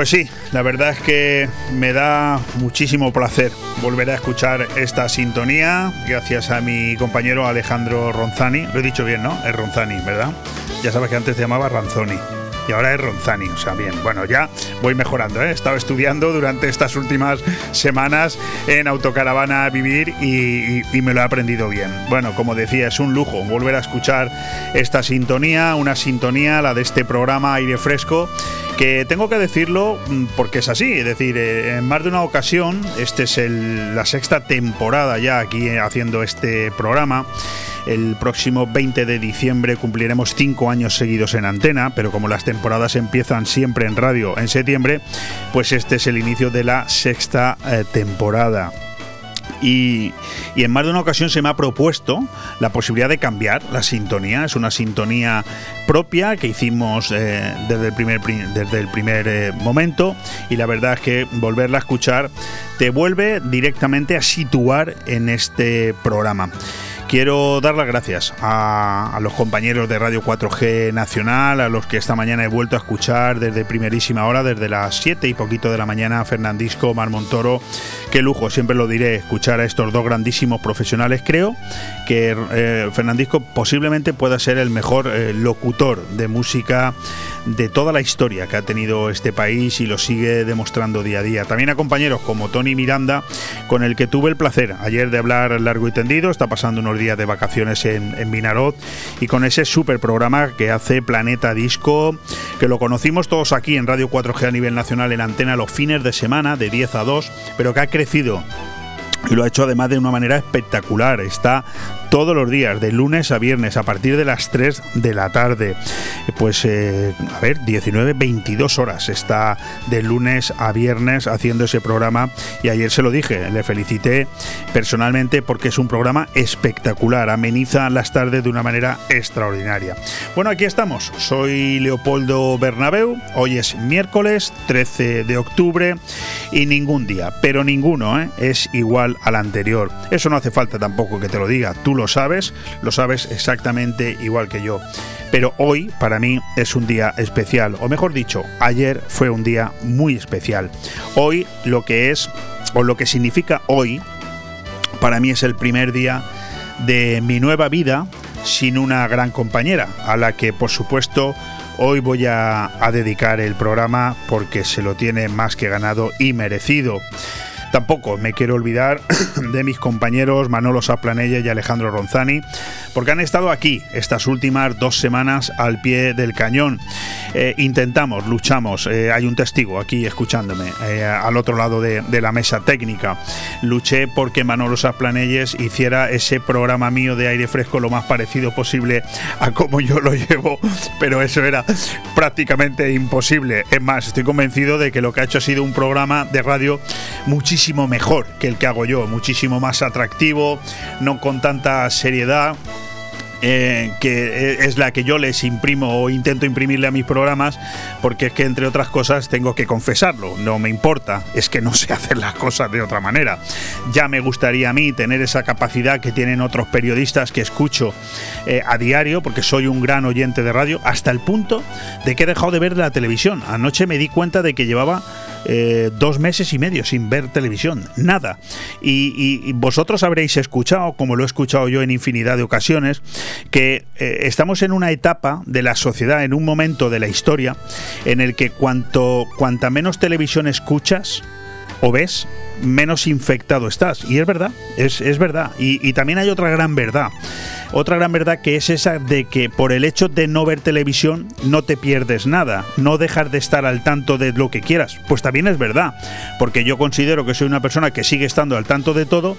Pues sí, la verdad es que me da muchísimo placer volver a escuchar esta sintonía gracias a mi compañero Alejandro Ronzani. Lo he dicho bien, ¿no? Es Ronzani, ¿verdad? Ya sabes que antes se llamaba Ranzoni y ahora es Ronzani. O sea, bien, bueno, ya voy mejorando. ¿eh? He estado estudiando durante estas últimas semanas en Autocaravana a Vivir y, me lo he aprendido bien. Bueno, como decía, es un lujo volver a escuchar esta sintonía, una sintonía, la de este programa Aire Fresco que tengo que decirlo mm, porque es así, es decir, eh, en más de una ocasión, esta es la sexta temporada ya aquí haciendo este programa, el próximo 20 de diciembre cumpliremos cinco años seguidos en antena, pero como las temporadas empiezan siempre en radio en septiembre, pues este es el inicio de la sexta eh, temporada. Y, en más de una ocasión se me ha propuesto la posibilidad de cambiar la sintonía. Es una sintonía propia que hicimos eh, desde el primer, desde el primer eh, momento y la verdad es que volverla a escuchar te vuelve directamente a situar en este programa. Quiero dar las gracias a, los compañeros de Radio 4G Nacional, a los que esta mañana he vuelto a escuchar desde primerísima hora, desde las 7 y poquito de la mañana, Fernandisco, Mar Montoro. Qué lujo, siempre lo diré, escuchar a estos dos grandísimos profesionales. Creo que eh, Fernandisco posiblemente pueda ser el mejor eh, locutor de música de toda la historia que ha tenido este país y lo sigue demostrando día a día. También a compañeros como Tony Miranda, con el que tuve el placer ayer de hablar largo y tendido, está pasando unos días de vacaciones en, en y con ese super programa que hace Planeta Disco, que lo conocimos todos aquí en Radio 4G a nivel nacional en antena los fines de semana de 10 a 2, pero que ha crecido y lo ha hecho además de una manera espectacular. Está todos los días, de lunes a viernes, a partir de las 3 de la tarde. Pues, eh, a ver, 19, 22 horas está de lunes a viernes haciendo ese programa y ayer se lo dije, le felicité personalmente porque es un programa espectacular, ameniza las tardes de una manera extraordinaria. Bueno, aquí estamos, soy Leopoldo Bernabeu, hoy es miércoles 13 de octubre y ningún día, pero ninguno ¿eh? es igual al anterior. Eso no hace falta tampoco que te lo diga, tú lo sabes, lo sabes exactamente igual que yo. Pero hoy para mí es un día especial, o mejor dicho, ayer fue un día muy especial. Hoy lo que es, o lo que significa hoy, para mí es el primer día de mi nueva vida sin una gran compañera, a la que por supuesto hoy voy a dedicar el programa porque se lo tiene más que ganado y merecido. Tampoco me quiero olvidar de mis compañeros Manolo Saplanella y Alejandro Ronzani, porque han estado aquí estas últimas dos semanas al pie del cañón. Eh, intentamos, luchamos, eh, hay un testigo aquí escuchándome, eh, al otro lado de, la mesa técnica. Luché porque Manolo Saplanelles hiciera ese programa mío de aire fresco lo más parecido posible a como yo lo llevo, pero eso era prácticamente imposible. Es más, estoy convencido de que lo que ha hecho ha sido un programa de radio muchísimo muchísimo mejor que el que hago yo, muchísimo más atractivo, no con tanta seriedad. Eh, que es la que yo les imprimo o intento imprimirle a mis programas, porque es que entre otras cosas tengo que confesarlo, no me importa, es que no sé hacer las cosas de otra manera. Ya me gustaría a mí tener esa capacidad que tienen otros periodistas que escucho eh, a diario, porque soy un gran oyente de radio, hasta el punto de que he dejado de ver la televisión. Anoche me di cuenta de que llevaba eh, dos meses y medio sin ver televisión, nada. Y, vosotros habréis escuchado, como lo he escuchado yo en infinidad de ocasiones, que eh, estamos en una etapa de la sociedad, en un momento de la historia, en el que cuanto cuanta menos televisión escuchas o ves, menos infectado estás. Y es verdad, es, verdad. y también hay otra gran verdad. Otra gran verdad que es esa de que por el hecho de no ver televisión no te pierdes nada, no dejar de estar al tanto de lo que quieras. Pues también es verdad, porque yo considero que soy una persona que sigue estando al tanto de todo,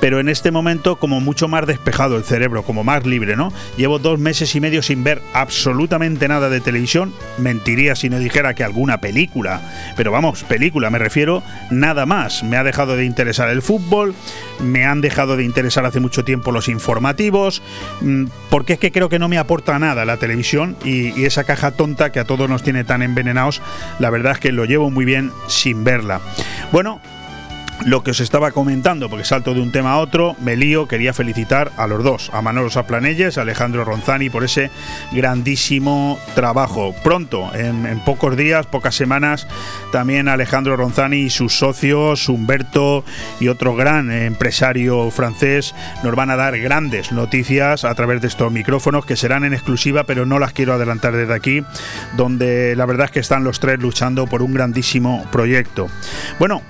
pero en este momento como mucho más despejado el cerebro, como más libre, ¿no? Llevo dos meses y medio sin ver absolutamente nada de televisión, mentiría si no dijera que alguna película, pero vamos, película, me refiero nada más. Dejado de interesar el fútbol, me han dejado de interesar hace mucho tiempo los informativos, Mm, porque es que creo que no me aporta nada la televisión y, esa caja tonta que a todos nos tiene tan envenenados, la verdad es que lo llevo muy bien sin verla. Bueno, lo que os estaba comentando, porque salto de un tema a otro, me lío, quería felicitar a los dos, a Manolo Saplanelles, a Alejandro Ronzani, por ese grandísimo trabajo. Pronto, en, pocos días, pocas semanas, también Alejandro Ronzani y sus socios, Humberto y otro gran empresario francés, nos van a dar grandes noticias a través de estos micrófonos que serán en exclusiva, pero no las quiero adelantar desde aquí, donde la verdad es que están los tres luchando por un grandísimo proyecto. Bueno,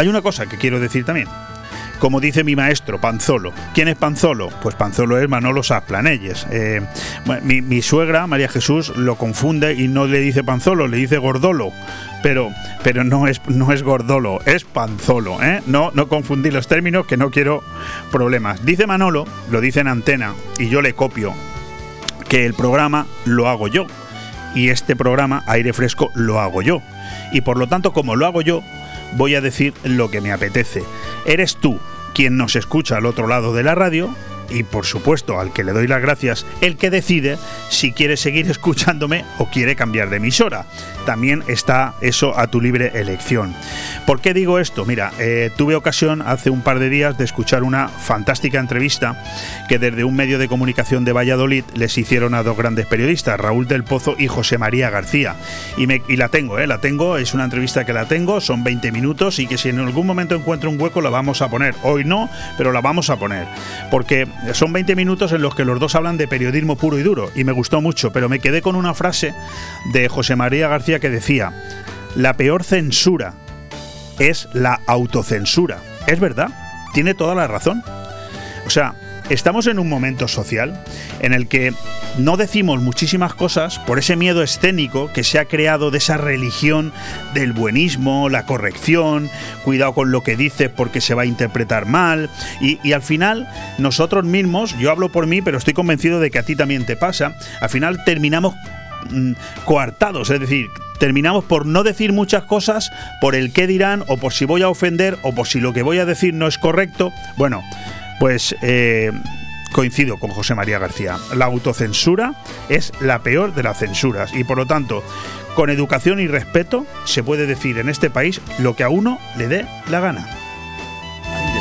hay una cosa que quiero decir también. Como dice mi maestro, Panzolo. ¿Quién es Panzolo? Pues Panzolo es Manolo Saplanelles. Eh, mi, suegra, María Jesús, lo confunde y no le dice Panzolo, le dice Gordolo. Pero, pero no, es, no es Gordolo, es Panzolo. ¿eh? No, no confundir los términos, que no quiero problemas. Dice Manolo, lo dice en antena, y yo le copio, que el programa lo hago yo. Y este programa, Aire Fresco, lo hago yo. Y por lo tanto, como lo hago yo, voy a decir lo que me apetece. Eres tú quien nos escucha al otro lado de la radio y por supuesto al que le doy las gracias, el que decide si quiere seguir escuchándome o quiere cambiar de emisora. También está eso a tu libre elección. ¿Por qué digo esto? Mira, eh, tuve ocasión hace un par de días de escuchar una fantástica entrevista que desde un medio de comunicación de Valladolid les hicieron a dos grandes periodistas, Raúl del Pozo y José María García. Y, y la tengo, eh, la tengo, es una entrevista que la tengo, son 20 minutos y que si en algún momento encuentro un hueco la vamos a poner. Hoy no, pero la vamos a poner. Porque son 20 minutos en los que los dos hablan de periodismo puro y duro y me gustó mucho, pero me quedé con una frase de José María García que decía, la peor censura es la autocensura. Es verdad, tiene toda la razón. O sea, estamos en un momento social en el que no decimos muchísimas cosas por ese miedo escénico que se ha creado de esa religión del buenismo, la corrección, cuidado con lo que dices porque se va a interpretar mal. Y, y, al final, nosotros mismos, yo hablo por mí, pero estoy convencido de que a ti también te pasa, al final terminamos mm, coartados, es decir, terminamos por no decir muchas cosas por el qué dirán o por si voy a ofender o por si lo que voy a decir no es correcto. Bueno, pues eh, coincido con José María García. La autocensura es la peor de las censuras y por lo tanto, con educación y respeto se puede decir en este país lo que a uno le dé la gana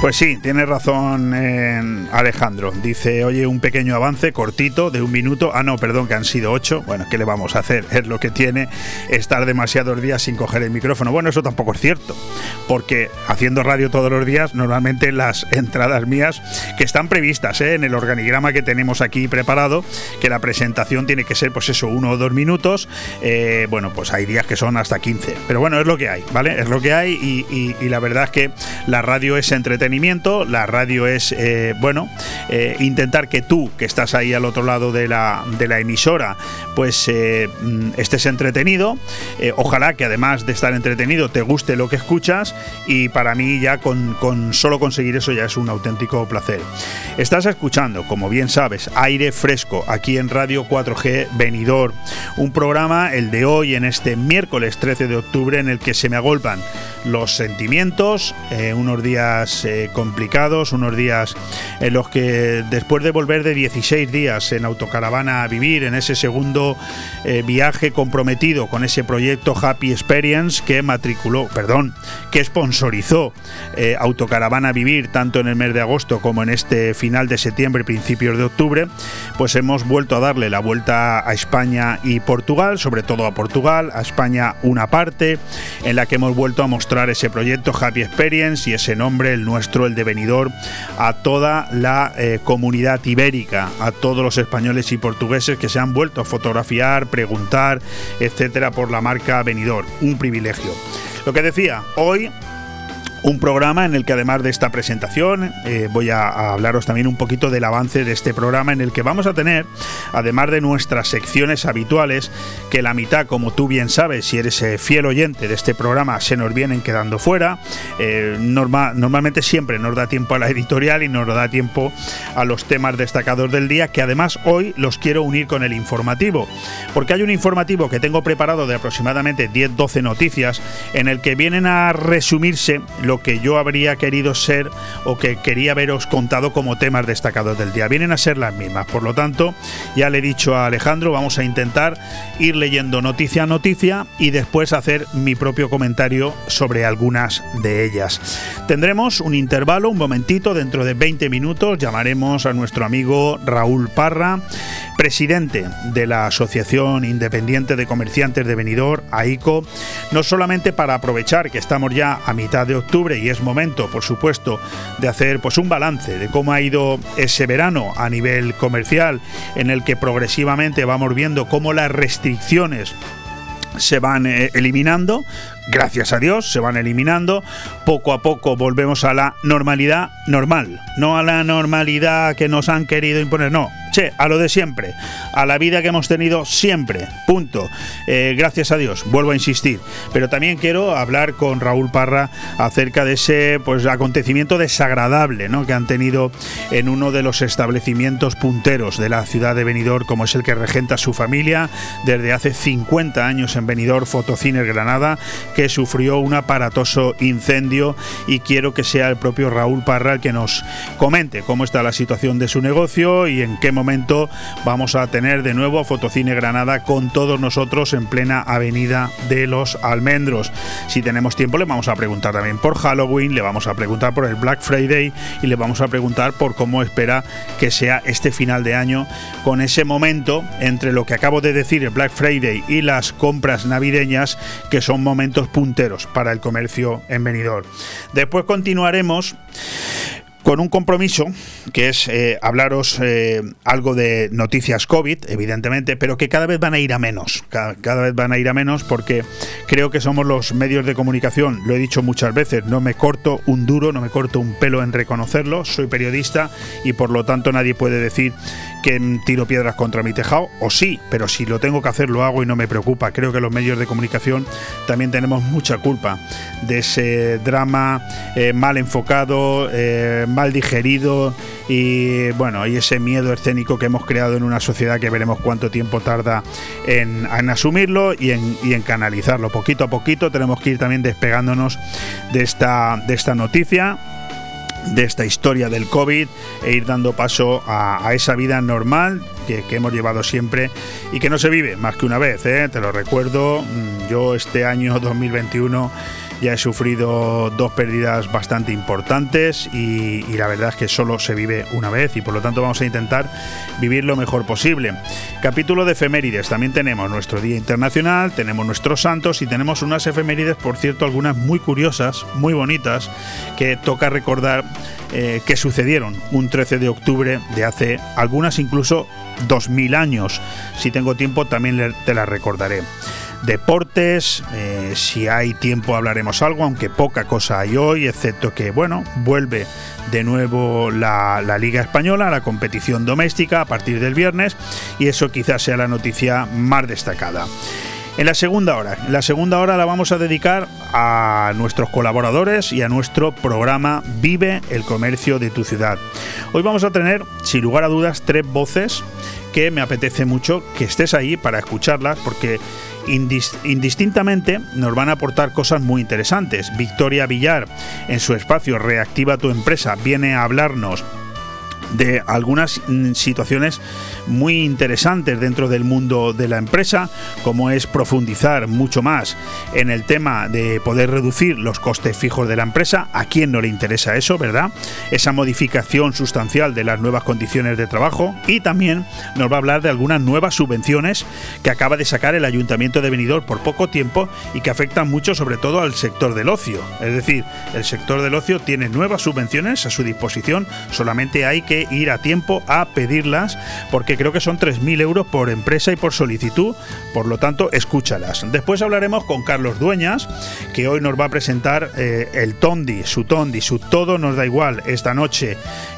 Pues sí, tiene razón eh, Alejandro. Dice, oye, un pequeño avance cortito de un minuto. Ah, no, perdón, que han sido ocho. Bueno, ¿qué le vamos a hacer? Es lo que tiene estar demasiados días sin coger el micrófono. Bueno, eso tampoco es cierto, porque haciendo radio todos los días, normalmente las entradas mías, que están previstas ¿eh? en el organigrama que tenemos aquí preparado, que la presentación tiene que ser, pues eso, uno o dos minutos. Eh, bueno, pues hay días que son hasta 15. Pero bueno, es lo que hay, ¿vale? Es lo que hay y, y, y la verdad es que la radio es entretenida la radio es, eh, bueno, eh, intentar que tú, que estás ahí al otro lado de la, de la emisora, pues eh, mm, estés entretenido. ojalá que además de estar entretenido te guste lo que escuchas y para mí ya con, con solo conseguir eso ya es un auténtico placer. Estás escuchando, como bien sabes, aire fresco aquí en Radio 4G Venidor, un programa, el de hoy, en este miércoles 13 de octubre, en el que se me agolpan los sentimientos, unos días complicados, unos días en los que después de volver de 16 días en autocaravana a vivir, en ese segundo eh, viaje comprometido con ese proyecto Happy Experience que matriculó, perdón, que sponsorizó eh, Autocaravana a Vivir tanto en el mes de agosto como en este final de septiembre, principios de octubre, pues hemos vuelto a darle la vuelta a España y Portugal, sobre todo a Portugal, a España una parte, en la que hemos vuelto a mostrar ese proyecto Happy Experience y ese nombre, el nuestro el devenidor a toda la eh, comunidad ibérica, a todos los españoles y portugueses que se han vuelto a fotografiar, preguntar, etcétera, por la marca Venidor. Un privilegio. Lo que decía, hoy un programa en el que además de esta presentación eh, voy a, hablaros también un poquito del avance de este programa en el que vamos a tener, además de nuestras secciones habituales, que la mitad, como tú bien sabes, si eres eh, fiel oyente de este programa, se nos vienen quedando fuera. Eh, normalmente siempre nos da tiempo a la editorial y nos da tiempo a los temas destacados del día, que además hoy los quiero unir con el informativo, porque hay un informativo que tengo preparado de aproximadamente 10-12 noticias en el que vienen a resumirse lo que yo habría querido ser o que quería haberos contado como temas destacados del día. Vienen a ser las mismas. Por lo tanto, ya le he dicho a Alejandro, vamos a intentar ir leyendo noticia a noticia y después hacer mi propio comentario sobre algunas de ellas. Tendremos un intervalo, un momentito, dentro de 20 minutos llamaremos a nuestro amigo Raúl Parra presidente de la Asociación Independiente de Comerciantes de Benidorm, AICO, no solamente para aprovechar que estamos ya a mitad de octubre y es momento, por supuesto, de hacer pues un balance de cómo ha ido ese verano a nivel comercial en el que progresivamente vamos viendo cómo las restricciones se van eh, eliminando, gracias a Dios, se van eliminando. Poco a poco volvemos a la normalidad normal, no a la normalidad que nos han querido imponer, no, che, a lo de siempre, a la vida que hemos tenido siempre, punto. Eh, gracias a Dios, vuelvo a insistir. Pero también quiero hablar con Raúl Parra acerca de ese pues, acontecimiento desagradable ¿no? que han tenido en uno de los establecimientos punteros de la ciudad de Benidorm, como es el que regenta su familia desde hace 50 años en Benidorm, Fotocines Granada, que sufrió un aparatoso incendio y quiero que sea el propio Raúl Parra el que nos comente cómo está la situación de su negocio y en qué momento vamos a tener de nuevo Fotocine Granada con todos nosotros en plena avenida de los Almendros. Si tenemos tiempo le vamos a preguntar también por Halloween, le vamos a preguntar por el Black Friday y le vamos a preguntar por cómo espera que sea este final de año con ese momento entre lo que acabo de decir el Black Friday y las compras navideñas que son momentos punteros para el comercio en Benidorm. Después continuaremos con un compromiso que es eh, hablaros eh, algo de noticias COVID, evidentemente, pero que cada vez van a ir a menos, cada, cada, vez van a ir a menos porque creo que somos los medios de comunicación, lo he dicho muchas veces, no me corto un duro, no me corto un pelo en reconocerlo, soy periodista y por lo tanto nadie puede decir que tiro piedras contra mi tejado, o sí, pero si lo tengo que hacer lo hago y no me preocupa. Creo que los medios de comunicación también tenemos mucha culpa de ese drama eh, mal enfocado, eh, mal digerido y bueno, y ese miedo escénico que hemos creado en una sociedad que veremos cuánto tiempo tarda en, asumirlo y en, canalizarlo. Poquito a poquito tenemos que ir también despegándonos de esta noticia de esta historia del COVID e ir dando paso a, esa vida normal que, hemos llevado siempre y que no se vive más que una vez, ¿eh? te lo recuerdo, mm, yo este año 2021 ya he sufrido dos pérdidas bastante importantes y, la verdad es que solo se vive una vez y por lo tanto vamos a intentar vivir lo mejor posible. Capítulo de efemérides, también tenemos nuestro Día Internacional, tenemos nuestros santos y tenemos unas efemérides, por cierto, algunas muy curiosas, muy bonitas, que toca recordar eh, que sucedieron un 13 de octubre de hace algunas incluso 2000 años. Si tengo tiempo también te las recordaré deportes, eh, si hay tiempo hablaremos algo, aunque poca cosa hay hoy, excepto que, bueno, vuelve de nuevo la, Liga Española, la competición doméstica a partir del viernes, y eso quizás sea la noticia más destacada. En la segunda hora, en la segunda hora la vamos a dedicar a nuestros colaboradores y a nuestro programa Vive el comercio de tu ciudad. Hoy vamos a tener, sin lugar a dudas, tres voces que me apetece mucho que estés ahí para escucharlas porque indistintamente nos van a aportar cosas muy interesantes. Victoria Villar, en su espacio Reactiva tu empresa, viene a hablarnos de algunas mm, situaciones muy interesantes dentro del mundo de la empresa, como es profundizar mucho más en el tema de poder reducir los costes fijos de la empresa. ¿A quién no le interesa eso, verdad? Esa modificación sustancial de las nuevas condiciones de trabajo y también nos va a hablar de algunas nuevas subvenciones que acaba de sacar el Ayuntamiento de Benidorm por poco tiempo y que afectan mucho sobre todo al sector del ocio. Es decir, el sector del ocio tiene nuevas subvenciones a su disposición, solamente hay que que ir a tiempo a pedirlas porque creo que son 3.000 euros por empresa y por solicitud, por lo tanto escúchalas. Después hablaremos con Carlos Dueñas, que hoy nos va a presentar eh, el Tondi, su Tondi, su todo nos da igual esta noche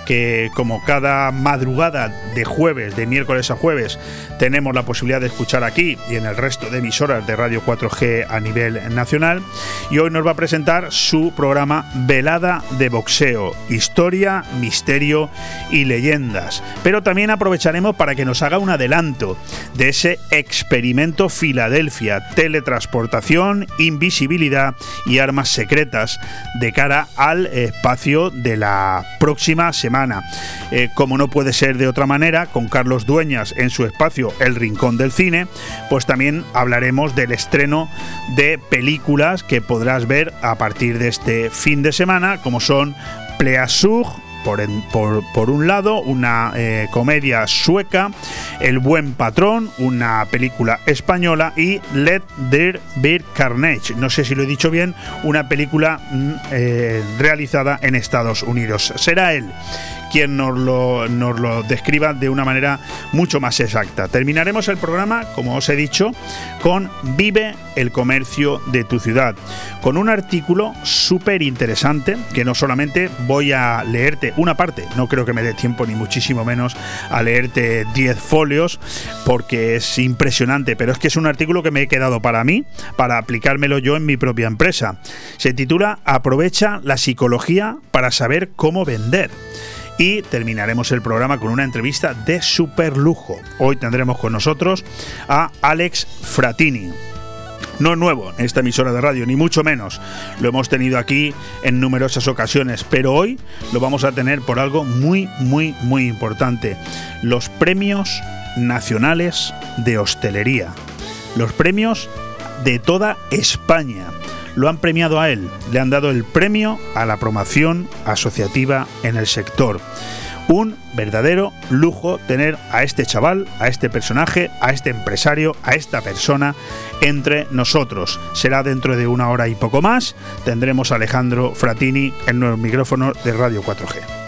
que como cada madrugada de jueves, de miércoles a jueves, tenemos la posibilidad de escuchar aquí y en el resto de emisoras de Radio 4G a nivel nacional. Y hoy nos va a presentar su programa Velada de Boxeo, Historia, Misterio y Leyendas. Pero también aprovecharemos para que nos haga un adelanto de ese experimento Filadelfia, teletransportación, invisibilidad y armas secretas de cara al espacio de la próxima semana eh, como no puede ser de otra manera, con Carlos Dueñas en su espacio El Rincón del Cine, pues también hablaremos del estreno de películas que podrás ver a partir de este fin de semana, como son Pleasug, por, un lado, una eh, comedia sueca, El Buen Patrón, una película española, y Let There Be Carnage, no sé si lo he dicho bien, una película mm, eh, realizada en Estados Unidos. Será él quien nos lo, nos lo describa de una manera mucho más exacta. Terminaremos el programa, como os he dicho, con Vive el comercio de tu ciudad, con un artículo súper interesante que no solamente voy a leerte una parte, no creo que me dé tiempo ni muchísimo menos a leerte 10 folios porque es impresionante, pero es que es un artículo que me he quedado para mí, para aplicármelo yo en mi propia empresa. Se titula Aprovecha la psicología para saber cómo vender y terminaremos el programa con una entrevista de super lujo. Hoy tendremos con nosotros a Alex Fratini. No es nuevo en esta emisora de radio, ni mucho menos. Lo hemos tenido aquí en numerosas ocasiones, pero hoy lo vamos a tener por algo muy, muy, muy importante. Los premios nacionales de hostelería. Los premios de toda España lo han premiado a él, le han dado el premio a la promoción asociativa en el sector. Un verdadero lujo tener a este chaval, a este personaje, a este empresario, a esta persona entre nosotros. Será dentro de una hora y poco más. Tendremos a Alejandro Fratini en los micrófonos de Radio 4G.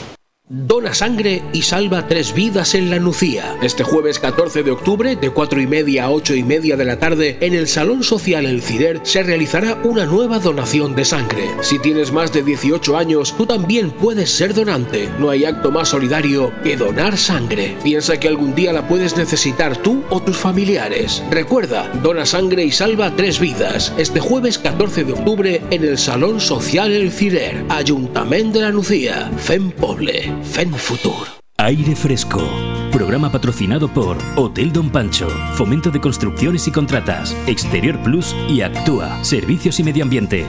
Dona sangre y salva tres vidas en la Nucía. Este jueves 14 de octubre, de 4 y media a 8 y media de la tarde, en el Salón Social El Cider se realizará una nueva donación de sangre. Si tienes más de 18 años, tú también puedes ser donante. No hay acto más solidario que donar sangre. Piensa que algún día la puedes necesitar tú o tus familiares. Recuerda, dona sangre y salva tres vidas. Este jueves 14 de octubre en el Salón Social El Cider, Ayuntamiento de la Nucía, FEM Poble. Fen Futur. Aire Fresco. Programa patrocinado por Hotel Don Pancho, Fomento de Construcciones y Contratas, Exterior Plus y Actúa, Servicios y Medio Ambiente.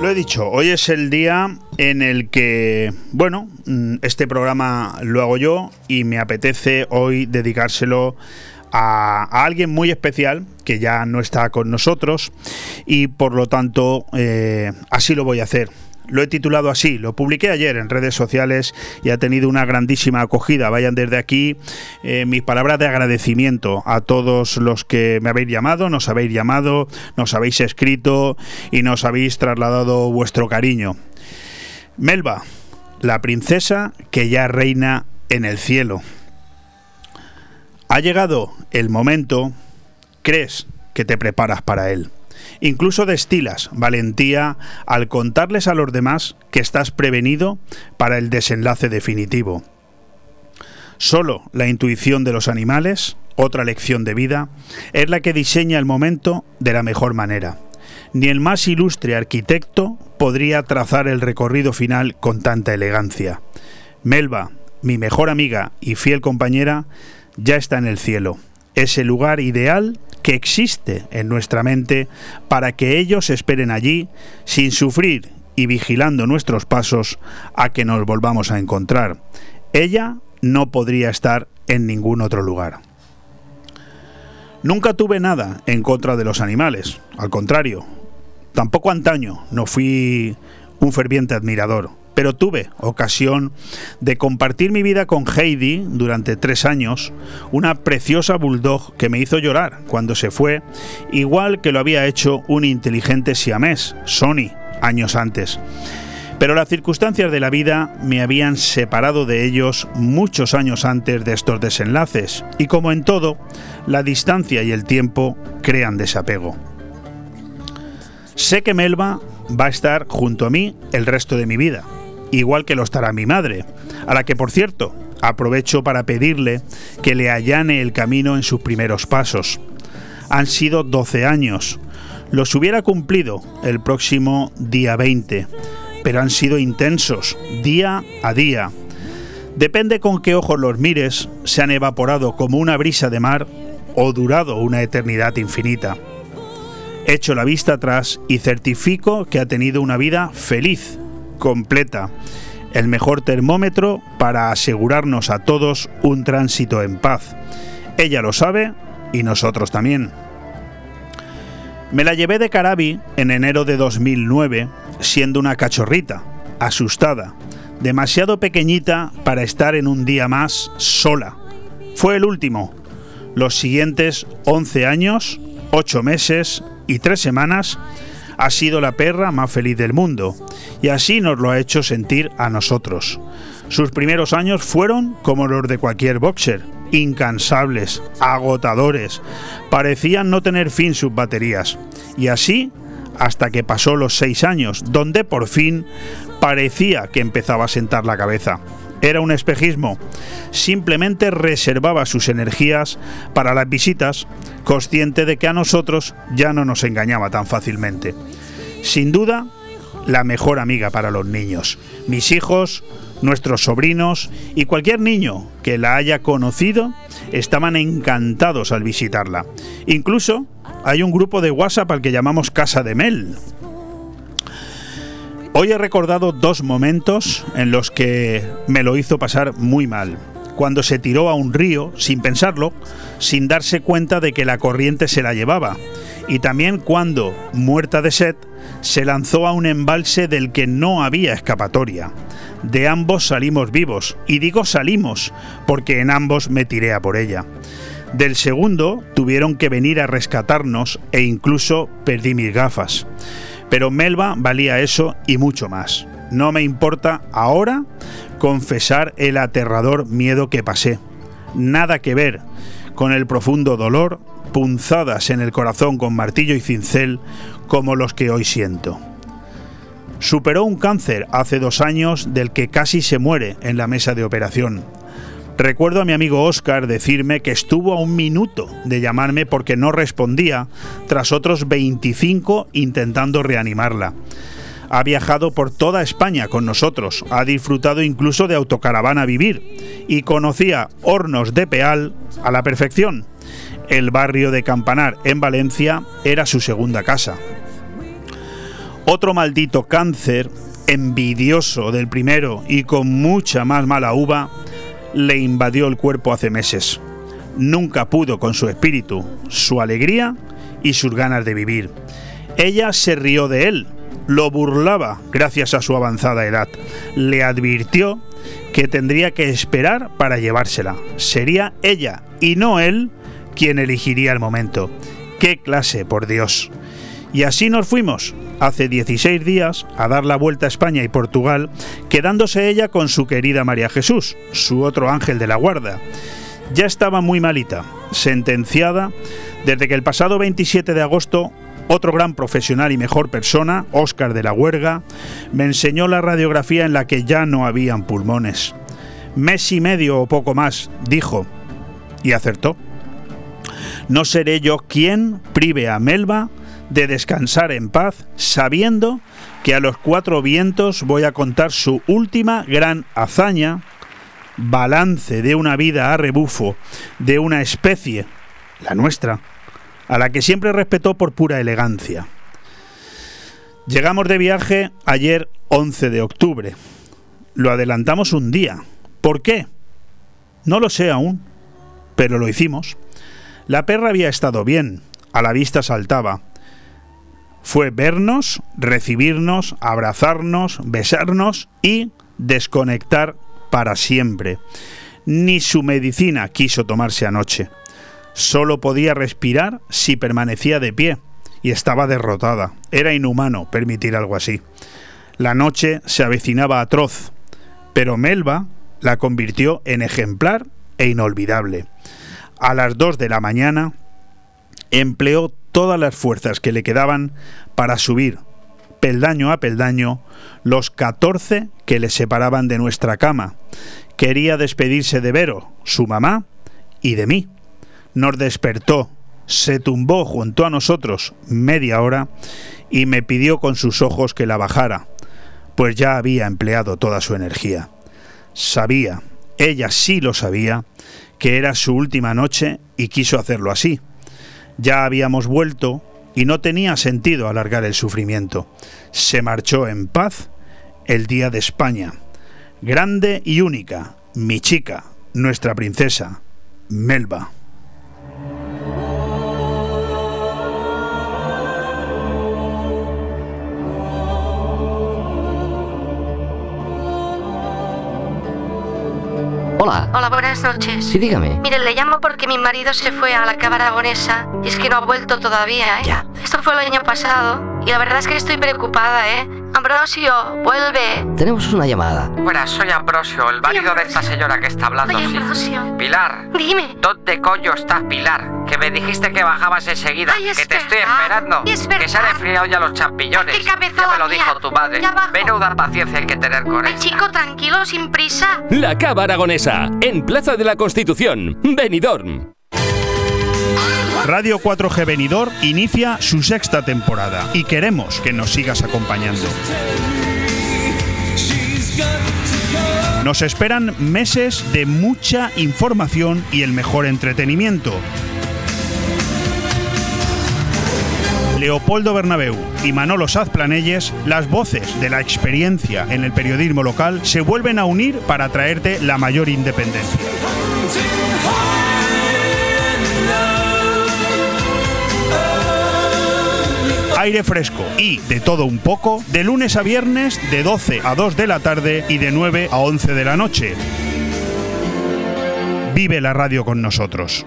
Lo he dicho, hoy es el día en el que, bueno, mm, este programa lo hago yo y me apetece hoy dedicárselo a, alguien muy especial que ya no está con nosotros y por lo tanto eh, así lo voy a hacer. Lo he titulado así, lo publiqué ayer en redes sociales y ha tenido una grandísima acogida. Vayan desde aquí eh, mis palabras de agradecimiento a todos los que me habéis llamado, nos habéis llamado, nos habéis escrito y nos habéis trasladado vuestro cariño. Melba, la princesa que ya reina en el cielo. Ha llegado el momento, crees que te preparas para él. Incluso destilas valentía al contarles a los demás que estás prevenido para el desenlace definitivo. Solo la intuición de los animales, otra lección de vida, es la que diseña el momento de la mejor manera. Ni el más ilustre arquitecto podría trazar el recorrido final con tanta elegancia. Melba, mi mejor amiga y fiel compañera, ya está en el cielo, ese lugar ideal que existe en nuestra mente para que ellos esperen allí sin sufrir y vigilando nuestros pasos a que nos volvamos a encontrar. Ella no podría estar en ningún otro lugar. Nunca tuve nada en contra de los animales, al contrario, tampoco antaño no fui un ferviente admirador pero tuve ocasión de compartir mi vida con Heidi durante tres años, una preciosa bulldog que me hizo llorar cuando se fue, igual que lo había hecho un inteligente siamés, Sony, años antes. Pero las circunstancias de la vida me habían separado de ellos muchos años antes de estos desenlaces, y como en todo, la distancia y el tiempo crean desapego. Sé que Melba va a estar junto a mí el resto de mi vida, igual que lo estará mi madre, a la que por cierto aprovecho para pedirle que le allane el camino en sus primeros pasos. Han sido 12 años. Los hubiera cumplido el próximo día 20, pero han sido intensos, día a día. Depende con qué ojos los mires, se han evaporado como una brisa de mar o durado una eternidad infinita. Echo la vista atrás y certifico que ha tenido una vida feliz, completa, el mejor termómetro para asegurarnos a todos un tránsito en paz. Ella lo sabe y nosotros también. Me la llevé de Carabi en enero de 2009, siendo una cachorrita, asustada, demasiado pequeñita para estar en un día más sola. Fue el último. Los siguientes 11 años, 8 meses y 3 semanas ha sido la perra más feliz del mundo y así nos lo ha hecho sentir a nosotros. Sus primeros años fueron como los de cualquier boxer, incansables, agotadores, parecían no tener fin sus baterías. Y así hasta que pasó los seis años, donde por fin parecía que empezaba a sentar la cabeza. Era un espejismo. Simplemente reservaba sus energías para las visitas, consciente de que a nosotros ya no nos engañaba tan fácilmente. Sin duda, la mejor amiga para los niños. Mis hijos, nuestros sobrinos y cualquier niño que la haya conocido estaban encantados al visitarla. Incluso hay un grupo de WhatsApp al que llamamos Casa de Mel. Hoy he recordado dos momentos en los que me lo hizo pasar muy mal. Cuando se tiró a un río sin pensarlo, sin darse cuenta de que la corriente se la llevaba. Y también cuando, muerta de sed, se lanzó a un embalse del que no había escapatoria. De ambos salimos vivos, y digo salimos, porque en ambos me tiré a por ella. Del segundo tuvieron que venir a rescatarnos e incluso perdí mis gafas. Pero Melba valía eso y mucho más. No me importa ahora confesar el aterrador miedo que pasé. Nada que ver con el profundo dolor, punzadas en el corazón con martillo y cincel como los que hoy siento. Superó un cáncer hace dos años del que casi se muere en la mesa de operación. Recuerdo a mi amigo Oscar decirme que estuvo a un minuto de llamarme porque no respondía tras otros 25 intentando reanimarla. Ha viajado por toda España con nosotros, ha disfrutado incluso de autocaravana vivir y conocía Hornos de Peal a la perfección. El barrio de Campanar en Valencia era su segunda casa. Otro maldito cáncer, envidioso del primero y con mucha más mala uva, le invadió el cuerpo hace meses. Nunca pudo con su espíritu, su alegría y sus ganas de vivir. Ella se rió de él, lo burlaba gracias a su avanzada edad. Le advirtió que tendría que esperar para llevársela. Sería ella y no él quien elegiría el momento. ¡Qué clase, por Dios! Y así nos fuimos, hace 16 días, a dar la vuelta a España y Portugal, quedándose ella con su querida María Jesús, su otro ángel de la guarda. Ya estaba muy malita, sentenciada desde que el pasado 27 de agosto otro gran profesional y mejor persona, Óscar de la Huerga, me enseñó la radiografía en la que ya no habían pulmones. Mes y medio o poco más, dijo, y acertó. No seré yo quien prive a Melba de descansar en paz, sabiendo que a los cuatro vientos voy a contar su última gran hazaña, balance de una vida a rebufo de una especie, la nuestra, a la que siempre respetó por pura elegancia. Llegamos de viaje ayer 11 de octubre. Lo adelantamos un día. ¿Por qué? No lo sé aún, pero lo hicimos. La perra había estado bien, a la vista saltaba. Fue vernos, recibirnos, abrazarnos, besarnos y desconectar para siempre. Ni su medicina quiso tomarse anoche. Solo podía respirar si permanecía de pie y estaba derrotada. Era inhumano permitir algo así. La noche se avecinaba atroz, pero Melba la convirtió en ejemplar e inolvidable. A las dos de la mañana empleó todas las fuerzas que le quedaban para subir, peldaño a peldaño, los 14 que le separaban de nuestra cama. Quería despedirse de Vero, su mamá, y de mí nos despertó, se tumbó junto a nosotros media hora y me pidió con sus ojos que la bajara, pues ya había empleado toda su energía. Sabía, ella sí lo sabía, que era su última noche y quiso hacerlo así. Ya habíamos vuelto y no tenía sentido alargar el sufrimiento. Se marchó en paz el día de España. Grande y única, mi chica, nuestra princesa, Melba. Hola. Hola, buenas noches. Sí, dígame. Mire, le llamo porque mi marido se fue a la cava aragonesa y es que no ha vuelto todavía, ¿eh? Ya. Esto fue el año pasado y la verdad es que estoy preocupada, ¿eh? Ambrosio, vuelve. Tenemos una llamada. Buenas, soy Ambrosio, el marido de esta señora que está hablando. Oye, sí. Ambrosio. Pilar. Dime. ¿Dónde coño estás, Pilar? Que me dijiste que bajabas enseguida. Ay, es que te estoy esperando. Es que se han enfriado ya los champiñones. Qué cabezada ya me lo mía. dijo tu madre. Ya bajo. Menuda paciencia hay que tener con él. chico, tranquilo, sin prisa. La Cava Aragonesa, en Plaza de la Constitución, Benidorm. Radio 4G Benidorm inicia su sexta temporada y queremos que nos sigas acompañando. Nos esperan meses de mucha información y el mejor entretenimiento. Leopoldo Bernabeu y Manolo Sazplanelles, las voces de la experiencia en el periodismo local, se vuelven a unir para traerte la mayor independencia. Aire fresco y de todo un poco, de lunes a viernes de 12 a 2 de la tarde y de 9 a 11 de la noche. Vive la radio con nosotros.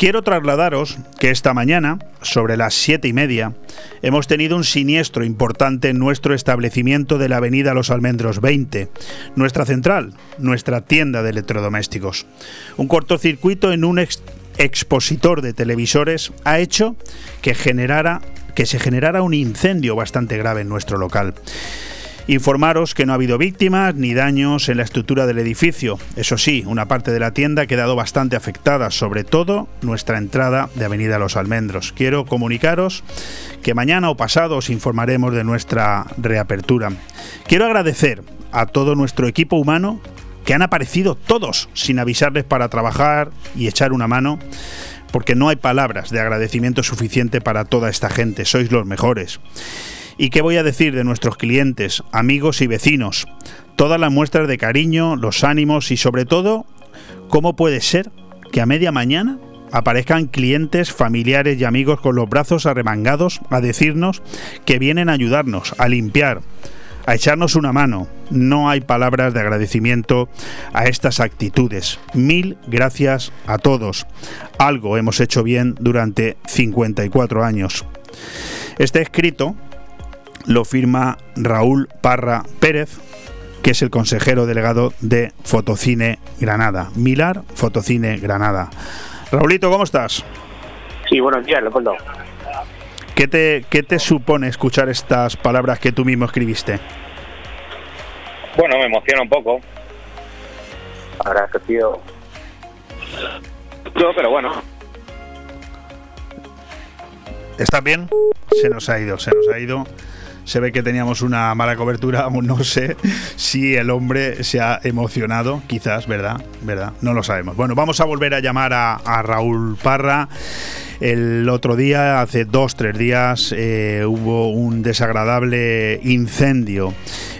Quiero trasladaros que esta mañana, sobre las siete y media, hemos tenido un siniestro importante en nuestro establecimiento de la Avenida Los Almendros 20, nuestra central, nuestra tienda de electrodomésticos. Un cortocircuito en un ex- expositor de televisores ha hecho que generara que se generara un incendio bastante grave en nuestro local. Informaros que no ha habido víctimas ni daños en la estructura del edificio. Eso sí, una parte de la tienda ha quedado bastante afectada, sobre todo nuestra entrada de Avenida Los Almendros. Quiero comunicaros que mañana o pasado os informaremos de nuestra reapertura. Quiero agradecer a todo nuestro equipo humano que han aparecido todos sin avisarles para trabajar y echar una mano porque no hay palabras de agradecimiento suficiente para toda esta gente, sois los mejores. ¿Y qué voy a decir de nuestros clientes, amigos y vecinos? Todas las muestras de cariño, los ánimos y sobre todo, ¿cómo puede ser que a media mañana aparezcan clientes, familiares y amigos con los brazos arremangados a decirnos que vienen a ayudarnos, a limpiar, a echarnos una mano. No hay palabras de agradecimiento a estas actitudes. Mil gracias a todos. Algo hemos hecho bien durante 54 años. Este escrito lo firma Raúl Parra Pérez, que es el consejero delegado de Fotocine Granada. Milar Fotocine Granada. Raulito, ¿cómo estás? Sí, buenos días, Leopoldo. ¿Qué te, ¿Qué te supone escuchar estas palabras que tú mismo escribiste? Bueno, me emociona un poco. Ahora que tío. No, pero bueno. ¿Estás bien? Se nos ha ido, se nos ha ido se ve que teníamos una mala cobertura, no sé si el hombre se ha emocionado, quizás, ¿verdad? ¿Verdad? No lo sabemos. Bueno, vamos a volver a llamar a, Raúl Parra. El otro día, hace dos, tres días, eh, hubo un desagradable incendio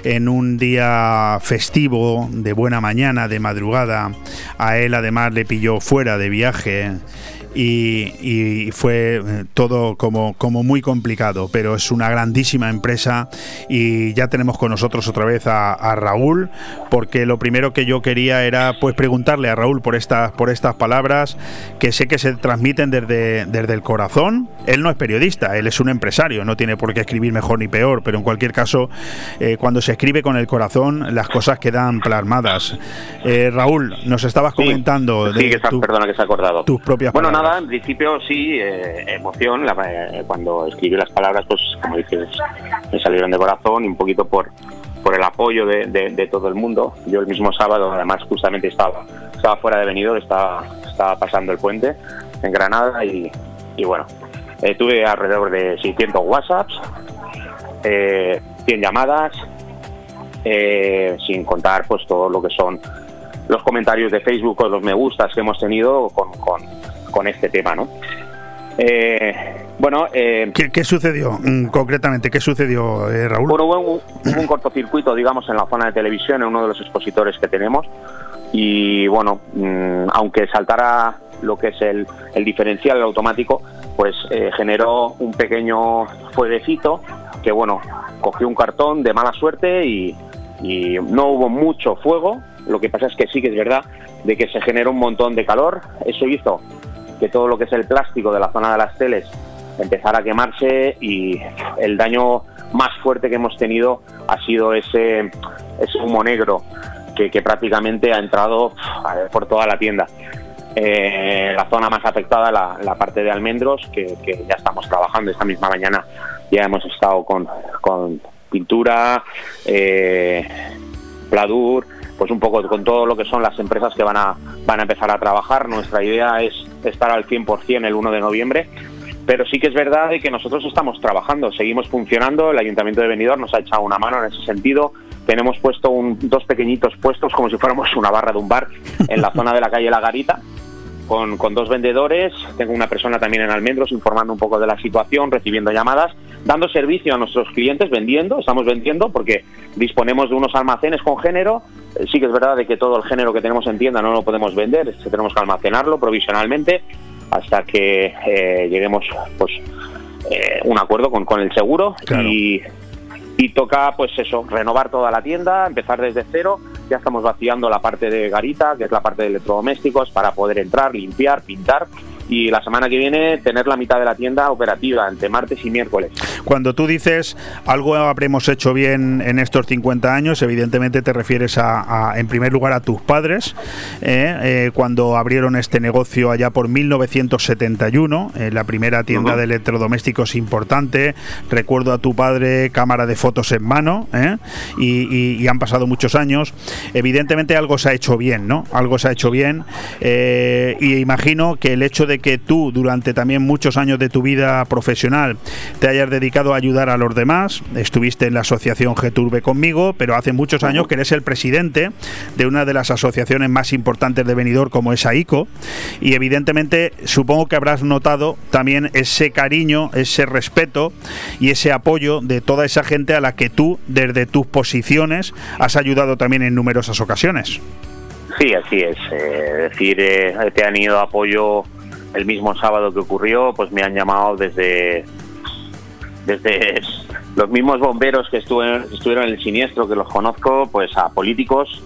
en un día festivo, de buena mañana, de madrugada. A él además le pilló fuera de viaje y, fue eh, todo como, como muy complicado, pero es una grandísima empresa y ya tenemos con nosotros otra vez a, Raúl, porque lo primero que yo quería era pues preguntarle a Raúl por estas, por estas palabras que sé que se transmiten desde, desde el corazón. Él no es periodista, él es un empresario, no tiene por qué escribir mejor ni peor, pero en cualquier caso, eh, cuando se escribe con el corazón, las cosas quedan plasmadas. Eh, Raúl, nos estabas comentando de perdona que se ha acordado. tus propias palabras nada, en principio sí, eh, emoción. Eh, cuando escribí las palabras, pues como dices, me salieron de corazón y un poquito por, por el apoyo de, todo el mundo. Yo el mismo sábado, además, justamente estaba, estaba fuera de Benidorm, estaba, estaba pasando el puente en Granada y, bueno, eh, tuve alrededor de 600 WhatsApps, 100 llamadas, sin contar pues todo lo que son los comentarios de Facebook o los me gustas que hemos tenido con este tema, ¿no? Eh, bueno, eh, ¿Qué, sucedió mm, concretamente? ¿Qué sucedió, eh, Raúl? Bueno, hubo un, cortocircuito, digamos, en la zona de televisión, en uno de los expositores que tenemos. Y bueno, mm, aunque saltara lo que es el, diferencial, el automático, pues generó un pequeño fueguecito que, bueno, cogió un cartón de mala suerte y, y no hubo mucho fuego. Lo que pasa es que sí que es verdad de que se generó un montón de calor. Eso hizo que todo lo que es el plástico de la zona de las teles empezara a quemarse y el daño más fuerte que hemos tenido ha sido ese, humo negro que, prácticamente ha entrado por toda la tienda. Eh, la zona más afectada, la, parte de almendros, que, ya estamos trabajando esta misma mañana, ya hemos estado con, con pintura, eh, pladur, pues un poco con todo lo que son las empresas que van a, van a empezar a trabajar. Nuestra idea es estar al 100% el 1 de noviembre, pero sí que es verdad que nosotros estamos trabajando, seguimos funcionando, el Ayuntamiento de Benidorm nos ha echado una mano en ese sentido, tenemos puesto un, dos pequeñitos puestos como si fuéramos una barra de un bar en la zona de la calle La Garita, con, con, dos vendedores, tengo una persona también en Almendros informando un poco de la situación, recibiendo llamadas, dando servicio a nuestros clientes, vendiendo, estamos vendiendo porque disponemos de unos almacenes con género, eh, sí que es verdad de que todo el género que tenemos en tienda no lo podemos vender, tenemos que almacenarlo provisionalmente hasta que eh, lleguemos pues eh, un acuerdo con, con el seguro. Y, y toca pues eso, renovar toda la tienda, empezar desde cero, ya estamos vaciando la parte de garita, que es la parte de electrodomésticos, para poder entrar, limpiar, pintar y la semana que viene tener la mitad de la tienda operativa entre martes y miércoles. Cuando tú dices algo habremos hecho bien en estos 50 años, evidentemente te refieres a, en primer lugar a tus padres, eh, eh, cuando abrieron este negocio allá por 1971, eh, la primera tienda de electrodomésticos importante. Recuerdo a tu padre cámara de fotos en mano y, y, han pasado muchos años. Evidentemente algo se ha hecho bien, ¿no? Algo se ha hecho bien y imagino que el hecho de que tú durante también muchos años de tu vida profesional te hayas dedicado a ayudar a los demás. Estuviste en la asociación Geturbe conmigo, pero hace muchos años que eres el presidente de una de las asociaciones más importantes de Benidorm como es AICO y evidentemente supongo que habrás notado también ese cariño, ese respeto y ese apoyo de toda esa gente a la que tú desde tus posiciones has ayudado también en numerosas ocasiones. Sí, así es. Eh, decir, eh, te han ido apoyo el mismo sábado que ocurrió, pues me han llamado desde desde los mismos bomberos que estuvieron, estuvieron en el siniestro, que los conozco, pues a políticos.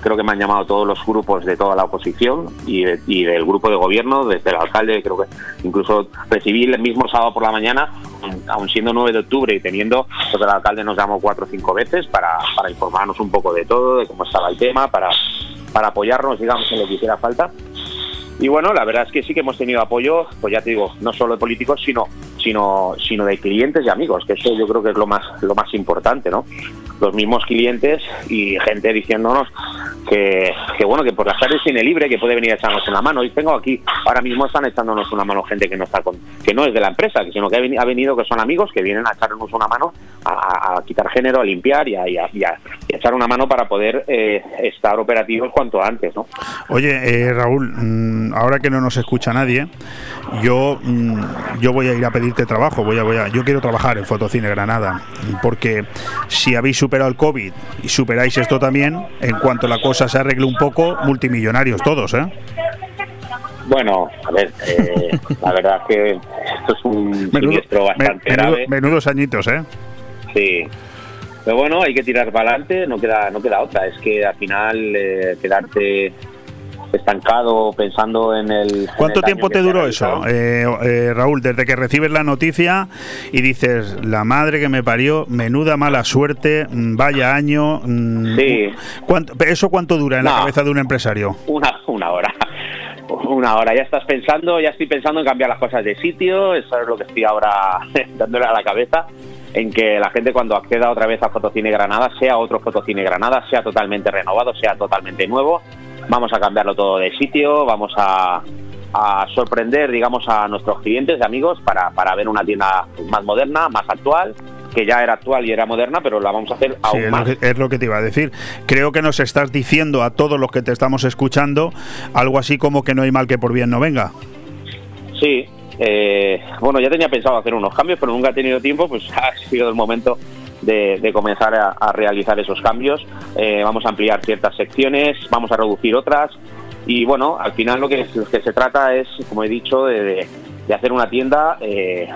Creo que me han llamado todos los grupos de toda la oposición y, del grupo de gobierno, desde el alcalde, creo que incluso recibí el mismo sábado por la mañana, aún siendo 9 de octubre y teniendo, pues el alcalde nos llamó cuatro o cinco veces para, para informarnos un poco de todo, de cómo estaba el tema, para, para apoyarnos, digamos, en lo que hiciera falta. Y bueno, la verdad es que sí que hemos tenido apoyo, pues ya te digo, no solo de políticos, sino, sino, sino de clientes y amigos, que eso yo creo que es lo más, lo más importante, ¿no? Los mismos clientes y gente diciéndonos que, que bueno, que por las tardes tiene libre, que puede venir a echarnos una mano. Y tengo aquí, ahora mismo están echándonos una mano gente que no está con, que no es de la empresa, sino que ha venido, que son amigos, que vienen a echarnos una mano a, quitar género, a limpiar y a, echar una mano para poder eh, estar operativos cuanto antes, ¿no? Oye, eh, Raúl, mm, ahora que no nos escucha nadie, yo, mm, yo voy a ir a pedirte trabajo, voy a, voy a, yo quiero trabajar en Fotocine Granada, porque si habéis superado el COVID y superáis esto también, en cuanto la cosa se arregle un poco, multimillonarios todos, ¿eh? Bueno, a ver, eh, la verdad que esto es un siniestro bastante grave. Menudos añitos, ¿eh? Sí. Pero bueno, hay que tirar para adelante, no queda, no queda otra. Es que al final eh, quedarte estancado pensando en el... ¿Cuánto tiempo te duró eso, eh, eh, Raúl? Desde que recibes la noticia y dices, la madre que me parió, menuda mala suerte, mm, vaya año... Mm, sí. ¿cuánto, ¿Eso cuánto dura en la cabeza de un empresario? Una, una hora. Una hora, ya estás pensando, ya estoy pensando en cambiar las cosas de sitio, eso es lo que estoy ahora dándole a la cabeza en que la gente cuando acceda otra vez a Fotocine Granada sea otro Fotocine Granada, sea totalmente renovado, sea totalmente nuevo vamos a cambiarlo todo de sitio, vamos a, sorprender, digamos, a nuestros clientes y amigos para, para ver una tienda más moderna, más actual que ya era actual y era moderna, pero la vamos a hacer aún es más. Lo que, es lo que te iba a decir. Creo que nos estás diciendo a todos los que te estamos escuchando algo así como que no hay mal que por bien no venga. Sí, eh, bueno, ya tenía pensado hacer unos cambios, pero nunca he tenido tiempo, pues ha sido el momento de, comenzar a, realizar esos cambios. Eh, vamos a ampliar ciertas secciones, vamos a reducir otras y bueno, al final lo que, se trata es, como he dicho, de, hacer una tienda eh,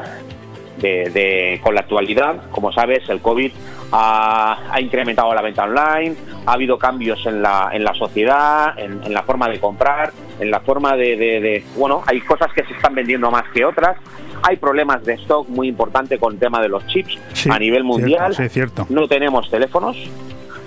de, con la actualidad. Como sabes, el COVID ha, incrementado la venta online, ha habido cambios en la, en la sociedad, en, la forma de comprar, en la forma de, Bueno, hay cosas que se están vendiendo más que otras. Hay problemas de stock muy importante con el tema de los chips a nivel mundial. cierto. No tenemos teléfonos.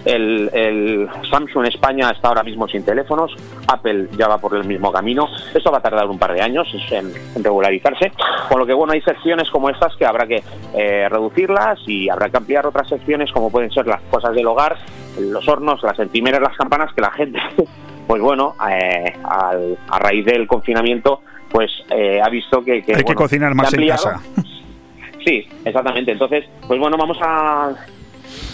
El, el, Samsung España está ahora mismo sin teléfonos, Apple ya va por el mismo camino. Esto va a tardar un par de años en, regularizarse, con lo que bueno hay secciones como estas que habrá que eh, reducirlas y habrá que ampliar otras secciones como pueden ser las cosas del hogar, los hornos, las encimeras, las campanas que la gente, pues bueno, eh, a raíz del confinamiento, pues eh, ha visto que, hay que cocinar más en casa. Sí, exactamente. Entonces, pues bueno, vamos a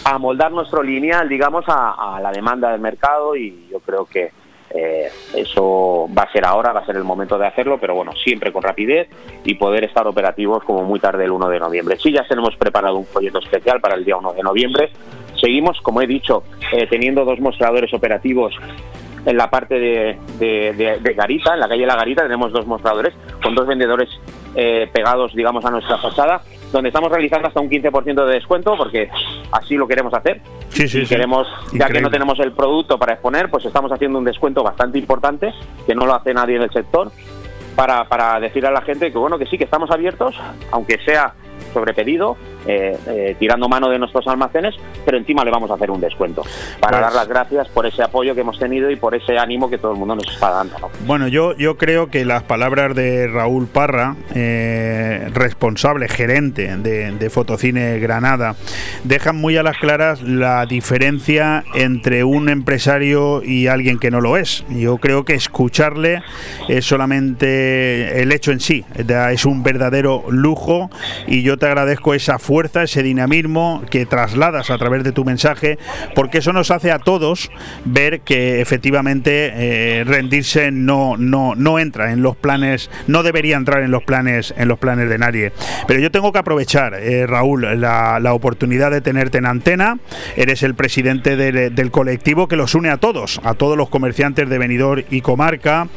a moldar nuestro lineal, digamos, a, la demanda del mercado y yo creo que eh, eso va a ser ahora, va a ser el momento de hacerlo, pero bueno, siempre con rapidez y poder estar operativos como muy tarde el 1 de noviembre. Sí, ya tenemos preparado un folleto especial para el día 1 de noviembre. Seguimos, como he dicho, eh, teniendo dos mostradores operativos en la parte de, Garita, en la calle La Garita, tenemos dos mostradores con dos vendedores eh, pegados, digamos, a nuestra fachada donde estamos realizando hasta un 15% de descuento porque así lo queremos hacer. Sí, sí, queremos, ya que no tenemos el producto para exponer, pues estamos haciendo un descuento bastante importante que no lo hace nadie en el sector para, para decir a la gente que bueno que sí que estamos abiertos, aunque sea sobre pedido, eh, eh, tirando mano de nuestros almacenes, pero encima le vamos a hacer un descuento para pues dar las gracias por ese apoyo que hemos tenido y por ese ánimo que todo el mundo nos está dando. Bueno, yo, yo creo que las palabras de Raúl Parra, eh, responsable, gerente de, Fotocine Granada, dejan muy a las claras la diferencia entre un empresario y alguien que no lo es. Yo creo que escucharle es solamente el hecho en sí, es un verdadero lujo y yo te agradezco esa fuerza, ese dinamismo que trasladas a través de tu mensaje, porque eso nos hace a todos ver que efectivamente eh, rendirse no, no, no entra en los planes, no debería entrar en los planes, en los planes de nadie. Pero yo tengo que aprovechar, eh, Raúl, la, oportunidad de tenerte en antena. Eres el presidente del colectivo que los une a todos, a todos los comerciantes de Benidorm y comarca.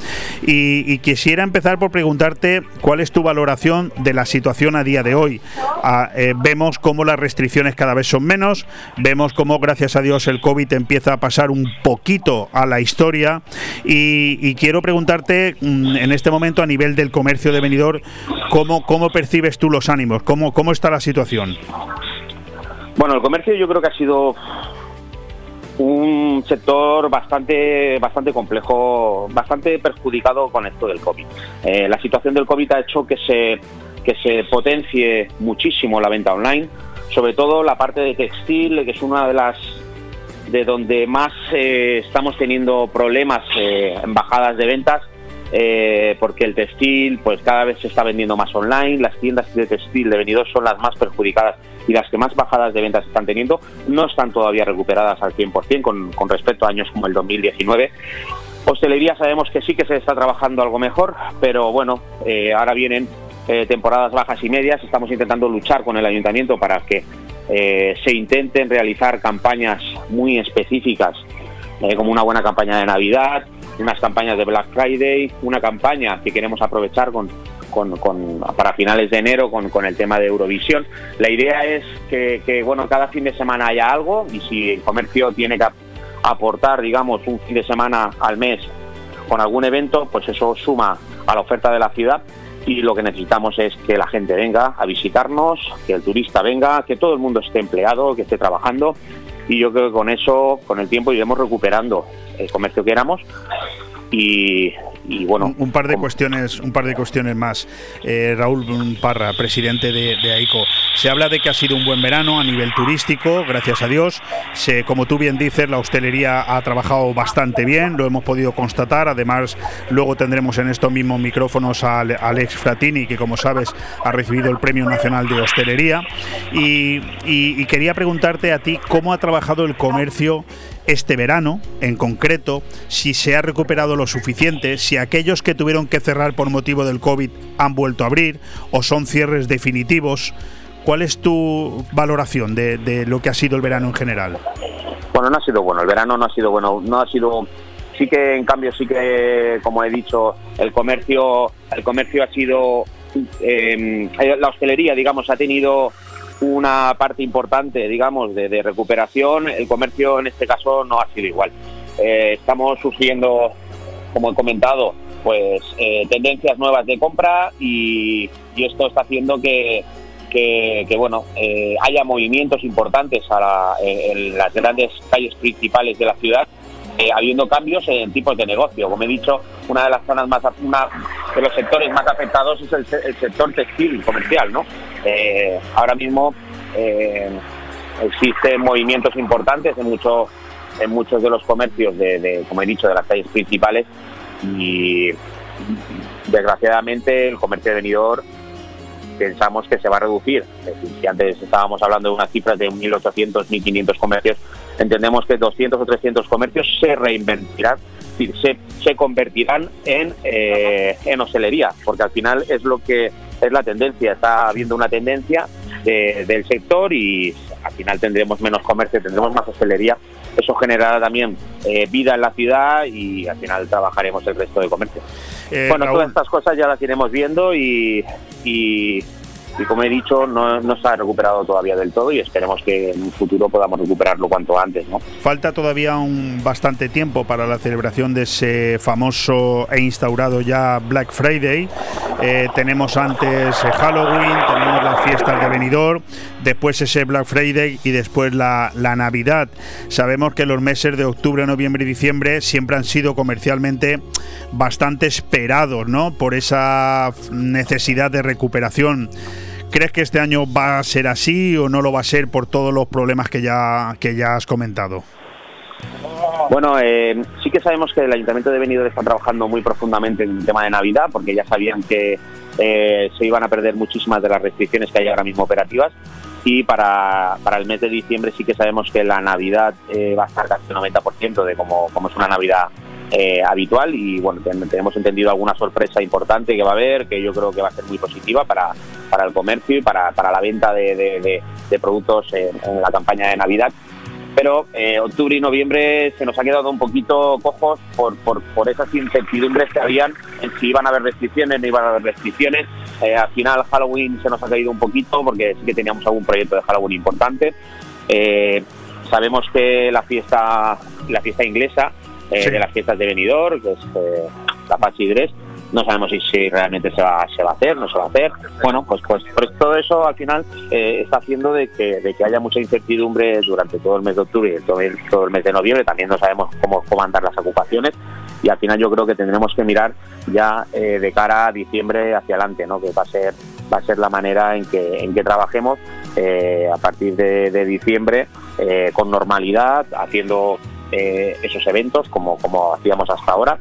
Y, quisiera empezar por preguntarte cuál es tu valoración de la situación a día de hoy. Ah, eh, vemos cómo las restricciones cada vez son menos, vemos cómo gracias a Dios el COVID empieza a pasar un poquito a la historia y, quiero preguntarte mm, en este momento a nivel del comercio de Benidorm, ¿cómo, cómo percibes tú los ánimos? ¿Cómo, ¿Cómo está la situación? Bueno, el comercio yo creo que ha sido un sector bastante bastante complejo, bastante perjudicado con esto del COVID. Eh, la situación del COVID ha hecho que se que se potencie muchísimo la venta online, sobre todo la parte de textil, que es una de las de donde más eh, estamos teniendo problemas eh, en bajadas de ventas, eh, porque el textil pues cada vez se está vendiendo más online, las tiendas de textil de venidores son las más perjudicadas y las que más bajadas de ventas están teniendo no están todavía recuperadas al 100% con, con respecto a años como el 2019. Hostelería sabemos que sí que se está trabajando algo mejor, pero bueno, ahora vienen temporadas bajas y medias, estamos intentando luchar con el ayuntamiento para que eh, se intenten realizar campañas muy específicas, eh, como una buena campaña de Navidad, unas campañas de Black Friday, una campaña que queremos aprovechar con, para finales de enero con, el tema de Eurovisión. La idea es que, bueno, cada fin de semana haya algo y si el comercio tiene que aportar, digamos, un fin de semana al mes con algún evento, pues eso suma a la oferta de la ciudad y lo que necesitamos es que la gente venga a visitarnos, que el turista venga, que todo el mundo esté empleado, que esté trabajando y yo creo que con eso, con el tiempo, iremos recuperando el comercio que éramos. Y, bueno un, par de cuestiones un par de cuestiones más. Eh, Raúl Parra presidente de, AICO. Se habla de que ha sido un buen verano a nivel turístico gracias a Dios. Se, como tú bien dices la hostelería ha trabajado bastante bien lo hemos podido constatar. Además luego tendremos en estos mismos micrófonos a Alex Fratini que como sabes ha recibido el premio nacional de hostelería. Y, y quería preguntarte a ti cómo ha trabajado el comercio este verano, en concreto, si se ha recuperado lo suficiente, si aquellos que tuvieron que cerrar por motivo del COVID han vuelto a abrir o son cierres definitivos. ¿Cuál es tu valoración de, lo que ha sido el verano en general? Bueno, no ha sido bueno, el verano no ha sido bueno, no ha sido sí que en cambio sí que como he dicho el comercio el comercio ha sido eh, la hostelería digamos ha tenido una parte importante, digamos, de, recuperación, el comercio en este caso no ha sido igual. Eh, estamos sufriendo, como he comentado, pues eh, tendencias nuevas de compra y, esto está haciendo que, bueno, eh, haya movimientos importantes en las grandes calles principales de la ciudad habiendo cambios en tipos de negocio. Como he dicho, una de las zonas más, una de los sectores más afectados es el, sector textil comercial, ¿no? Eh, ahora mismo eh, existen movimientos importantes en muchos de los comercios de, como he dicho, de las calles principales y desgraciadamente el comercio de venidor pensamos que se va a reducir. Si antes estábamos hablando de unas cifras de 1.800, 1.500 comercios, entendemos que 200 o 300 comercios se reinventarán, se, se convertirán en, eh, en hostelería, porque al final es lo que es la tendencia, está habiendo una tendencia del sector y al final tendremos menos comercio, tendremos más hostelería. Eso generará también eh, vida en la ciudad y al final trabajaremos el resto de comercio. Eh, bueno, todas estas cosas ya las iremos viendo y y como he dicho, no, no se ha recuperado todavía del todo y esperemos que en un futuro podamos recuperarlo cuanto antes. ¿no? Falta todavía un bastante tiempo para la celebración de ese famoso e instaurado ya Black Friday. Eh, tenemos antes Halloween, tenemos las fiestas de Benidorm, después ese Black Friday y después la, la Navidad. Sabemos que los meses de octubre, noviembre y diciembre siempre han sido comercialmente bastante esperados, ¿no? Por esa necesidad de recuperación. ¿Crees que este año va a ser así o no lo va a ser por todos los problemas que ya, que ya has comentado? Bueno, eh, sí que sabemos que el Ayuntamiento de Benidorm está trabajando muy profundamente en el tema de Navidad, porque ya sabían que eh, se iban a perder muchísimas de las restricciones que hay ahora mismo operativas. Y para, para el mes de diciembre sí que sabemos que la Navidad eh, va a estar casi el 90% de como, como es una Navidad habitual. Y bueno, tenemos entendido alguna sorpresa importante que va a haber, que yo creo que va a ser muy positiva para, para el comercio y para, para la venta de, de, productos en la campaña de Navidad pero eh, octubre y noviembre se nos ha quedado un poquito cojos por, por, por, esas incertidumbres que habían en si iban a haber restricciones, no iban a haber restricciones. Eh, al final Halloween se nos ha caído un poquito porque sí que teníamos algún proyecto de Halloween importante. Eh, sabemos que la fiesta, la fiesta inglesa de las fiestas de Benidorm, que es la Pachi Dress, no sabemos si, realmente se va, se va a hacer, no se va a hacer. Bueno, pues pues, pues todo eso al final eh, está haciendo de que, de que haya mucha incertidumbre durante todo el mes de octubre y todo el, todo el mes de noviembre. También no sabemos cómo, cómo las ocupaciones y al final yo creo que tendremos que mirar ya eh, de cara a diciembre hacia adelante, ¿no? que va a ser va a ser la manera en que en que trabajemos eh, a partir de, de diciembre con normalidad, haciendo esos eventos como, como hacíamos hasta ahora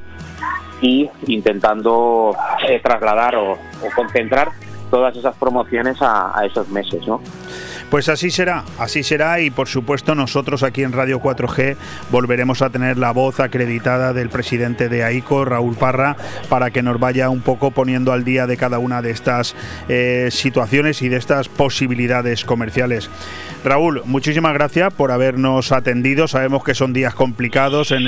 y intentando eh, trasladar o, concentrar todas esas promociones a, a esos meses, ¿no? Pues así será, así será y por supuesto nosotros aquí en Radio 4G volveremos a tener la voz acreditada del presidente de AICO, Raúl Parra, para que nos vaya un poco poniendo al día de cada una de estas eh, situaciones y de estas posibilidades comerciales. Raúl, muchísimas gracias por habernos atendido. Sabemos que son días complicados en,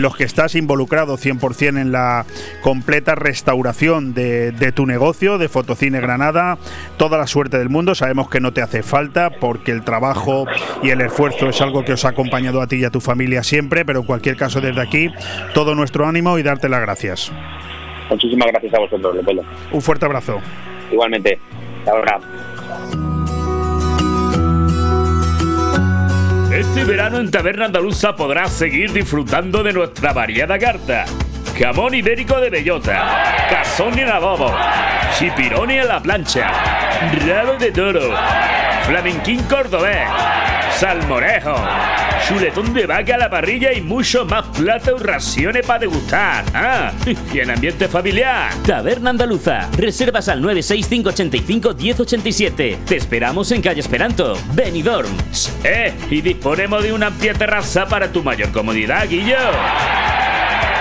los que estás involucrado 100% en la completa restauración de, de tu negocio, de Fotocine Granada. Toda la suerte del mundo. Sabemos que no te hace falta porque el trabajo y el esfuerzo es algo que os ha acompañado a ti y a tu familia siempre, pero en cualquier caso desde aquí todo nuestro ánimo y darte las gracias. Muchísimas gracias a vosotros, Leopoldo. Un fuerte abrazo. Igualmente. Ahora. Este verano en Taberna Andaluza podrás seguir disfrutando de nuestra variada carta. Jamón ibérico de bellota, cazón en adobo, chipironi a la plancha, rabo de toro, flamenquín cordobés, salmorejo, chuletón de vaca a la parrilla y mucho más plata y raciones para degustar. Ah, y en ambiente familiar. Taberna Andaluza. Reservas al 965851087. Te esperamos en calle Esperanto, Benidorm. Eh, y disponemos de una amplia terraza para tu mayor comodidad, Guillo.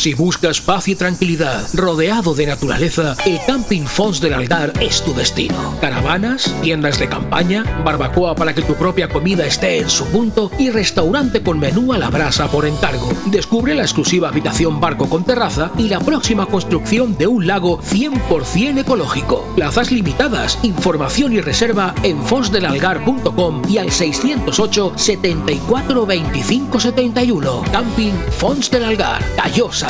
Si buscas paz y tranquilidad, rodeado de naturaleza, el Camping Fons del Algar es tu destino. Caravanas, tiendas de campaña, barbacoa para que tu propia comida esté en su punto y restaurante con menú a la brasa por encargo. Descubre la exclusiva habitación barco con terraza y la próxima construcción de un lago 100% ecológico. Plazas limitadas, información y reserva en fonsdelalgar.com y al 608 74 25 71. Camping Fons del Algar, Callosa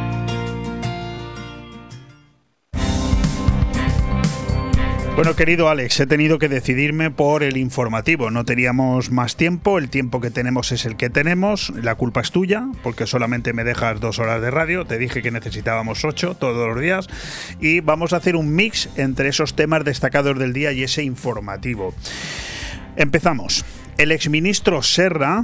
Bueno, querido Alex, he tenido que decidirme por el informativo. No teníamos más tiempo, el tiempo que tenemos es el que tenemos. La culpa es tuya, porque solamente me dejas dos horas de radio. Te dije que necesitábamos ocho todos los días. Y vamos a hacer un mix entre esos temas destacados del día y ese informativo. Empezamos. El exministro Serra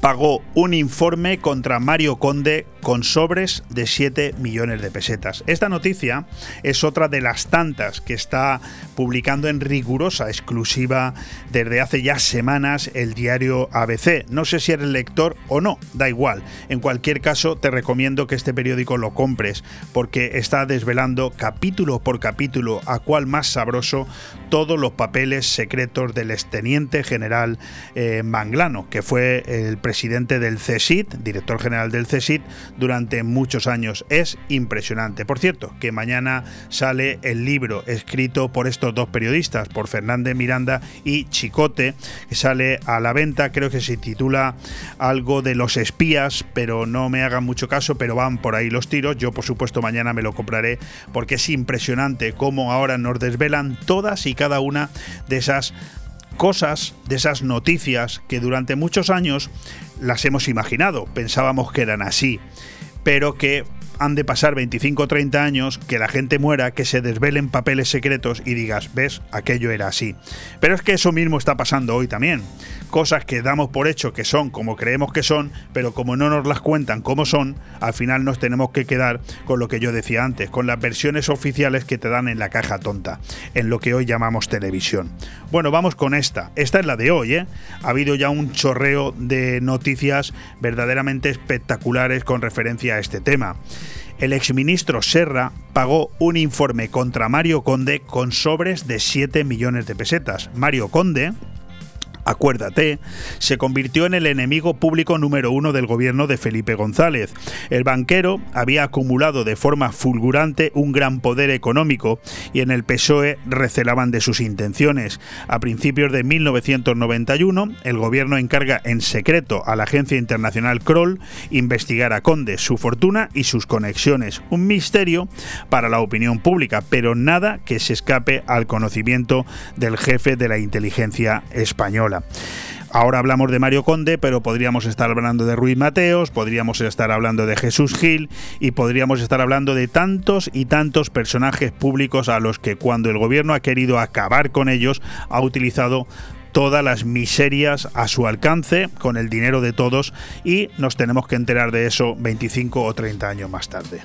pagó un informe contra Mario Conde con sobres de 7 millones de pesetas. Esta noticia es otra de las tantas que está publicando en rigurosa exclusiva desde hace ya semanas el diario ABC. No sé si eres lector o no, da igual. En cualquier caso, te recomiendo que este periódico lo compres porque está desvelando capítulo por capítulo, a cual más sabroso, todos los papeles secretos del exteniente general eh, Manglano, que fue el presidente del CSIT, director general del CSIT, durante muchos años. Es impresionante. Por cierto, que mañana sale el libro escrito por estos dos periodistas, por Fernández Miranda y Chicote, que sale a la venta, creo que se titula algo de los espías, pero no me hagan mucho caso, pero van por ahí los tiros. Yo, por supuesto, mañana me lo compraré porque es impresionante cómo ahora nos desvelan todas y cada una de esas cosas, de esas noticias que durante muchos años las hemos imaginado, pensábamos que eran así, pero que han de pasar 25 o 30 años, que la gente muera, que se desvelen papeles secretos y digas, ves, aquello era así. Pero es que eso mismo está pasando hoy también. Cosas que damos por hecho que son como creemos que son, pero como no nos las cuentan como son, al final nos tenemos que quedar con lo que yo decía antes, con las versiones oficiales que te dan en la caja tonta, en lo que hoy llamamos televisión. Bueno, vamos con esta. Esta es la de hoy, ¿eh? Ha habido ya un chorreo de noticias verdaderamente espectaculares con referencia a este tema el exministro Serra pagó un informe contra Mario Conde con sobres de 7 millones de pesetas. Mario Conde, acuérdate, se convirtió en el enemigo público número uno del gobierno de Felipe González. El banquero había acumulado de forma fulgurante un gran poder económico y en el PSOE recelaban de sus intenciones. A principios de 1991, el gobierno encarga en secreto a la agencia internacional Kroll investigar a Conde, su fortuna y sus conexiones. Un misterio para la opinión pública, pero nada que se escape al conocimiento del jefe de la inteligencia española. Ahora hablamos de Mario Conde, pero podríamos estar hablando de Ruiz Mateos, podríamos estar hablando de Jesús Gil y podríamos estar hablando de tantos y tantos personajes públicos a los que cuando el gobierno ha querido acabar con ellos ha utilizado todas las miserias a su alcance con el dinero de todos y nos tenemos que enterar de eso 25 o 30 años más tarde.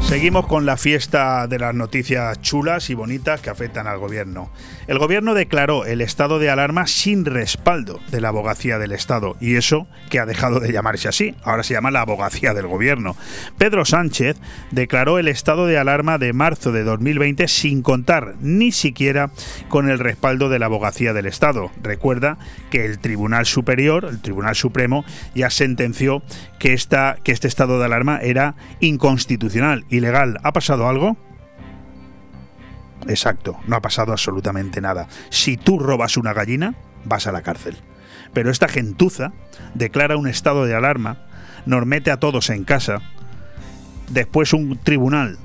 Seguimos con la fiesta de las noticias chulas y bonitas que afectan al gobierno. El gobierno declaró el estado de alarma sin respaldo de la abogacía del Estado y eso que ha dejado de llamarse así, ahora se llama la abogacía del gobierno. Pedro Sánchez declaró el estado de alarma de marzo de 2020 sin contar ni siquiera con el respaldo de la abogacía del Estado. Recuerda que el Tribunal Superior, el Tribunal Supremo, ya sentenció que, esta, que este estado de alarma era inconstitucional, ilegal. ¿Ha pasado algo? Exacto, no ha pasado absolutamente nada. Si tú robas una gallina, vas a la cárcel. Pero esta gentuza declara un estado de alarma, nos mete a todos en casa, después un tribunal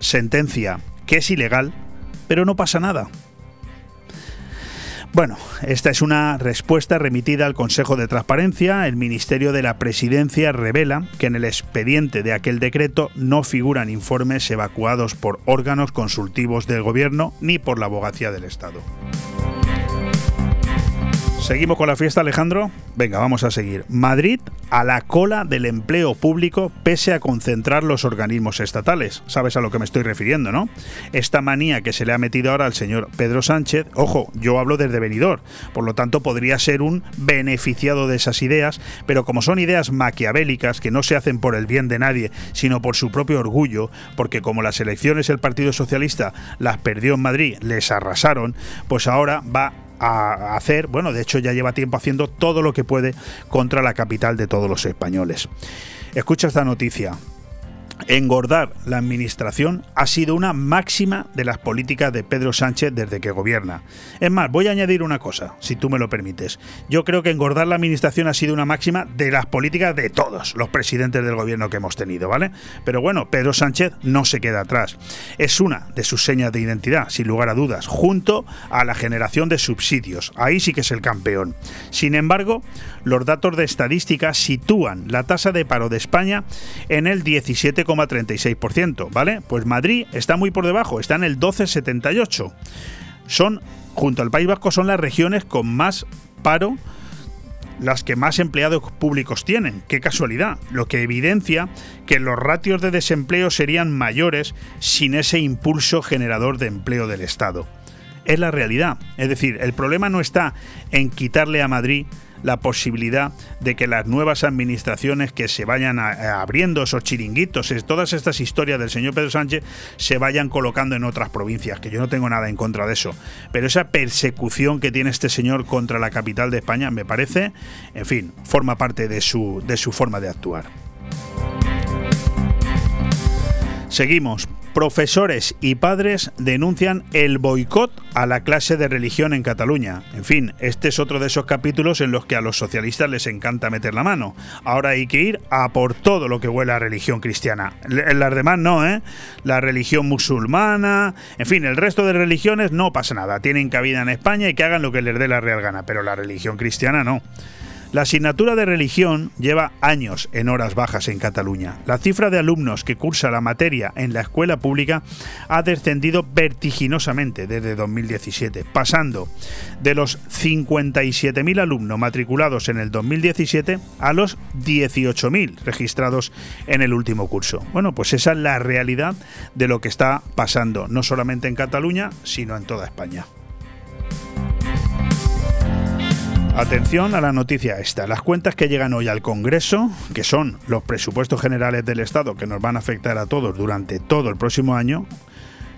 sentencia que es ilegal, pero no pasa nada. Bueno, esta es una respuesta remitida al Consejo de Transparencia. El Ministerio de la Presidencia revela que en el expediente de aquel decreto no figuran informes evacuados por órganos consultivos del Gobierno ni por la abogacía del Estado. Seguimos con la fiesta, Alejandro. Venga, vamos a seguir. Madrid a la cola del empleo público pese a concentrar los organismos estatales. ¿Sabes a lo que me estoy refiriendo, no? Esta manía que se le ha metido ahora al señor Pedro Sánchez, ojo, yo hablo desde venidor, por lo tanto podría ser un beneficiado de esas ideas, pero como son ideas maquiavélicas que no se hacen por el bien de nadie, sino por su propio orgullo, porque como las elecciones el Partido Socialista las perdió en Madrid, les arrasaron, pues ahora va a hacer, bueno, de hecho ya lleva tiempo haciendo todo lo que puede contra la capital de todos los españoles. Escucha esta noticia engordar la administración ha sido una máxima de las políticas de Pedro Sánchez desde que gobierna. Es más, voy a añadir una cosa, si tú me lo permites. Yo creo que engordar la administración ha sido una máxima de las políticas de todos los presidentes del gobierno que hemos tenido, ¿vale? Pero bueno, Pedro Sánchez no se queda atrás. Es una de sus señas de identidad, sin lugar a dudas, junto a la generación de subsidios. Ahí sí que es el campeón. Sin embargo, los datos de estadística sitúan la tasa de paro de España en el 17 36%, ¿vale? Pues Madrid está muy por debajo, está en el 12,78. Son, junto al País Vasco, son las regiones con más paro las que más empleados públicos tienen. Qué casualidad, lo que evidencia que los ratios de desempleo serían mayores sin ese impulso generador de empleo del Estado. Es la realidad. Es decir, el problema no está en quitarle a Madrid la posibilidad de que las nuevas administraciones que se vayan abriendo esos chiringuitos, todas estas historias del señor Pedro Sánchez se vayan colocando en otras provincias, que yo no tengo nada en contra de eso. Pero esa persecución que tiene este señor contra la capital de España me parece, en fin, forma parte de su, de su forma de actuar. Seguimos. Profesores y padres denuncian el boicot a la clase de religión en Cataluña. En fin, este es otro de esos capítulos en los que a los socialistas les encanta meter la mano. Ahora hay que ir a por todo lo que huele a religión cristiana. Las demás no, ¿eh? La religión musulmana, en fin, el resto de religiones no pasa nada. Tienen cabida en España y que hagan lo que les dé la real gana, pero la religión cristiana no. La asignatura de religión lleva años en horas bajas en Cataluña. La cifra de alumnos que cursa la materia en la escuela pública ha descendido vertiginosamente desde 2017, pasando de los 57.000 alumnos matriculados en el 2017 a los 18.000 registrados en el último curso. Bueno, pues esa es la realidad de lo que está pasando, no solamente en Cataluña, sino en toda España. Atención a la noticia esta. Las cuentas que llegan hoy al Congreso, que son los presupuestos generales del Estado que nos van a afectar a todos durante todo el próximo año,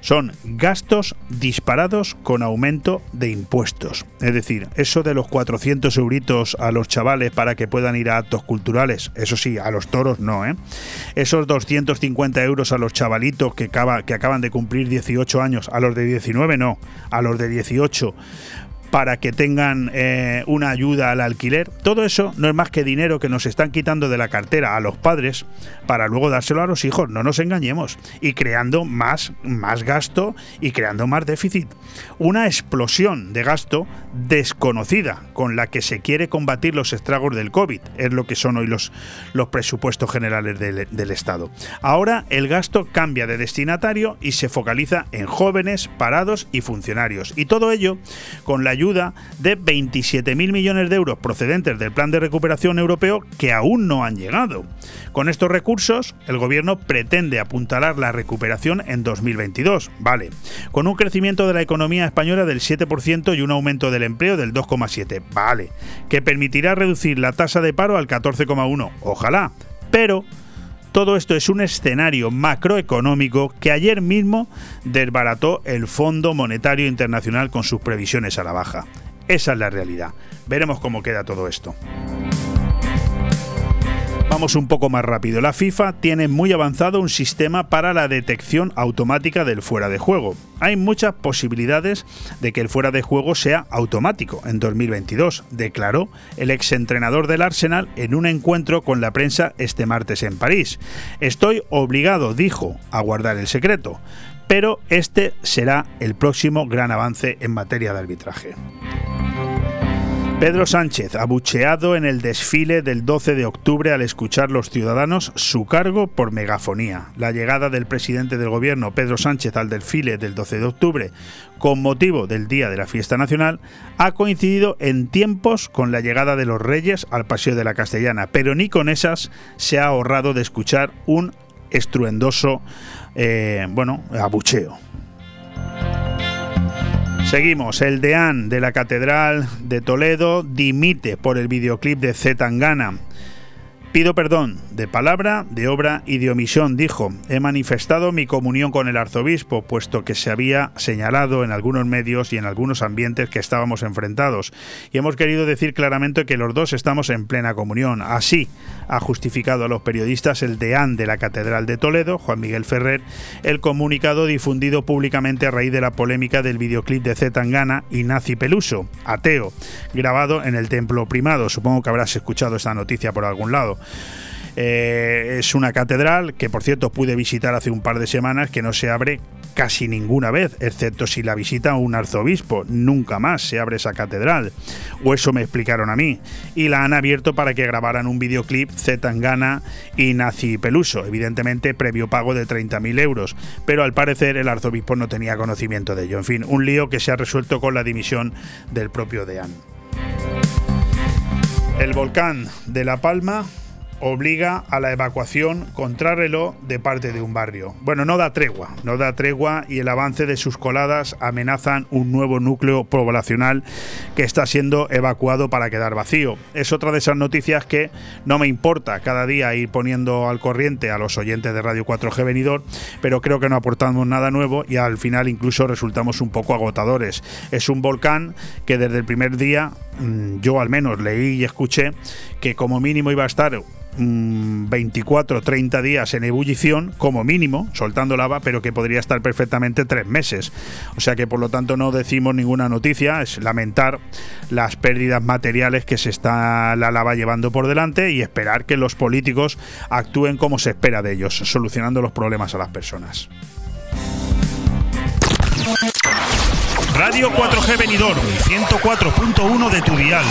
son gastos disparados con aumento de impuestos. Es decir, eso de los 400 euritos a los chavales para que puedan ir a actos culturales, eso sí, a los toros no, ¿eh? Esos 250 euros a los chavalitos que, que acaban de cumplir 18 años, a los de 19 no, a los de 18 para que tengan eh, una ayuda al alquiler. Todo eso no es más que dinero que nos están quitando de la cartera a los padres para luego dárselo a los hijos. No nos engañemos. Y creando más, más gasto y creando más déficit. Una explosión de gasto desconocida con la que se quiere combatir los estragos del COVID. Es lo que son hoy los, los presupuestos generales del, del Estado. Ahora el gasto cambia de destinatario y se focaliza en jóvenes, parados y funcionarios. Y todo ello con la ayuda de 27.000 millones de euros procedentes del Plan de Recuperación Europeo que aún no han llegado. Con estos recursos, el gobierno pretende apuntalar la recuperación en 2022, vale, con un crecimiento de la economía española del 7% y un aumento del empleo del 2,7, vale, que permitirá reducir la tasa de paro al 14,1, ojalá, pero todo esto es un escenario macroeconómico que ayer mismo desbarató el Fondo Monetario Internacional con sus previsiones a la baja. Esa es la realidad. Veremos cómo queda todo esto. Vamos un poco más rápido. La FIFA tiene muy avanzado un sistema para la detección automática del fuera de juego. Hay muchas posibilidades de que el fuera de juego sea automático en 2022, declaró el exentrenador del Arsenal en un encuentro con la prensa este martes en París. Estoy obligado, dijo, a guardar el secreto, pero este será el próximo gran avance en materia de arbitraje. Pedro Sánchez, abucheado en el desfile del 12 de octubre al escuchar los ciudadanos su cargo por megafonía. La llegada del presidente del gobierno, Pedro Sánchez, al desfile del 12 de octubre con motivo del Día de la Fiesta Nacional ha coincidido en tiempos con la llegada de los reyes al Paseo de la Castellana, pero ni con esas se ha ahorrado de escuchar un estruendoso, eh, bueno, abucheo. Seguimos, el deán de la Catedral de Toledo dimite por el videoclip de Zetangana. Pido perdón de palabra, de obra y de omisión, dijo. He manifestado mi comunión con el arzobispo, puesto que se había señalado en algunos medios y en algunos ambientes que estábamos enfrentados. Y hemos querido decir claramente que los dos estamos en plena comunión. Así ha justificado a los periodistas el deán de la Catedral de Toledo, Juan Miguel Ferrer, el comunicado difundido públicamente a raíz de la polémica del videoclip de Zetangana y Nazi Peluso, ateo, grabado en el templo primado. Supongo que habrás escuchado esta noticia por algún lado. Eh, es una catedral que, por cierto, pude visitar hace un par de semanas, que no se abre casi ninguna vez, excepto si la visita un arzobispo. Nunca más se abre esa catedral. O eso me explicaron a mí. Y la han abierto para que grabaran un videoclip Zetangana y Nazi Peluso, evidentemente previo pago de 30.000 euros. Pero al parecer el arzobispo no tenía conocimiento de ello. En fin, un lío que se ha resuelto con la dimisión del propio Deán. El volcán de La Palma obliga a la evacuación contrarreloj de parte de un barrio. Bueno, no da tregua, no da tregua y el avance de sus coladas amenazan un nuevo núcleo poblacional que está siendo evacuado para quedar vacío. Es otra de esas noticias que no me importa cada día ir poniendo al corriente a los oyentes de Radio 4G venidor, pero creo que no aportamos nada nuevo y al final incluso resultamos un poco agotadores. Es un volcán que desde el primer día mm, yo al menos leí y escuché que como mínimo iba a estar 24 30 días en ebullición, como mínimo, soltando lava, pero que podría estar perfectamente tres meses. O sea que por lo tanto no decimos ninguna noticia, es lamentar las pérdidas materiales que se está la lava llevando por delante y esperar que los políticos actúen como se espera de ellos, solucionando los problemas a las personas. Radio 4G Benidorm, 104.1 de tu dial.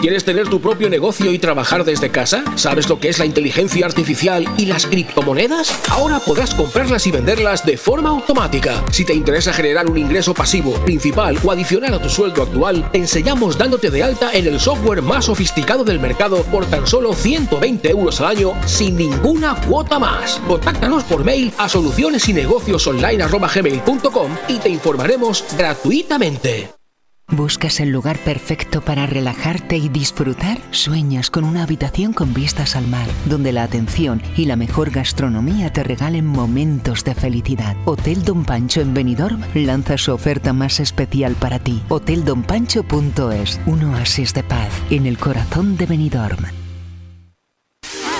¿Quieres tener tu propio negocio y trabajar desde casa? ¿Sabes lo que es la inteligencia artificial y las criptomonedas? Ahora podrás comprarlas y venderlas de forma automática. Si te interesa generar un ingreso pasivo, principal o adicional a tu sueldo actual, te enseñamos dándote de alta en el software más sofisticado del mercado por tan solo 120 euros al año sin ninguna cuota más. Contáctanos por mail a soluciones y te informaremos gratuitamente. ¿Buscas el lugar perfecto para relajarte y disfrutar? Sueñas con una habitación con vistas al mar, donde la atención y la mejor gastronomía te regalen momentos de felicidad. Hotel Don Pancho en Benidorm lanza su oferta más especial para ti. Hoteldonpancho.es, un oasis de paz en el corazón de Benidorm.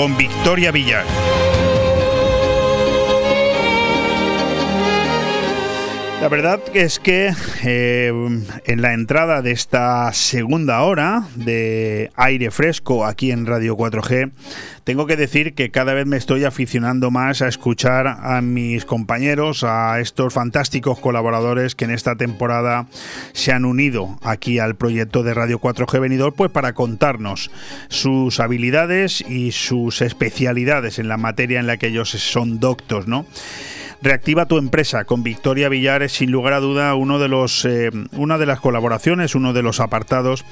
con Victoria Villar. La verdad es que eh, en la entrada de esta segunda hora de aire fresco aquí en Radio 4G, tengo que decir que cada vez me estoy aficionando más a escuchar a mis compañeros, a estos fantásticos colaboradores que en esta temporada se han unido aquí al proyecto de Radio 4G Venidor, pues para contarnos sus habilidades y sus especialidades en la materia en la que ellos son doctos, ¿no? Reactiva tu empresa con Victoria Villar es sin lugar a duda uno de los, eh, una de las colaboraciones, uno de los apartados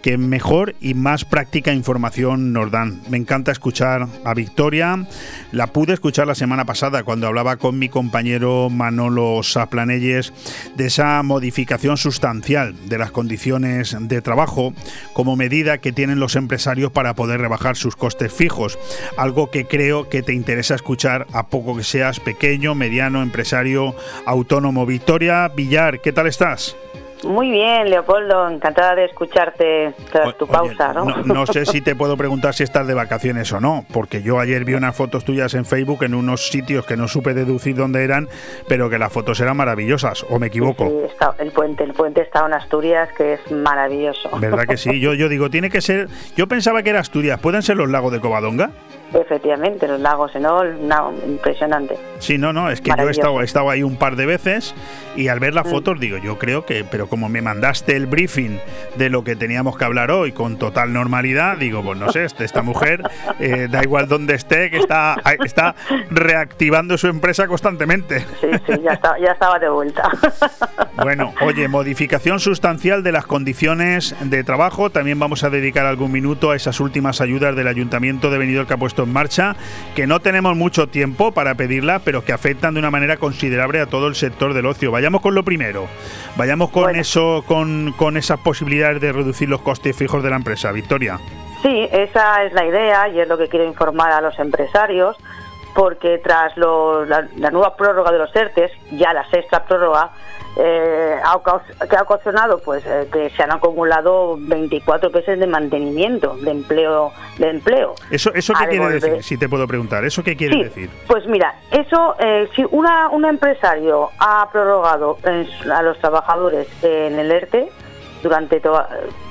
que mejor y más práctica información nos dan. Me encanta escuchar a Victoria. La pude escuchar la semana pasada cuando hablaba con mi compañero Manolo Saplanelles de esa modificación sustancial de las condiciones de trabajo como medida que tienen los empresarios para poder rebajar sus costes fijos. Algo que creo que te interesa escuchar a poco que seas pequeño, mediano empresario autónomo. Victoria Villar, ¿qué tal estás? Muy bien, Leopoldo, encantada de escucharte tras tu pausa, ¿no? ¿no? sé si te puedo preguntar si estás de vacaciones o no, porque yo ayer vi unas fotos tuyas en Facebook en unos sitios que no supe deducir dónde eran, pero que las fotos eran maravillosas, ¿o me equivoco? Sí, está, el puente, el puente está en Asturias, que es maravilloso. ¿Verdad que sí? Yo, yo digo, tiene que ser, yo pensaba que era Asturias, ¿pueden ser los lagos de Covadonga? Efectivamente, los lagos Enol, impresionante. Sí, no, no, es que yo he estado, he estado ahí un par de veces y al ver las mm. fotos digo, yo creo que, pero como me mandaste el briefing de lo que teníamos que hablar hoy con total normalidad, digo, pues no sé, este, esta mujer, eh, da igual donde esté, que está, está reactivando su empresa constantemente. Sí, sí, ya, ya estaba de vuelta. Bueno, oye, modificación sustancial de las condiciones de trabajo. También vamos a dedicar algún minuto a esas últimas ayudas del Ayuntamiento de Benidorm que ha puesto en marcha, que no tenemos mucho tiempo para pedirla, pero que afectan de una manera considerable a todo el sector del ocio. Vayamos con lo primero, vayamos con eso, con, con esas posibilidades de reducir los costes fijos de la empresa. Victoria. Sí, esa es la idea y es lo que quiero informar a los empresarios, porque tras la, la, nueva prórroga de los ERTES, ya la sexta prórroga, eh, que ha ocasionado pues eh, que se han acumulado 24 meses de mantenimiento de empleo de empleo. Eso eso qué quiere decir si te puedo preguntar eso qué quiere decir pues mira eso eh, si una un empresario ha prorrogado a los trabajadores en el ERTE durante toda,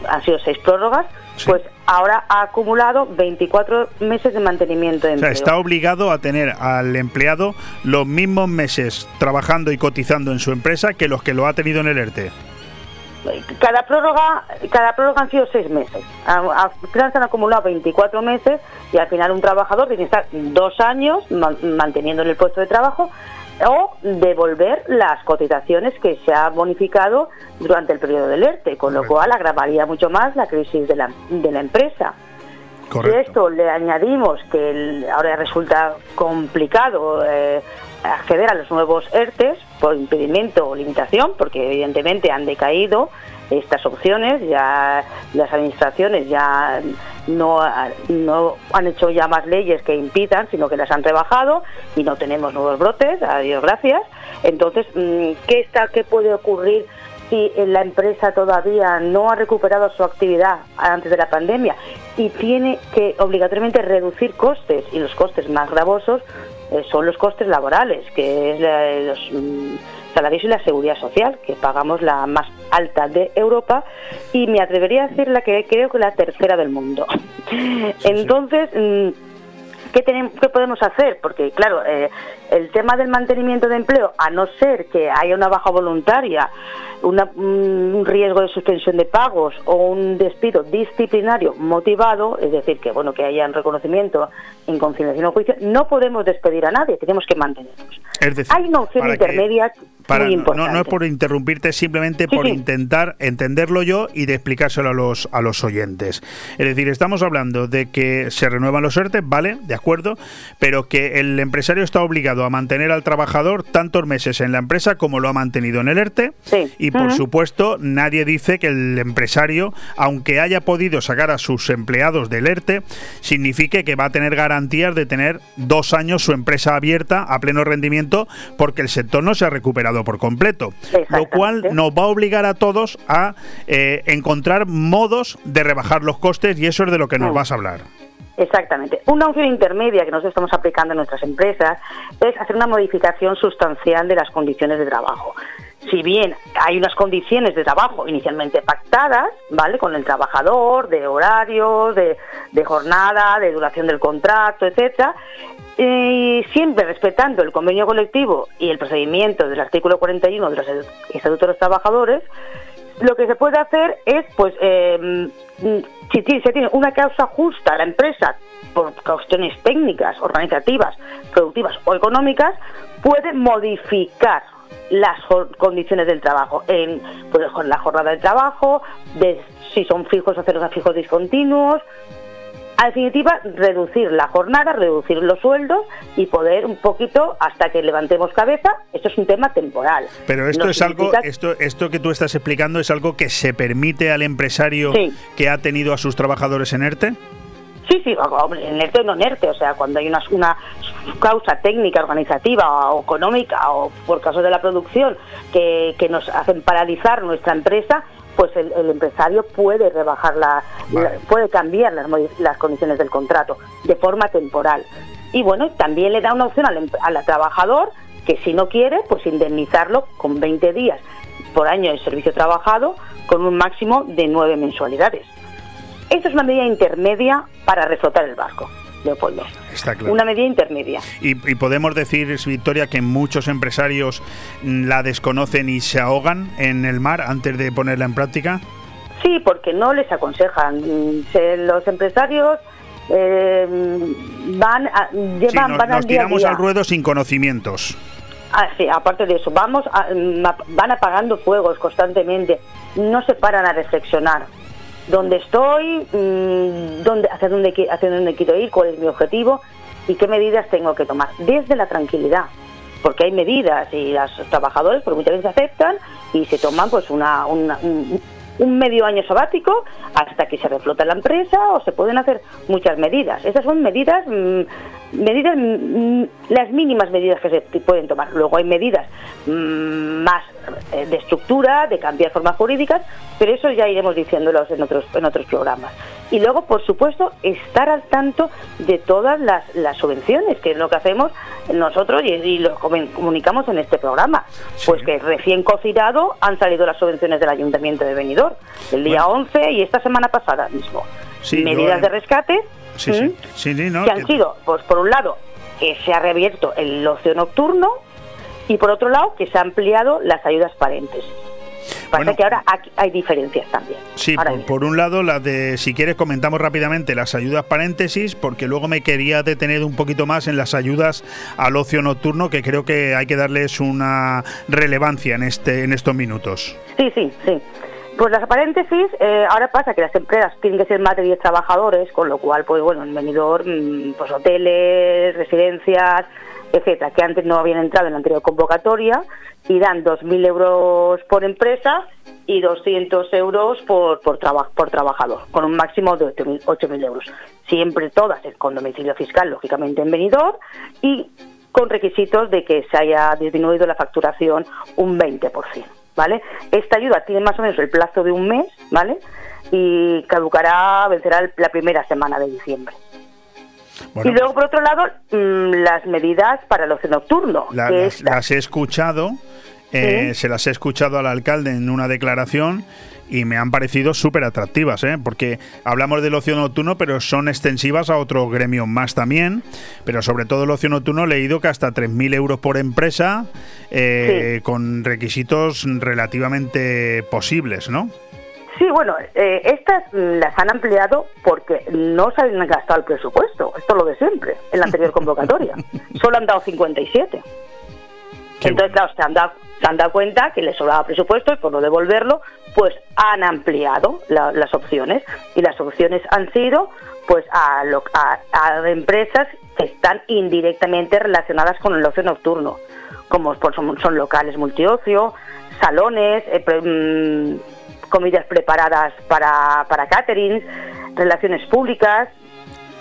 han sido seis prórrogas pues ahora ha acumulado 24 meses de mantenimiento de empleo. O sea, está obligado a tener al empleado los mismos meses trabajando y cotizando en su empresa que los que lo ha tenido en el ERTE. Cada prórroga, cada prórroga han sido seis meses. Al final se han acumulado 24 meses y al final un trabajador tiene que estar dos años manteniendo en el puesto de trabajo o devolver las cotizaciones que se ha bonificado durante el periodo del ERTE, con lo cual agravaría mucho más la crisis de la, de la empresa. Si esto le añadimos que ahora resulta complicado eh, acceder a los nuevos ERTES por impedimento o limitación, porque evidentemente han decaído estas opciones, ya las administraciones ya no, no han hecho ya más leyes que impidan, sino que las han rebajado y no tenemos nuevos brotes, a Dios gracias. Entonces, mm, ¿qué, está, qué puede ocurrir si la empresa todavía no ha recuperado su actividad antes de la pandemia y tiene que obligatoriamente reducir costes? Y los costes más gravosos eh, son los costes laborales, que es los mm, salarios y la seguridad social, que pagamos la más alta de Europa y me atrevería a decir la que creo que la tercera del mundo. Entonces, mm, ¿qué, tenemos, ¿qué podemos hacer? Porque, claro, eh, el tema del mantenimiento de empleo, a no ser que haya una baja voluntaria, un riesgo de suspensión de pagos o un despido disciplinario motivado, es decir, que bueno que haya un reconocimiento en conciliación o juicio, no podemos despedir a nadie, tenemos que mantenernos. Hay una opción intermedia no, es por interrumpirte, simplemente por intentar entenderlo yo y de explicárselo a los, a los oyentes. Es decir, estamos hablando de que se renuevan los ERTE, vale, de acuerdo, pero que el empresario está obligado a mantener al trabajador tantos meses en la empresa como lo ha mantenido en el ERTE. Y por supuesto, nadie dice que el empresario, aunque haya podido sacar a sus empleados del ERTE, signifique que va a tener garantías de tener dos años su empresa abierta a pleno rendimiento porque el sector no se ha recuperado por completo, lo cual nos va a obligar a todos a eh, encontrar modos de rebajar los costes y eso es de lo que nos vas a hablar. Exactamente. Una opción intermedia que nosotros estamos aplicando en nuestras empresas es hacer una modificación sustancial de las condiciones de trabajo. Si bien hay unas condiciones de trabajo inicialmente pactadas, ¿vale? Con el trabajador, de horarios, de, de jornada, de duración del contrato, etcétera, y siempre respetando el convenio colectivo y el procedimiento del artículo 41 de los Estatutos de los Trabajadores, lo que se puede hacer es, pues, eh, si se tiene una causa justa a la empresa por cuestiones técnicas, organizativas, productivas o económicas, puede modificar las condiciones del trabajo, en pues, la jornada de trabajo, de si son fijos o a fijos discontinuos, en definitiva, reducir la jornada, reducir los sueldos y poder un poquito hasta que levantemos cabeza. Esto es un tema temporal. Pero esto es algo, esto, esto que tú estás explicando es algo que se permite al empresario que ha tenido a sus trabajadores en ERTE. Sí, sí, en ERTE o no en ERTE, o sea, cuando hay una, una causa técnica, organizativa o económica o por caso de la producción que, que nos hacen paralizar nuestra empresa, pues el, empresario puede rebajar la, puede cambiar las, las, condiciones del contrato de forma temporal. Y bueno, también le da una opción al, al trabajador que si no quiere, pues indemnizarlo con 20 días por año de servicio trabajado con un máximo de nueve mensualidades. Esta es una medida intermedia para reflotar el barco. Leopoldo. Está claro. Una medida intermedia. Y, podemos decir, Victoria, que muchos empresarios la desconocen y se ahogan en el mar antes de ponerla en práctica. Sí, porque no les aconsejan. los empresarios eh, van a, llevan, nos, nos tiramos al ruedo sin conocimientos. Ah, sí, aparte de eso, vamos van apagando fuegos constantemente, no se paran a reflexionar dónde estoy, mm, dónde, hacia, dónde, hacia dónde quiero ir, cuál es mi objetivo y qué medidas tengo que tomar. Desde la tranquilidad, porque hay medidas y los trabajadores pues muchas veces aceptan y se toman pues un, un medio año sabático hasta que se reflota la empresa o se pueden hacer muchas medidas. Esas son medidas, mm, medidas las mínimas medidas que se pueden tomar. Luego hay medidas mm, más eh, de estructura, de cambiar formas jurídicas, pero eso ya iremos diciéndolos en otros, en otros programas. Y luego, por supuesto, estar al tanto de todas las, las subvenciones, que es lo que hacemos nosotros y, y lo comunicamos en este programa. Pues que recién cocinado han salido las subvenciones del Ayuntamiento de Benidorm, el día 11 y esta semana pasada mismo. Sí, yo, medidas eh, de rescate Sí, ¿m? sí. Sí, ¿no? que han sido, pues por un lado, que se ha reabierto el ocio nocturno y por otro lado, que se ha ampliado las ayudas paréntesis. Parece que ahora hay diferencias también. Sí, por, por un lado, las de, si quieres, comentamos rápidamente las ayudas paréntesis, porque luego me quería detener un poquito más en las ayudas al ocio nocturno, que creo que hay que darles una relevancia en, este, en estos minutos. Sí, sí, sí. Pues las paréntesis, eh, ahora pasa que las empresas tienen que ser más de 10 trabajadores, con lo cual, pues bueno, en venidor, mm, pues hoteles, residencias, etcétera, que antes no habían entrado en la anterior convocatoria, y dan 2.000 euros por empresa y 200 euros por, por, traba- por trabajador, con un máximo de 8.000 8.000 euros. Siempre todas con domicilio fiscal, lógicamente en venidor, y con requisitos de que se haya disminuido la facturación un 20%, ¿vale? Esta ayuda tiene más o menos el plazo de un mes, ¿vale? Y caducará, vencerá la primera semana de diciembre. Bueno, y luego, por otro lado, mm, las medidas para el ocio nocturno. La- las, he escuchado, eh, Sí. se las he escuchado al alcalde en una declaración y me han parecido súper atractivas, ¿eh? porque hablamos del ocio nocturno, pero son extensivas a otros gremios más también, pero sobre todo el ocio nocturno he leído que hasta 3.000 euros por empresa, eh, con requisitos relativamente posibles, ¿no? Sí, bueno, eh, estas las han ampliado porque no se han gastado el presupuesto. Esto es lo de siempre, en la anterior convocatoria. Solo han dado 57. Entonces, claro, se han, dado, se han dado cuenta que les sobraba presupuesto y por no devolverlo, pues han ampliado la- las opciones. Y las opciones han sido pues a, empresas que están indirectamente relacionadas con el ocio nocturno, como son, locales multiocio, salones, eh, mm, comidas preparadas para, para caterings, relaciones públicas,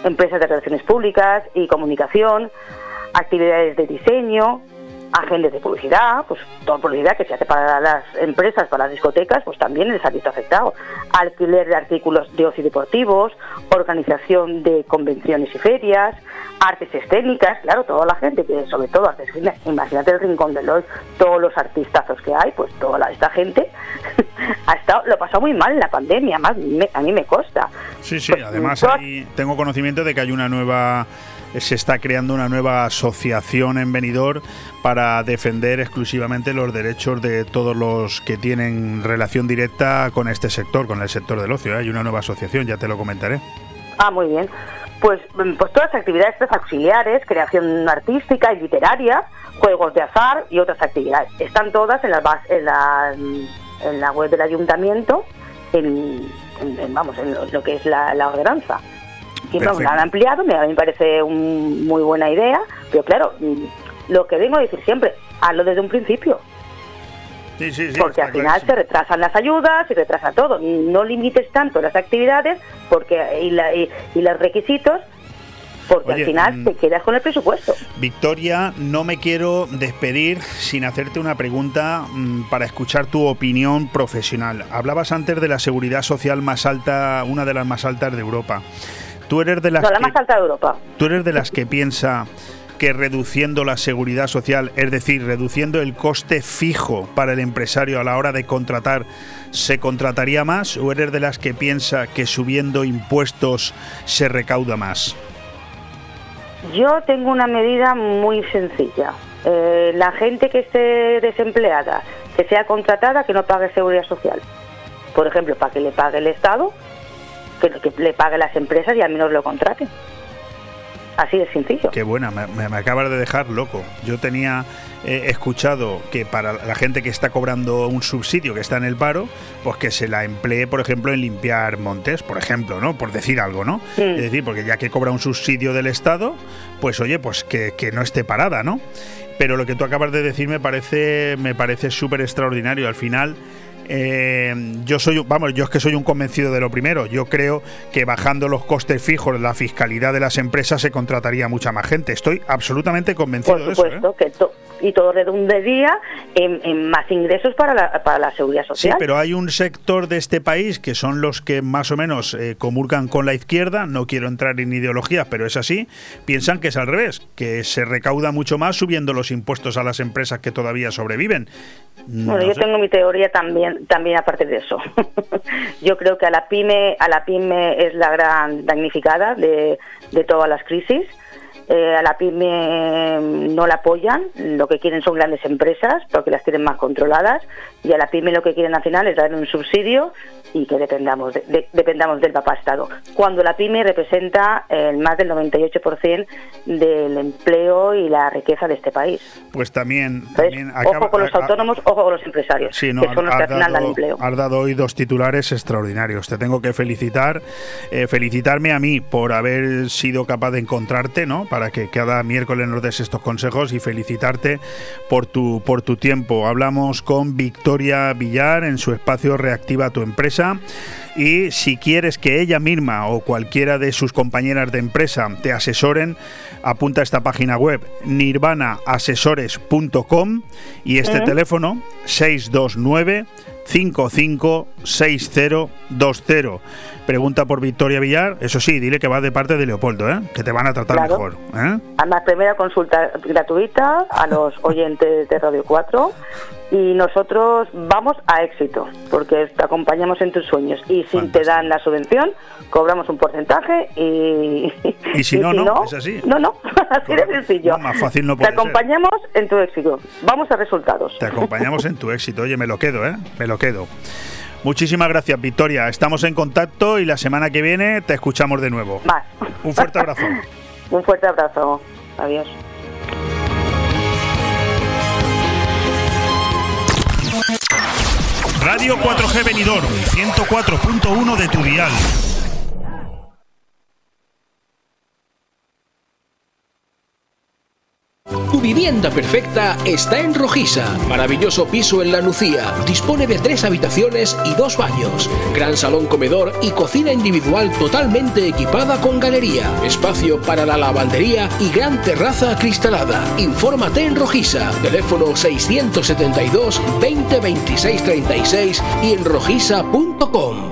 empresas de relaciones públicas y comunicación, actividades de diseño, agentes de publicidad, pues toda publicidad que se hace para las empresas, para las discotecas, pues también les ha visto afectado. Alquiler de artículos de ocio deportivos, organización de convenciones y ferias, artes escénicas, claro, toda la gente, que sobre todo artes escénicas, imagínate el rincón de los, todos los artistazos que hay, pues toda la- esta gente ha estado, lo pasó muy mal en la pandemia, más me- a mí me consta. Sí, sí, Pues, además hay- tengo conocimiento de que hay una nueva se está creando una nueva asociación en Benidorm para defender exclusivamente los derechos de todos los que tienen relación directa con este sector, con el sector del ocio. Hay una nueva asociación, ya te lo comentaré. Ah, muy bien. Pues, mm, pues todas las actividades auxiliares, creación artística y literaria, juegos de azar y otras actividades. Están todas en la, en la, en la web del ayuntamiento, en, vamos, en lo, que es la ordenanza. La han ampliado, me, a mí me parece un- muy buena idea, pero claro, mm, lo que vengo a decir siempre, hazlo desde un principio. Sí, sí, sí. porque al final se retrasan las ayudas y retrasa todo. No limites tanto las actividades porque y, la- y- y los requisitos porque Oye, al final mm, te quedas con el presupuesto. Victoria, no me quiero despedir sin hacerte una pregunta mm, para escuchar tu opinión profesional. Hablabas antes de la seguridad social más alta, una de las más altas de Europa. Tú eres de las No, la que- más alta de Europa. ¿Tú eres de las que piensa que reduciendo la seguridad social, es decir, reduciendo el coste fijo para el empresario a la hora de contratar, se contrataría más? ¿O eres de las que piensa que subiendo impuestos se recauda más? Yo tengo una medida muy sencilla. Eh, la gente que esté desempleada, que sea contratada, que no pague seguridad social. Por ejemplo, para que le pague el Estado, que, que le pague las empresas y al menos lo contraten. Así de sencillo. Qué buena, me, me acabas de dejar loco. Yo tenía he escuchado que para la gente que está cobrando un subsidio, que está en el paro, pues que se la emplee, por ejemplo, en limpiar montes, por ejemplo, ¿no? Por decir algo, ¿no? Es decir, porque ya que cobra un subsidio del Estado, pues oye, pues que, que no esté parada, ¿no? Pero lo que tú acabas de decir me parece, me parece súper extraordinario. Al final, eh, yo soy, vamos, yo es que soy un convencido de lo primero. Yo creo que bajando los costes fijos, la fiscalidad de las empresas se contrataría mucha más gente. Estoy absolutamente convencido de eso. ¿eh? que y todo redundaría en, en más ingresos para la, para la seguridad social. Sí, pero hay un sector de este país que son los que más o menos eh, comulgan con la izquierda. No quiero entrar en ideologías, pero es así. Piensan que es al revés, que se recauda mucho más subiendo los impuestos a las empresas que todavía sobreviven. Bueno, yo tengo mi teoría también, también aparte de eso. yo creo que a la pyme, a la pyme es la gran damnificada de, de todas las crisis eh, a la pyme no la apoyan, lo que quieren son grandes empresas porque las tienen más controladas y a la pyme lo que quieren al final es darle un subsidio y que dependamos, dependamos del papá Estado. Cuando la pyme representa el más del 98% del empleo y la riqueza de este país. Pues también... ojo con los autónomos, ojo con los empresarios, que son los que al final dan empleo. Has dado hoy dos titulares extraordinarios. Te tengo que felicitar, eh, felicitarme a mí por haber sido capaz de encontrarte, ¿no? Para que cada miércoles nos des estos consejos y felicitarte por tu, por tu tiempo. Hablamos con Victoria Villar en su espacio Reactiva tu empresa y si quieres que ella misma o cualquiera de sus compañeras de empresa te asesoren, apunta a esta página web nirvanaasesores.com y este teléfono 629 556020. Pregunta por Victoria Villar. Eso sí, dile que va de parte de Leopoldo, ¿eh? que te van a tratar mejor. ¿eh? Además, primera consulta gratuita a los oyentes de Radio 4 y nosotros vamos a éxito porque te acompañamos en tus sueños y si te dan la subvención cobramos un porcentaje y, y si, no, no, es así. No, no, así de sencillo. más fácil no puede Te acompañamos en tu éxito. Vamos a resultados. Te acompañamos en tu éxito. Oye, me lo quedo, ¿eh? Me lo quedo. Muchísimas gracias, Victoria. Estamos en contacto y la semana que viene te escuchamos de nuevo. Más. Un fuerte abrazo. Un fuerte abrazo. Adiós. Radio 4G Benidorm, 104.1 de tu dial. Tu vivienda perfecta está en Rojisa. Maravilloso piso en La Nucía. Dispone de tres habitaciones y dos baños. Gran salón comedor y cocina individual totalmente equipada con galería. Espacio para la lavandería y gran terraza acristalada. Infórmate en Rojisa. Teléfono 672 20 26 36 y en rojisa.com.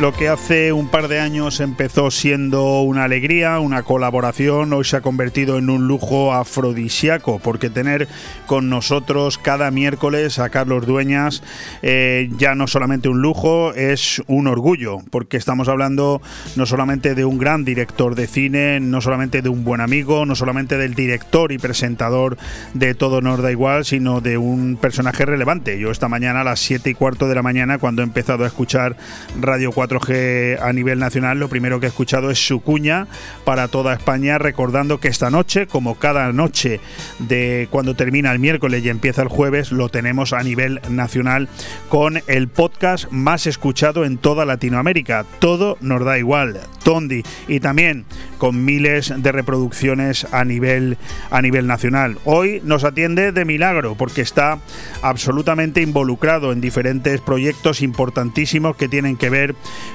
Lo que hace un par de años empezó siendo una alegría, una colaboración, hoy se ha convertido en un lujo afrodisíaco, porque tener con nosotros cada miércoles a Carlos Dueñas eh, ya no solamente un lujo, es un orgullo, porque estamos hablando no solamente de un gran director de cine, no solamente de un buen amigo, no solamente del director y presentador de Todo Nos Da Igual, sino de un personaje relevante. Yo esta mañana a las 7 y cuarto de la mañana, cuando he empezado a escuchar Radio 4, 4G a nivel nacional, lo primero que he escuchado es su cuña para toda España, recordando que esta noche, como cada noche de cuando termina el miércoles y empieza el jueves, lo tenemos a nivel nacional con el podcast más escuchado en toda Latinoamérica. Todo nos da igual, Tondi, y también con miles de reproducciones a nivel, a nivel nacional. Hoy nos atiende de milagro porque está absolutamente involucrado en diferentes proyectos importantísimos que tienen que ver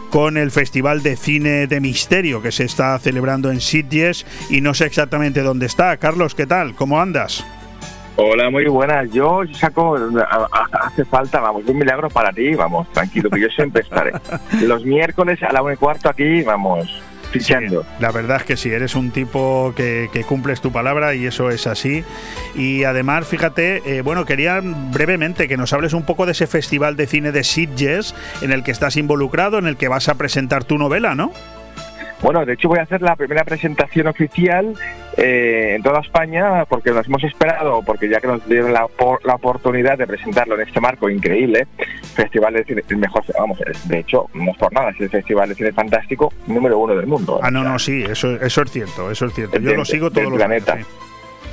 con el Festival de Cine de Misterio que se está celebrando en Sitges y no sé exactamente dónde está. Carlos, ¿qué tal? ¿Cómo andas? Hola, muy buenas. Yo saco, hace falta, vamos, un milagro para ti, vamos, tranquilo, que yo siempre estaré. Los miércoles a la una y cuarto aquí, vamos, la verdad es que sí, eres un tipo que, cumples tu palabra y eso es así. Y además, fíjate, eh, bueno, quería brevemente que nos hables un poco de ese festival de cine de Sitges en el que estás involucrado, en el que vas a presentar tu novela, ¿no? Bueno, de hecho voy a hacer la primera presentación oficial eh, en toda España porque nos hemos esperado, porque ya que nos dieron la, la oportunidad de presentarlo en este marco increíble, Festival de Cine, el mejor, vamos, de hecho, no es por nada, es el Festival de Cine Fantástico número uno del mundo. Ah, no, no, sí, eso, eso es cierto, eso es cierto. Yo lo sigo todo los planeta.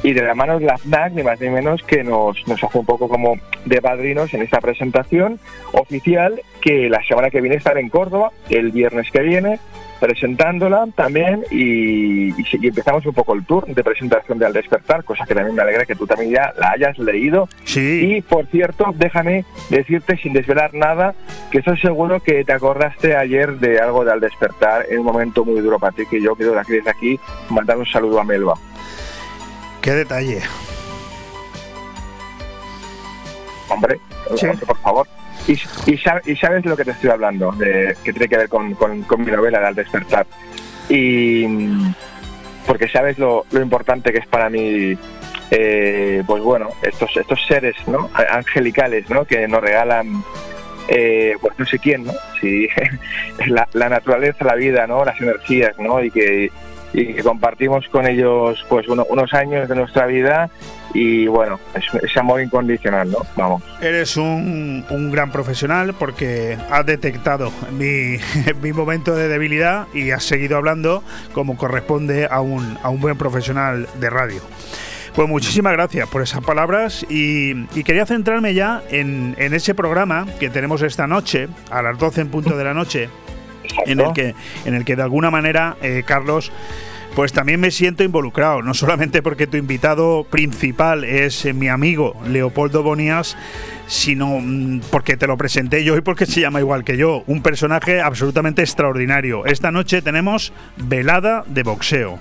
y de la mano de la FNAC, ni más ni menos que nos, nos hace un poco como de padrinos en esta presentación oficial que la semana que viene estará en Córdoba, el viernes que viene, presentándola también y, empezamos un poco el tour de presentación de Al Despertar, cosa que también me alegra que tú también ya la hayas leído. Sí. Y por cierto, déjame decirte sin desvelar nada que estoy seguro que te acordaste ayer de algo de Al Despertar en un momento muy duro para ti, que yo quiero desde aquí mandar un saludo a Melba. Qué detalle. Hombre, por favor. Y, y, sabes lo que te estoy hablando, de, que tiene que ver con, mi novela Al despertar. Y porque sabes lo, importante que es para mí, eh, pues bueno, estos, estos seres ¿no? angelicales ¿no? que nos regalan, eh, pues no sé quién, ¿no? Si la, naturaleza, la vida, ¿no? las energías, ¿no? y que y que compartimos con ellos pues unos años de nuestra vida y bueno, es, amor incondicional, ¿no? Vamos. Eres un, un gran profesional porque has detectado mi, mi, momento de debilidad y has seguido hablando como corresponde a un, a un buen profesional de radio. Pues muchísimas gracias por esas palabras y, quería centrarme ya en, en, ese programa que tenemos esta noche, a las 12 en punto de la noche, en el que, en el que de alguna manera, eh, Carlos, pues también me siento involucrado, no solamente porque tu invitado principal es eh, mi amigo Leopoldo Bonías, sino mm, porque te lo presenté yo y porque se llama igual que yo, un personaje absolutamente extraordinario. Esta noche tenemos velada de boxeo.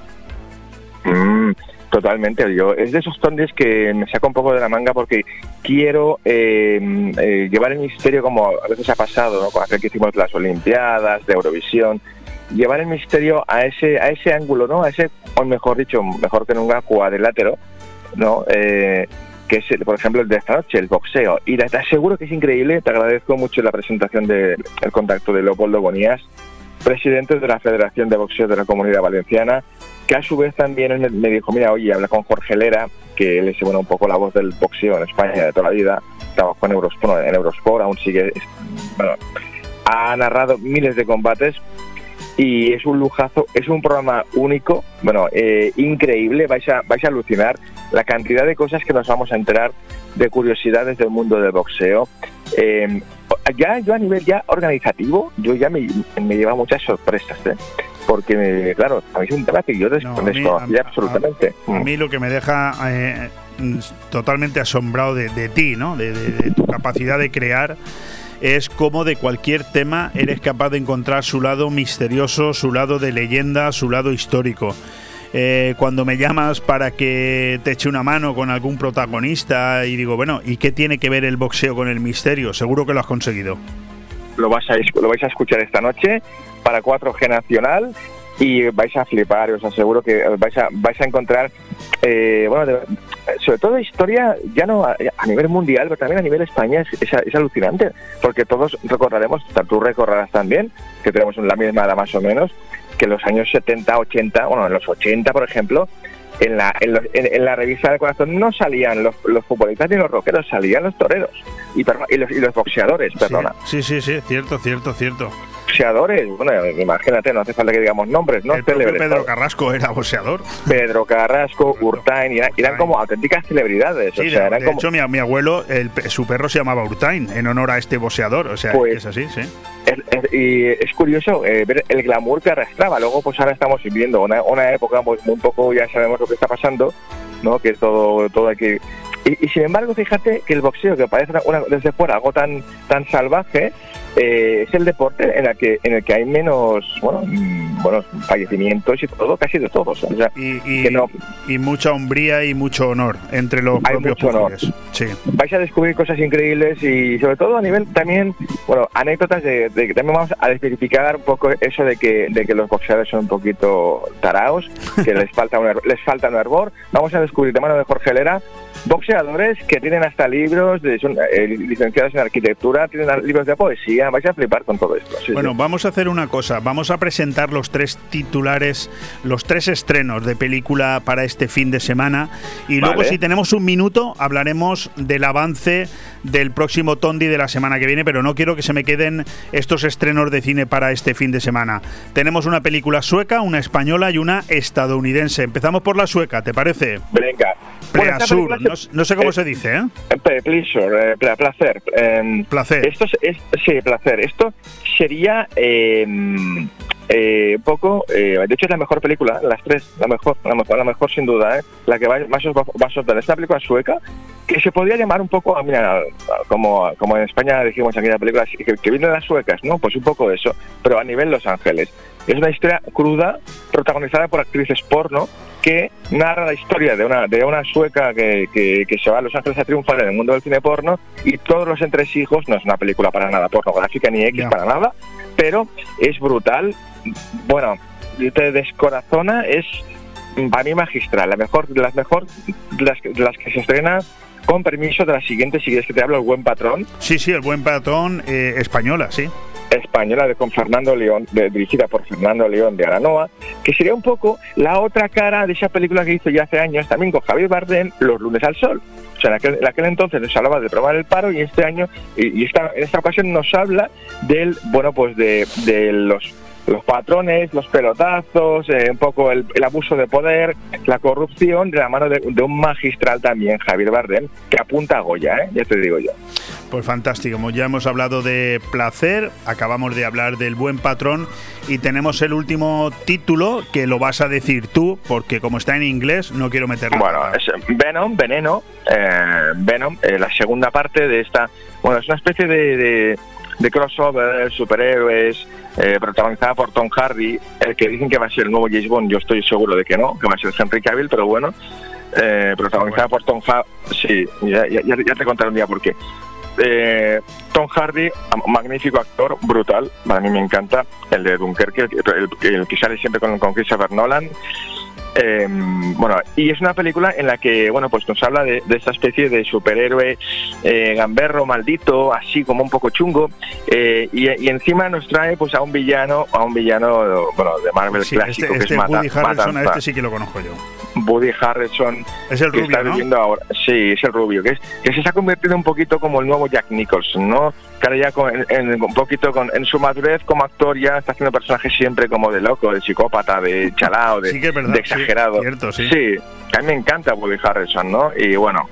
Mm, totalmente, yo es de esos tondes que me saca un poco de la manga porque quiero eh, llevar el misterio como a veces ha pasado, ¿no? Con que hicimos las Olimpiadas, de Eurovisión, llevar el misterio a ese a ese ángulo, ¿no? A ese, o mejor dicho, mejor que nunca, cuadrilátero, ¿no? Eh, que es, por ejemplo, el de esta noche, el boxeo. Y te aseguro que es increíble, te agradezco mucho la presentación del contacto de Leopoldo Bonías, presidente de la Federación de Boxeo de la Comunidad Valenciana, que a su vez también me dijo, mira, oye, habla con Jorge Lera, que él es bueno, un poco la voz del boxeo en España de toda la vida, trabajó en Eurosport, en Eurosport aún sigue, bueno, ha narrado miles de combates, y es un lujazo, es un programa único, bueno, eh, increíble, vais a, vais a alucinar la cantidad de cosas que nos vamos a enterar de curiosidades del mundo del boxeo. Em, ya yo a nivel ya organizativo, yo ya me, me lleva muchas sorpresas, ¿eh? Porque claro, a mí es un tema que yo desconocía absolutamente. A, mí lo que me deja eh, totalmente asombrado de, ti, ¿no? de tu capacidad de crear es cómo de cualquier tema eres capaz de encontrar su lado misterioso, su lado de leyenda, su lado histórico. Eh, cuando me llamas para que te eche una mano con algún protagonista y digo, bueno, ¿y qué tiene que ver el boxeo con el misterio? Seguro que lo has conseguido. lo, vais a, lo vais a escuchar esta noche para 4G Nacional y vais a flipar, os aseguro que vais a, vais a encontrar, eh, bueno, sobre todo historia, ya no a, nivel mundial, pero también a nivel España es, es, alucinante, porque todos recordaremos, tú recordarás también, que tenemos la misma edad más o menos, que en los años 70, 80, bueno, en los 80, por ejemplo, en la, en, la revista del corazón no salían los, los, futbolistas ni los rockeros, salían los toreros y, y, los, y los boxeadores, perdona. Sí, sí, sí, cierto, cierto, cierto boxeadores, bueno, imagínate, no hace falta que digamos nombres, ¿no? El Pedro Carrasco era boxeador. Pedro Carrasco, Urtain, eran, como auténticas celebridades. Sí, o de, hecho, mi, mi, abuelo, el, su perro se llamaba Urtain, en honor a este boxeador, o sea, pues, es así, sí. y es curioso eh, ver el glamour que arrastraba. Luego, pues ahora estamos viviendo una, una época, pues un poco ya sabemos lo que está pasando, ¿no? Que todo, todo hay que y, sin embargo, fíjate que el boxeo, que parece una, desde fuera algo tan, tan salvaje, eh, es el deporte en el que en el que hay menos bueno mm, bueno fallecimientos y todo casi de todos y, mucha hombría y mucho honor entre los hay propios mucho Sí. vais a descubrir cosas increíbles y sobre todo a nivel también bueno anécdotas de, que también vamos a desverificar un poco eso de que de que los boxeadores son un poquito taraos que les falta un, les falta un hervor. Vamos a descubrir de mano de Jorge Lera boxeadores que tienen hasta libros, de, son eh, licenciados en arquitectura, tienen libros de poesía, vais a flipar con todo esto. bueno, vamos a hacer una cosa, vamos a presentar los tres titulares, los tres estrenos de película para este fin de semana y luego si tenemos un minuto hablaremos del avance del próximo Tondi de la semana que viene, pero no quiero que se me queden estos estrenos de cine para este fin de semana. Tenemos una película sueca, una española y una estadounidense. Empezamos por la sueca, ¿te parece? Venga. Pleasure, no, sé cómo se dice, ¿eh? eh pleasure, eh, placer. Em, placer. Esto es, sí, placer. Esto sería em, eh, un poco, de hecho es la mejor película, las tres, la mejor, la mejor, la mejor sin duda, la que más os va, a soltar. Es una película sueca que se podría llamar un poco, mira, como, como en España dijimos aquí en la película, que, que vienen las suecas, ¿no? Pues un poco eso, pero a nivel Los Ángeles. Es una historia cruda, protagonizada por actrices porno, que narra la historia de una, de una sueca que, que, se va a Los Ángeles a triunfar en el mundo del cine porno y todos los entresijos, no es una película para nada pornográfica ni X para nada, pero es brutal, bueno, te descorazona, es para mí magistral, la mejor, de las mejor, las, las que se estrena con permiso de la siguiente, si quieres que te hablo, el buen patrón. Sí, sí, el buen patrón eh, española, sí española de con Fernando León, dirigida por Fernando León de Aranoa, que sería un poco la otra cara de esa película que hizo ya hace años también con Javier Bardem, Los lunes al sol. O sea, en aquel, entonces nos hablaba de probar el paro y este año, y, esta, en esta ocasión nos habla del, bueno, pues de, de los los patrones, los pelotazos, eh, un poco el, abuso de poder, la corrupción, de la mano de, un magistral también, Javier Bardem, que apunta a Goya, ¿eh? ya te digo yo. Pues fantástico, como ya hemos hablado de placer, acabamos de hablar del buen patrón y tenemos el último título que lo vas a decir tú, porque como está en inglés no quiero meterlo. Bueno, es Venom, Veneno, eh, Venom, la segunda parte de esta, bueno, es una especie de de crossover, superhéroes, eh, protagonizada por Tom Hardy, el que dicen que va a ser el nuevo James Bond, yo estoy seguro de que no, que va a ser Henry Cavill, pero bueno, eh, protagonizada por Tom Hardy, sí, ya, te contaré un día por qué. Eh, Tom Hardy, magnífico actor, brutal, a mí me encanta, el de Dunkerque, el, que sale siempre con, con Christopher Nolan, eh, bueno, y es una película en la que, bueno, pues nos habla de, esta especie de superhéroe eh, gamberro, maldito, así como un poco chungo, eh, y, encima nos trae pues a un villano, a un villano, bueno, de Marvel clásico este, que este es Woody Harrelson, este sí que lo conozco yo. Woody Harrelson es el rubio, está ahora. Sí, es el rubio, que, es, que se ha convertido un poquito como el nuevo Jack Nicholson, ¿no? Que ya en, un poquito con, en su madurez como actor ya está haciendo personajes siempre como de loco, de psicópata, de chalao, de, de exagerado. Sí, sí. a mí me encanta Woody Harrelson, ¿no? Y bueno,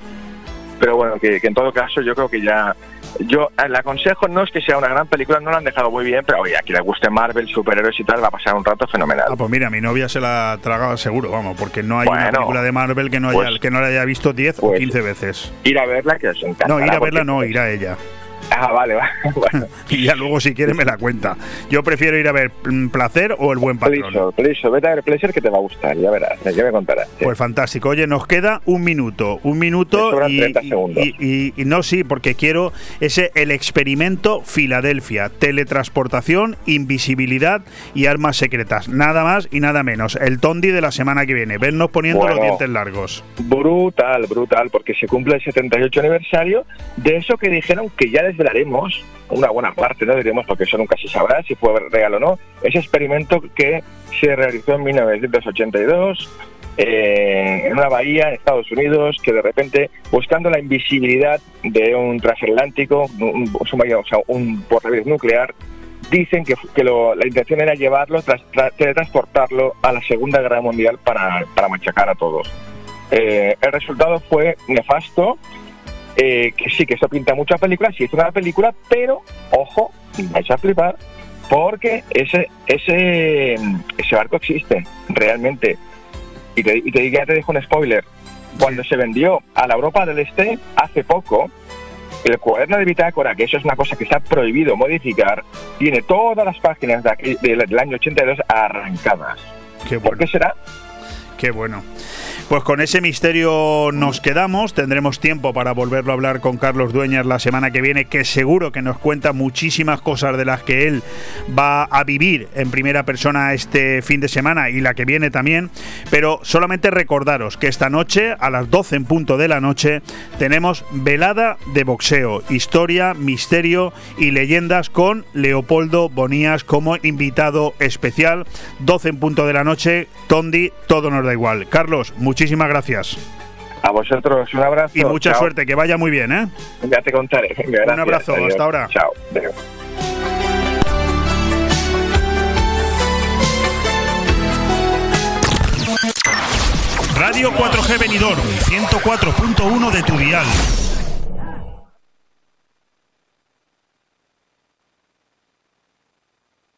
pero bueno, que, en todo caso yo creo que ya yo eh, le aconsejo no es que sea una gran película, no la han dejado muy bien, pero oye, a quien le guste Marvel, superhéroes y tal, va a pasar un rato fenomenal. Ah, pues mira, mi novia se la ha tragado seguro, vamos, porque no hay una película de Marvel que no haya, pues que no la haya visto 10 o 15 pues veces. Ir a verla, que os encanta. No, ir a verla no, ir a ella. Ah, vale, vale. Bueno. y ya luego si quiere me la cuenta. Yo prefiero ir a ver Placer o El Buen Patrón. Pleasure, vete a ver Pleasure que te va a gustar, ya verás, ya me contarás. sí. Pues fantástico. Oye, nos queda un minuto. Un minuto y, 30 segundos. y- y- y no, sí, porque quiero ese el experimento Filadelfia. Teletransportación, invisibilidad y armas secretas. Nada más y nada menos. El Tondi de la semana que viene. Vernos poniendo los dientes largos. Brutal, brutal, porque se cumple el 78 aniversario de eso que dijeron que ya desvelaremos, una buena parte, no diremos porque eso nunca se sabrá si fue real o no, ese experimento que se realizó en 1982 eh, en una bahía en Estados Unidos que de repente, buscando la invisibilidad de un transatlántico, un, submarino, o sea, un nuclear, dicen que, que lo- la intención era llevarlo, tras, tra- teletransportarlo a la Segunda Guerra Mundial para, para machacar a todos. Eh, el resultado fue nefasto, eh, que sí, que eso pinta muchas películas, sí es una película, pero, ojo, vais a flipar, porque ese, ese, ese barco existe, realmente. Y te, y te, ya te dejo un spoiler. Cuando se vendió a la Europa del Este hace poco, el cuaderno de bitácora, que eso es una cosa que está prohibido modificar, tiene todas las páginas de aquí- del, del año 82 arrancadas. Qué ¿Por qué será? Qué bueno. Pues con ese misterio nos quedamos. Tendremos tiempo para volverlo a hablar con Carlos Dueñas la semana que viene, que seguro que nos cuenta muchísimas cosas de las que él va a vivir en primera persona este fin de semana y la que viene también. Pero solamente recordaros que esta noche, a las 12 en punto de la noche, tenemos velada de boxeo, historia, misterio y leyendas con Leopoldo Bonías como invitado especial. 12 en punto de la noche, Tondi, todo nos da igual. Carlos, muchísimas gracias. A vosotros un abrazo. Y mucha Chao. suerte, que vaya muy bien, ¿eh? Ya te contaré. Un abrazo, Adiós. hasta ahora. Chao. Adiós. Radio 4G Benidorm, 104.1 de tu dial.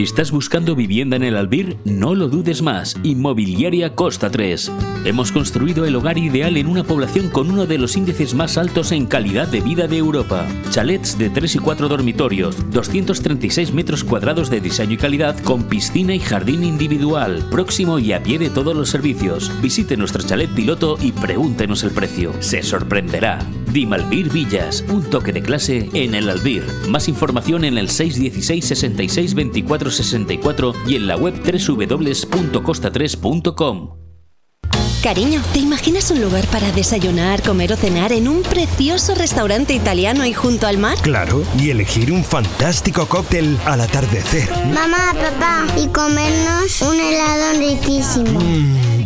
¿Estás buscando vivienda en el Albir? No lo dudes más. Inmobiliaria Costa 3. Hemos construido el hogar ideal en una población con uno de los índices más altos en calidad de vida de Europa. Chalets de 3 y 4 dormitorios, 236 metros cuadrados de diseño y calidad con piscina y jardín individual, próximo y a pie de todos los servicios. Visite nuestro chalet piloto y pregúntenos el precio. Se sorprenderá. Dimalbir Villas, un toque de clase en el Albir. Más información en el 616 66 24 64 y en la web www.costa3.com. Cariño, ¿te imaginas un lugar para desayunar, comer o cenar en un precioso restaurante italiano y junto al mar? Claro, y elegir un fantástico cóctel al atardecer. Mamá, papá, y comernos un helado riquísimo. Mmm,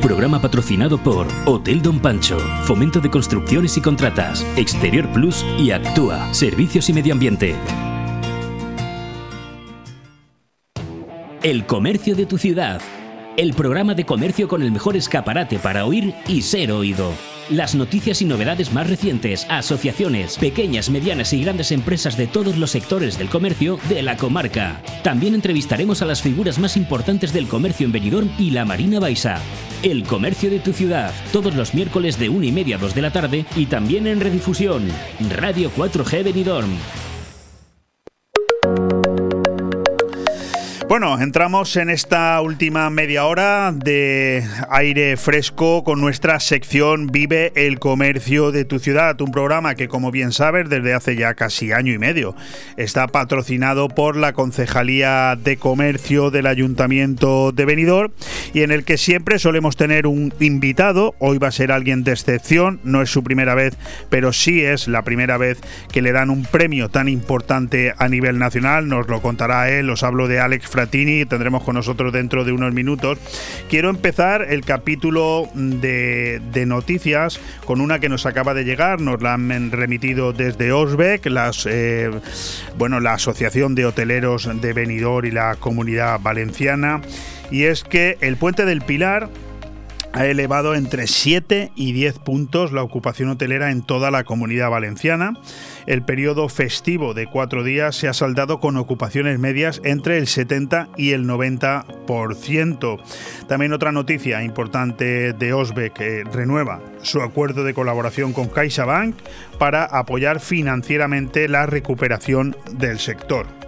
Programa patrocinado por Hotel Don Pancho, Fomento de Construcciones y Contratas, Exterior Plus y Actúa, Servicios y Medio Ambiente. El comercio de tu ciudad. El programa de comercio con el mejor escaparate para oír y ser oído. Las noticias y novedades más recientes, asociaciones, pequeñas, medianas y grandes empresas de todos los sectores del comercio de la comarca. También entrevistaremos a las figuras más importantes del comercio en Benidorm y la Marina Baixa. El comercio de tu ciudad, todos los miércoles de 1 y media a 2 de la tarde y también en redifusión. Radio 4G Benidorm. Bueno, entramos en esta última media hora de aire fresco con nuestra sección Vive el comercio de tu ciudad, un programa que como bien sabes desde hace ya casi año y medio está patrocinado por la Concejalía de Comercio del Ayuntamiento de Benidorm y en el que siempre solemos tener un invitado, hoy va a ser alguien de excepción, no es su primera vez, pero sí es la primera vez que le dan un premio tan importante a nivel nacional, nos lo contará él, os hablo de Alex Fratini, tendremos con nosotros dentro de unos minutos. Quiero empezar el capítulo de, noticias con una que nos acaba de llegar, nos la han remitido desde Osbeck, las, eh, bueno, la Asociación de Hoteleros de Benidorm y la Comunidad Valenciana, y es que el Puente del Pilar ha elevado entre 7 y 10 puntos la ocupación hotelera en toda la comunidad valenciana. El periodo festivo de cuatro días se ha saldado con ocupaciones medias entre el 70 y el 90%. También otra noticia importante de Osbe que renueva su acuerdo de colaboración con CaixaBank para apoyar financieramente la recuperación del sector.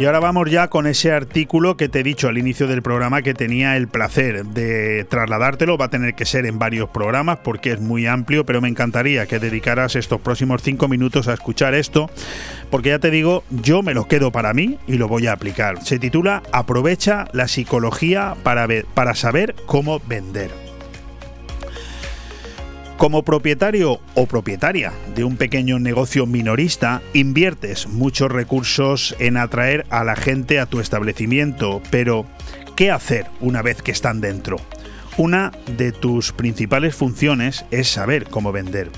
Y ahora vamos ya con ese artículo que te he dicho al inicio del programa que tenía el placer de trasladártelo. Va a tener que ser en varios programas porque es muy amplio, pero me encantaría que dedicaras estos próximos cinco minutos a escuchar esto, porque ya te digo, yo me lo quedo para mí y lo voy a aplicar. Se titula Aprovecha la psicología para, para saber cómo vender. Como propietario o propietaria de un pequeño negocio minorista, inviertes muchos recursos en atraer a la gente a tu establecimiento, pero ¿qué hacer una vez que están dentro? Una de tus principales funciones es saber cómo vender.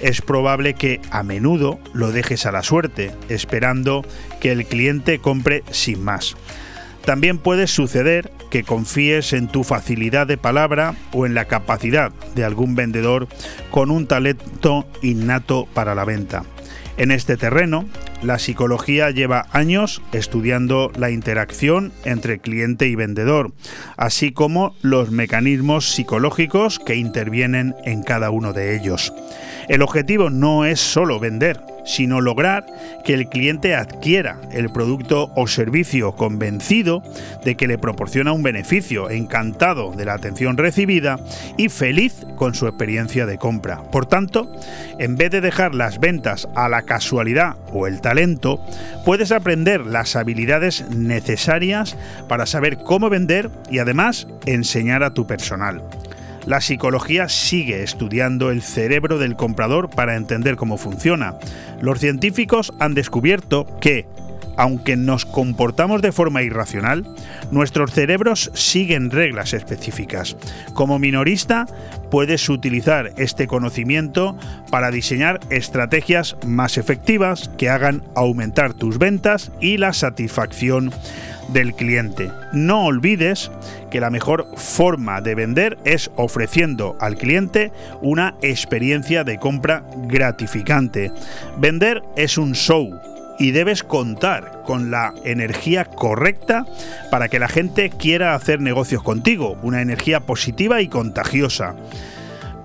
Es probable que a menudo lo dejes a la suerte, esperando que el cliente compre sin más. También puede suceder que confíes en tu facilidad de palabra o en la capacidad de algún vendedor con un talento innato para la venta. En este terreno, la psicología lleva años estudiando la interacción entre cliente y vendedor, así como los mecanismos psicológicos que intervienen en cada uno de ellos. El objetivo no es solo vender, sino lograr que el cliente adquiera el producto o servicio convencido de que le proporciona un beneficio, encantado de la atención recibida y feliz con su experiencia de compra. Por tanto, en vez de dejar las ventas a la casualidad o el talento, puedes aprender las habilidades necesarias para saber cómo vender y además enseñar a tu personal. La psicología sigue estudiando el cerebro del comprador para entender cómo funciona. Los científicos han descubierto que, aunque nos comportamos de forma irracional, nuestros cerebros siguen reglas específicas. Como minorista, puedes utilizar este conocimiento para diseñar estrategias más efectivas que hagan aumentar tus ventas y la satisfacción del cliente. No olvides que la mejor forma de vender es ofreciendo al cliente una experiencia de compra gratificante. Vender es un show y debes contar con la energía correcta para que la gente quiera hacer negocios contigo, una energía positiva y contagiosa.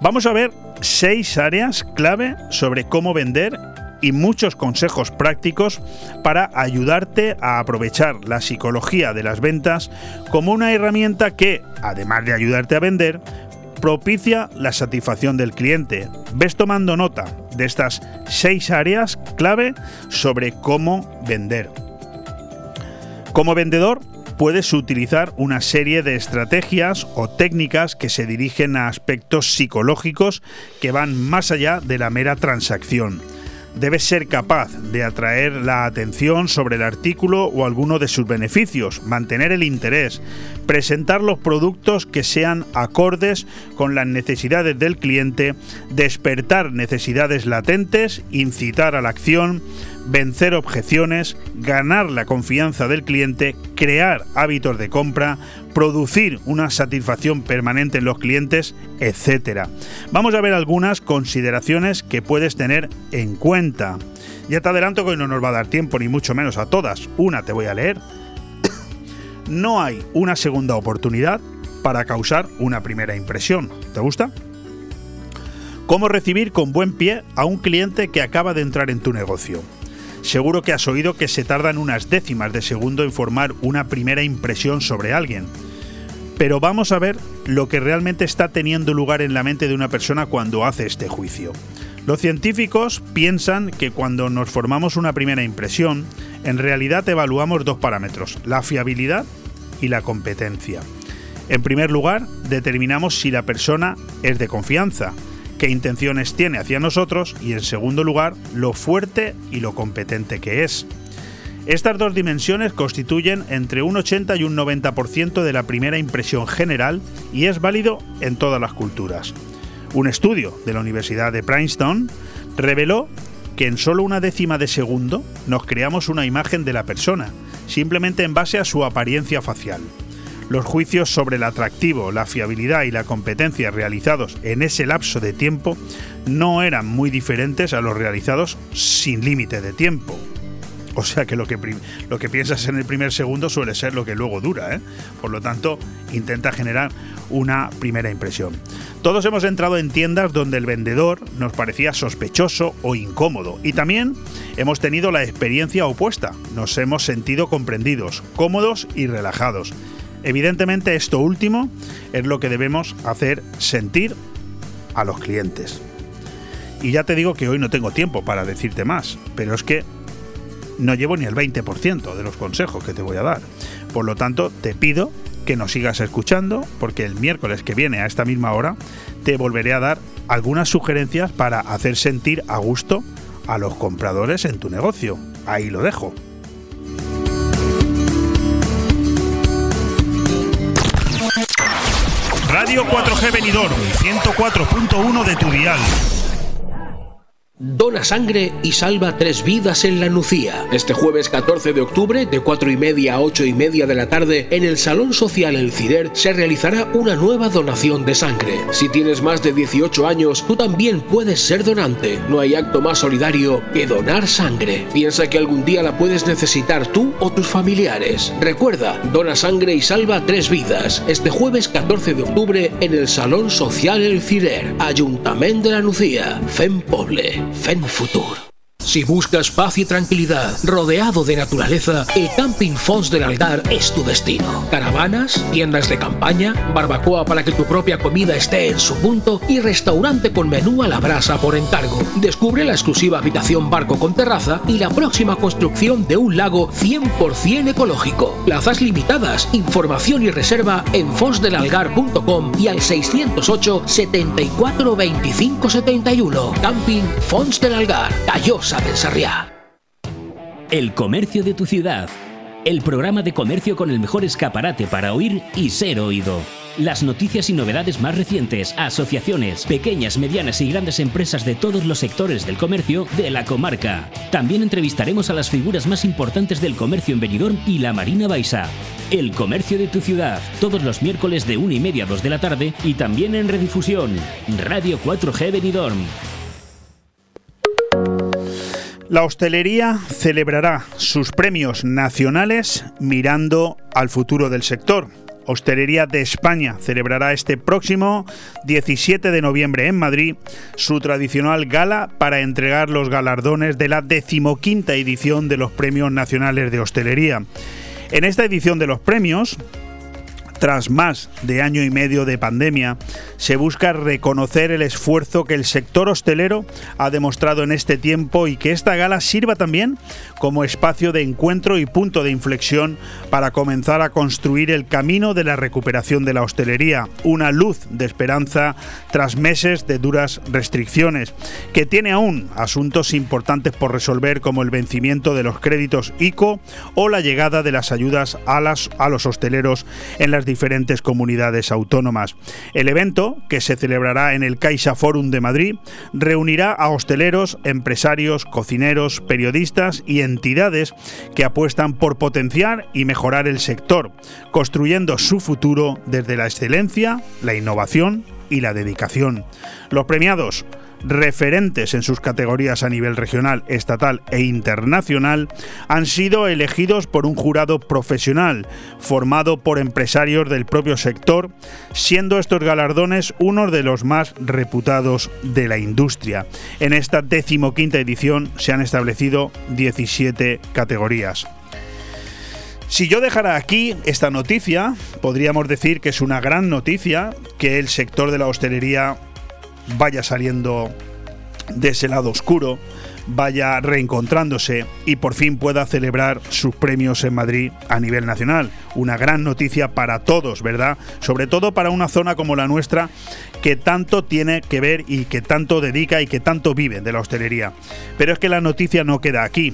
Vamos a ver seis áreas clave sobre cómo vender y muchos consejos prácticos para ayudarte a aprovechar la psicología de las ventas como una herramienta que, además de ayudarte a vender, propicia la satisfacción del cliente. Ves tomando nota de estas seis áreas clave sobre cómo vender. Como vendedor, puedes utilizar una serie de estrategias o técnicas que se dirigen a aspectos psicológicos que van más allá de la mera transacción debes ser capaz de atraer la atención sobre el artículo o alguno de sus beneficios, mantener el interés, presentar los productos que sean acordes con las necesidades del cliente, despertar necesidades latentes, incitar a la acción, vencer objeciones, ganar la confianza del cliente, crear hábitos de compra, producir una satisfacción permanente en los clientes, etc. Vamos a ver algunas consideraciones que puedes tener en cuenta. Ya te adelanto que hoy no nos va a dar tiempo, ni mucho menos a todas. Una te voy a leer. no hay una segunda oportunidad para causar una primera impresión. ¿Te gusta? ¿Cómo recibir con buen pie a un cliente que acaba de entrar en tu negocio? Seguro que has oído que se tardan unas décimas de segundo en formar una primera impresión sobre alguien. Pero vamos a ver lo que realmente está teniendo lugar en la mente de una persona cuando hace este juicio. Los científicos piensan que cuando nos formamos una primera impresión, en realidad evaluamos dos parámetros, la fiabilidad y la competencia. En primer lugar, determinamos si la persona es de confianza, qué intenciones tiene hacia nosotros y en segundo lugar, lo fuerte y lo competente que es. Estas dos dimensiones constituyen entre un 80 y un 90% de la primera impresión general y es válido en todas las culturas. Un estudio de la Universidad de Princeton reveló que en solo una décima de segundo nos creamos una imagen de la persona, simplemente en base a su apariencia facial. Los juicios sobre el atractivo, la fiabilidad y la competencia realizados en ese lapso de tiempo no eran muy diferentes a los realizados sin límite de tiempo. O sea que lo que, lo que piensas en el primer segundo suele ser lo que luego dura. ¿eh? Por lo tanto, intenta generar una primera impresión. Todos hemos entrado en tiendas donde el vendedor nos parecía sospechoso o incómodo. Y también hemos tenido la experiencia opuesta. Nos hemos sentido comprendidos, cómodos y relajados. Evidentemente esto último es lo que debemos hacer sentir a los clientes. Y ya te digo que hoy no tengo tiempo para decirte más, pero es que no llevo ni el 20% de los consejos que te voy a dar. Por lo tanto, te pido que nos sigas escuchando, porque el miércoles que viene a esta misma hora te volveré a dar algunas sugerencias para hacer sentir a gusto a los compradores en tu negocio. Ahí lo dejo. Radio 4G Benidorm, 104.1 de tu dial. Dona sangre y salva tres vidas en la Nucía. Este jueves 14 de octubre, de 4 y media a 8 y media de la tarde, en el Salón Social El Cider se realizará una nueva donación de sangre. Si tienes más de 18 años, tú también puedes ser donante. No hay acto más solidario que donar sangre. Piensa que algún día la puedes necesitar tú o tus familiares. Recuerda, dona sangre y salva tres vidas. Este jueves 14 de octubre en el Salón Social El Cider, Ayuntamiento de la Nucía, FEM Poble. Fem Futur. Si buscas paz y tranquilidad, rodeado de naturaleza, el Camping Fons del Algar es tu destino. Caravanas, tiendas de campaña, barbacoa para que tu propia comida esté en su punto y restaurante con menú a la brasa por encargo. Descubre la exclusiva habitación barco con terraza y la próxima construcción de un lago 100% ecológico. Plazas limitadas, información y reserva en fonsdelalgar.com y al 608 74 25 71. Camping Fons del Algar, Callosa el comercio de tu ciudad. El programa de comercio con el mejor escaparate para oír y ser oído. Las noticias y novedades más recientes, asociaciones, pequeñas, medianas y grandes empresas de todos los sectores del comercio de la comarca. También entrevistaremos a las figuras más importantes del comercio en Benidorm y la Marina Baixa. El comercio de tu ciudad, todos los miércoles de 1 y media a 2 de la tarde y también en redifusión. Radio 4G Benidorm. La hostelería celebrará sus premios nacionales mirando al futuro del sector. Hostelería de España celebrará este próximo 17 de noviembre en Madrid su tradicional gala para entregar los galardones de la decimoquinta edición de los Premios Nacionales de Hostelería. En esta edición de los premios, tras más de año y medio de pandemia, se busca reconocer el esfuerzo que el sector hostelero ha demostrado en este tiempo y que esta gala sirva también como espacio de encuentro y punto de inflexión para comenzar a construir el camino de la recuperación de la hostelería, una luz de esperanza tras meses de duras restricciones, que tiene aún asuntos importantes por resolver como el vencimiento de los créditos ICO o la llegada de las ayudas a, las, a los hosteleros en las diferentes comunidades autónomas. El evento, que se celebrará en el Caixa Forum de Madrid, reunirá a hosteleros, empresarios, cocineros, periodistas y entidades que apuestan por potenciar y mejorar el sector, construyendo su futuro desde la excelencia, la innovación y la dedicación. Los premiados referentes en sus categorías a nivel regional, estatal e internacional, han sido elegidos por un jurado profesional formado por empresarios del propio sector, siendo estos galardones uno de los más reputados de la industria. En esta decimoquinta edición se han establecido 17 categorías. Si yo dejara aquí esta noticia, podríamos decir que es una gran noticia que el sector de la hostelería vaya saliendo de ese lado oscuro, vaya reencontrándose y por fin pueda celebrar sus premios en Madrid a nivel nacional. Una gran noticia para todos, ¿verdad? Sobre todo para una zona como la nuestra que tanto tiene que ver y que tanto dedica y que tanto vive de la hostelería. Pero es que la noticia no queda aquí.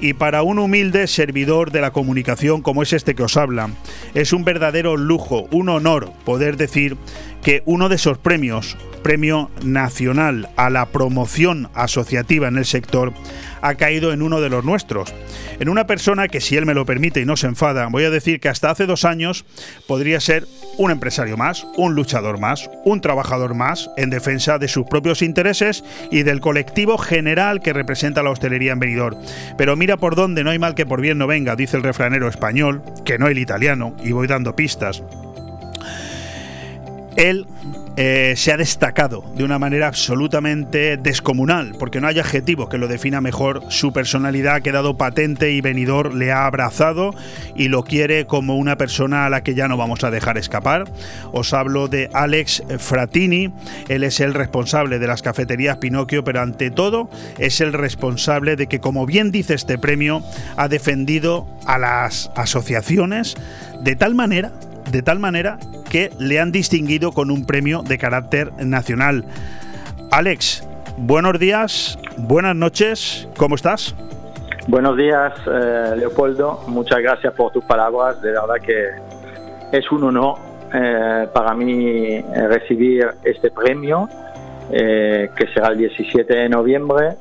Y para un humilde servidor de la comunicación como es este que os habla, es un verdadero lujo, un honor poder decir que uno de esos premios, Premio Nacional a la Promoción Asociativa en el sector, ha caído en uno de los nuestros. En una persona que, si él me lo permite y no se enfada, voy a decir que hasta hace dos años podría ser un empresario más, un luchador más, un trabajador más en defensa de sus propios intereses y del colectivo general que representa la hostelería en Benidorm. Pero mira por dónde no hay mal que por bien no venga, dice el refranero español, que no el italiano, y voy dando pistas. Él eh, se ha destacado de una manera absolutamente descomunal, porque no hay adjetivo que lo defina mejor. Su personalidad ha quedado patente y venidor le ha abrazado y lo quiere como una persona a la que ya no vamos a dejar escapar. Os hablo de Alex Fratini, él es el responsable de las cafeterías Pinocchio, pero ante todo es el responsable de que, como bien dice este premio, ha defendido a las asociaciones de tal manera, de tal manera que le han distinguido con un premio de carácter nacional. Alex, buenos días, buenas noches, ¿cómo estás? Buenos días, eh, Leopoldo. Muchas gracias por tus palabras. De verdad que es un honor eh, para mí eh, recibir este premio, que será el 17 de noviembre.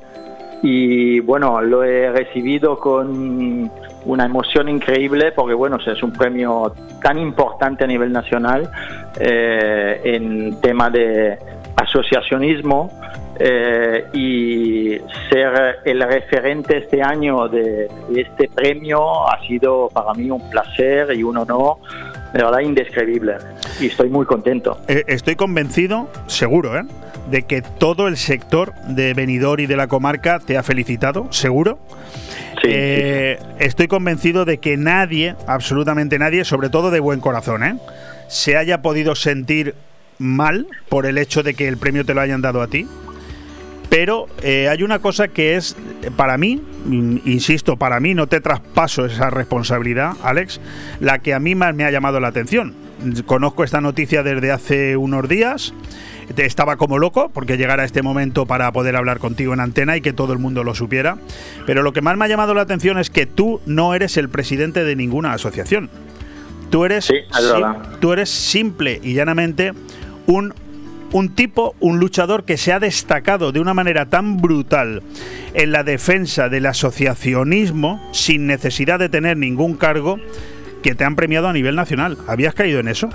Y bueno, lo he recibido con una emoción increíble porque bueno, es un premio tan importante a nivel nacional eh, en tema de asociacionismo eh, y ser el referente este año de, este premio ha sido para mí un placer y un honor de verdad indescribible y estoy muy contento. Eh, estoy convencido, seguro, de que todo el sector de Benidorm y de la comarca te ha felicitado, seguro. Eh, estoy convencido de que nadie, absolutamente nadie, sobre todo de buen corazón, ¿eh? se haya podido sentir mal por el hecho de que el premio te lo hayan dado a ti. Pero eh, hay una cosa que es, para mí, insisto, para mí no te traspaso esa responsabilidad, Alex, la que a mí más me ha llamado la atención. Conozco esta noticia desde hace unos días estaba como loco porque llegara este momento para poder hablar contigo en antena y que todo el mundo lo supiera. Pero lo que más me ha llamado la atención es que tú no eres el presidente de ninguna asociación. Tú eres, tú eres simple y llanamente un un tipo, un luchador que se ha destacado de una manera tan brutal en la defensa del asociacionismo sin necesidad de tener ningún cargo que te han premiado a nivel nacional. ¿Habías caído en eso?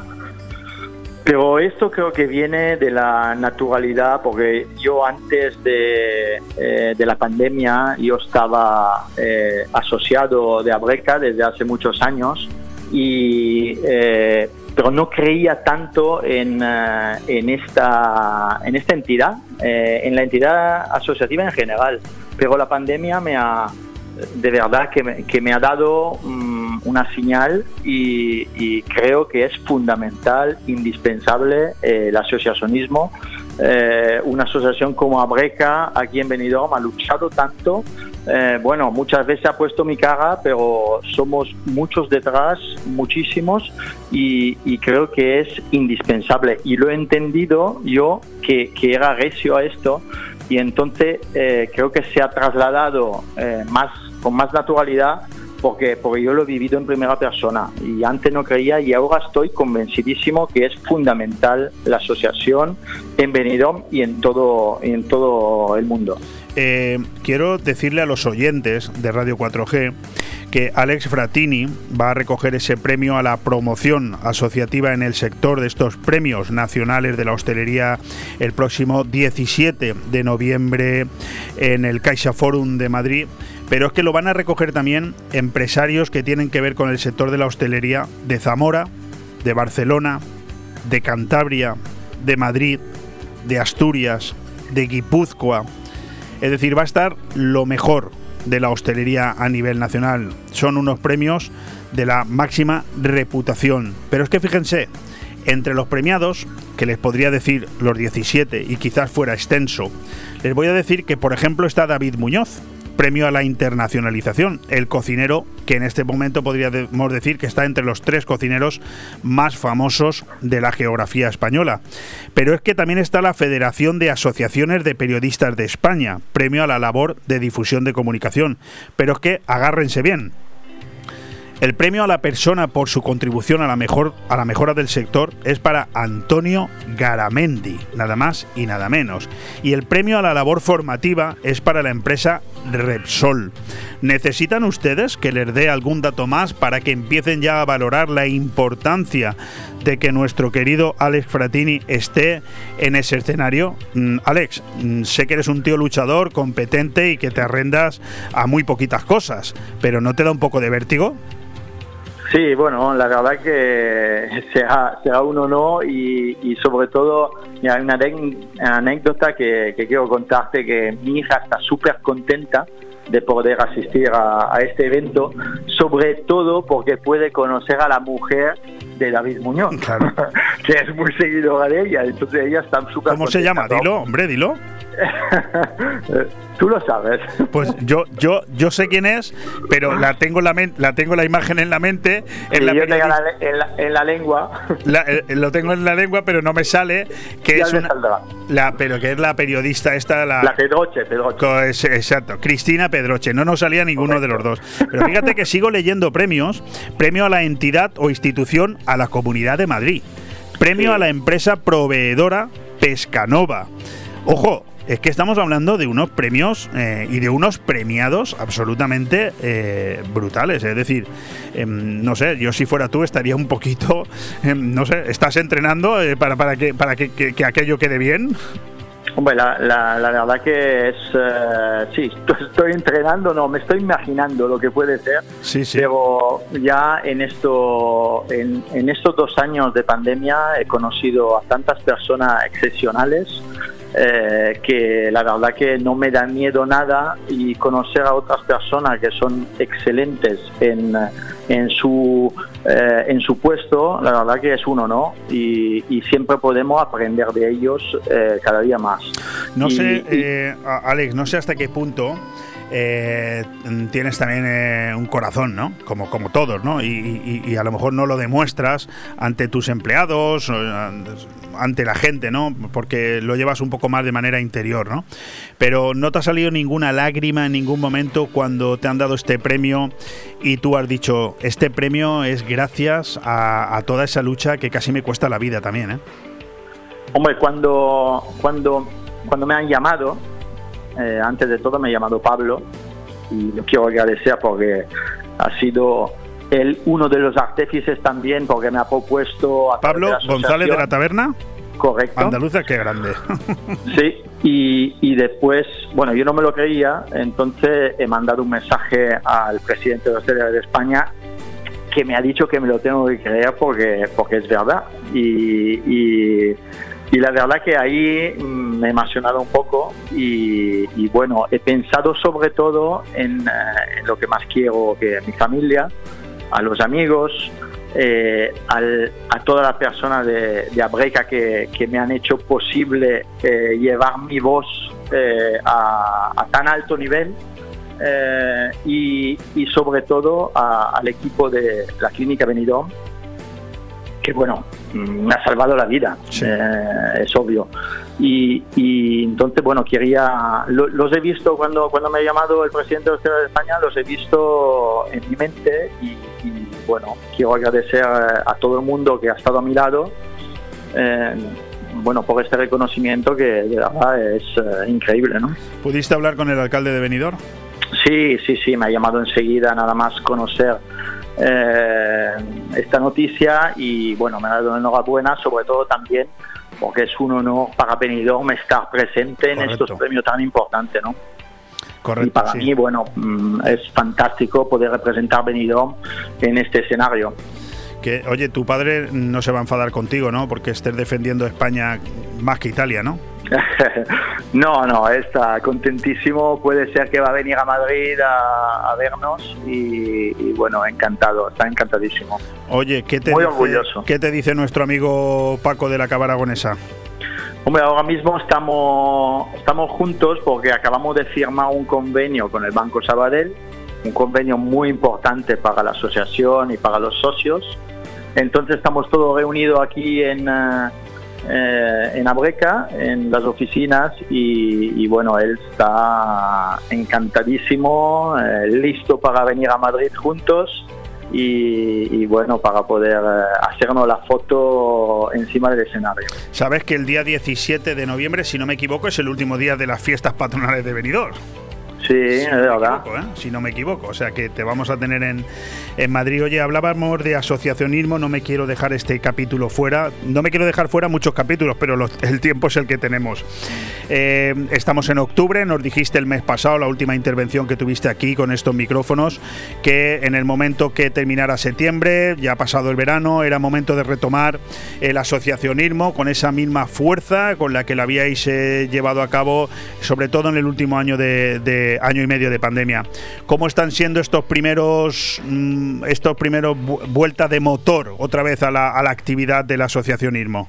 Pero esto creo que viene de la naturalidad, porque yo antes de, eh, de la pandemia, yo estaba eh, asociado de Abreca desde hace muchos años, y, eh, pero no creía tanto en, en, esta, en esta entidad, en la entidad asociativa en general. Pero la pandemia me ha, de verdad que me, que me ha dado una señal y, creo que es fundamental, indispensable eh, el asociacionismo. Eh, una asociación como Abreca aquí en Benidorm ha luchado tanto. Eh, bueno, muchas veces ha puesto mi cara, pero somos muchos detrás, muchísimos, y, y creo que es indispensable. Y lo he entendido yo que, que era recio a esto, y entonces creo que se ha trasladado más con más naturalidad porque, porque yo lo he vivido en primera persona y antes no creía y ahora estoy convencidísimo que es fundamental la asociación en Benidorm y en todo, en todo el mundo. Eh, quiero decirle a los oyentes de Radio 4G que Alex Fratini va a recoger ese premio a la promoción asociativa en el sector de estos premios nacionales de la hostelería el próximo 17 de noviembre en el Caixa Forum de Madrid. Pero es que lo van a recoger también empresarios que tienen que ver con el sector de la hostelería de Zamora, de Barcelona, de Cantabria, de Madrid, de Asturias, de Guipúzcoa. Es decir, va a estar lo mejor de la hostelería a nivel nacional. Son unos premios de la máxima reputación. Pero es que fíjense, entre los premiados, que les podría decir los 17 y quizás fuera extenso, les voy a decir que por ejemplo está David Muñoz, premio a la internacionalización. El cocinero que en este momento podríamos decir que está entre los tres cocineros más famosos de la geografía española. Pero es que también está la Federación de Asociaciones de Periodistas de España, premio a la labor de difusión de comunicación. Pero es que agárrense bien, el premio a la persona por su contribución a la, mejor, a la mejora del sector es para Antonio Garamendi, nada más y nada menos. Y el premio a la labor formativa es para la empresa Repsol. ¿Necesitan ustedes que les dé algún dato más para que empiecen ya a valorar la importancia de que nuestro querido Alex Fratini esté en ese escenario? Mm, Alex, mm, sé que eres un tío luchador, competente y que te arrendas a muy poquitas cosas, pero ¿no te da un poco de vértigo? Sí, bueno, la verdad que sea, sea un honor y, y sobre todo hay una anécdota que, quiero contarte que mi hija está súper contenta de poder asistir a, este evento, sobre todo porque puede conocer a la mujer de David Muñoz, que es muy seguidora de ella, entonces ella está súper ¿Cómo se llama? Dilo, hombre, dilo. Tú lo sabes. Pues yo, yo, yo sé quién es, pero la tengo la la tengo la imagen en la mente. En, la, en, la, lengua. Eh, lo tengo en la lengua, pero no me sale que es una, la, pero que es la periodista esta, la, la Pedroche, Pedroche. exacto, Cristina Pedroche. No nos salía ninguno de los dos. Pero fíjate que sigo leyendo premios. Premio a la entidad o institución a la Comunidad de Madrid. Premio a la empresa proveedora Pescanova. Ojo, es que estamos hablando de unos premios eh, y de unos premiados absolutamente eh, brutales. Es decir, em, no sé, yo si fuera tú estaría un poquito, em, no sé, ¿estás entrenando eh, para, para, que, para que, aquello quede bien? Hombre, la, la, verdad que es, sí, estoy entrenando, no, me estoy imaginando lo que puede ser, sí, sí. pero ya en, esto, en, en estos dos años de pandemia he conocido a tantas personas excepcionales, eh, que la verdad que no me da miedo nada y conocer a otras personas que son excelentes en, en su eh, en su puesto, la verdad que es uno, ¿no? Y, siempre podemos aprender de ellos eh, cada día más. No sé, Alex, no sé hasta qué punto eh, tienes también eh, un corazón, ¿no? Como, como todos, ¿no? Y, a lo mejor no lo demuestras ante tus empleados, ante la gente, ¿no? Porque lo llevas un poco más de manera interior, ¿no? Pero no te ha salido ninguna lágrima en ningún momento cuando te han dado este premio y tú has dicho, este premio es gracias a, toda esa lucha que casi me cuesta la vida también, ¿eh? Hombre, cuando, cuando, cuando me han llamado, eh, antes de todo me he llamado Pablo y lo quiero agradecer porque ha sido él uno de los artífices también porque me ha propuesto... A Pablo González de la Taberna. Correcto. Andaluza, qué grande. sí, y, y, después, bueno, yo no me lo creía, entonces he mandado un mensaje al presidente de la Hostelería de España que me ha dicho que me lo tengo que creer porque, porque es verdad. y y la verdad que ahí mm, me he emocionado un poco y, bueno, he pensado sobre todo en, eh, lo que más quiero, que mi familia, a los amigos, eh, a todas las personas de, de Abreca que, me han hecho posible eh, llevar mi voz a, tan alto nivel y, sobre todo al equipo de la Clínica Benidorm que bueno, me ha salvado la vida, eh, es obvio. Y, entonces, bueno, quería, los he visto cuando, cuando me ha llamado el presidente de de España, los he visto en mi mente y, bueno, quiero agradecer a todo el mundo que ha estado a mi lado. Eh, bueno, por este reconocimiento que de verdad es eh, increíble, ¿no? ¿Pudiste hablar con el alcalde de Benidorm? Sí, sí, sí, me ha llamado enseguida nada más conocer eh, esta noticia y bueno, me ha dado enhorabuena, sobre todo también porque es un honor para Benidorm estar presente en estos premios tan importantes, ¿no? Correcto, y para mí, bueno, mm, es fantástico poder representar Benidorm en este escenario. Que, oye, tu padre no se va a enfadar contigo, ¿no? Porque estés defendiendo España más que Italia, ¿no? no, no, está contentísimo. Puede ser que va a venir a Madrid a, vernos y, bueno, encantado, está encantadísimo. Oye, ¿qué te, Muy dice, orgulloso. ¿qué te dice nuestro amigo Paco de la Cabaragonesa? Hombre, ahora mismo estamos, estamos juntos porque acabamos de firmar un convenio con el Banco Sabadell, un convenio muy importante para la asociación y para los socios. Entonces estamos todos reunidos aquí en, eh, eh, en Abreca, en las oficinas, y, bueno, él está encantadísimo, eh, listo para venir a Madrid juntos. Y, y bueno, para poder eh, hacernos la foto encima del escenario. Sabes que el día 17 de noviembre, si no me equivoco, es el último día de las fiestas patronales de Benidorm. Sí, es verdad. equivoco, ¿eh? Si no me equivoco. O sea que te vamos a tener en, en Madrid. Oye, hablábamos de asociacionismo, no me quiero dejar este capítulo fuera. No me quiero dejar fuera muchos capítulos, pero los- el tiempo es el que tenemos. Eh, estamos en octubre, nos dijiste el mes pasado, la última intervención que tuviste aquí con estos micrófonos, que en el momento que terminara septiembre, ya ha pasado el verano, era momento de retomar el asociacionismo con esa misma fuerza con la que lo habíais eh, llevado a cabo, sobre todo en el último año de, de- año y medio de pandemia. ¿Cómo están siendo estos primeros mm, estos primeros vu- vueltas de motor otra vez a la, a la actividad del asociacionismo?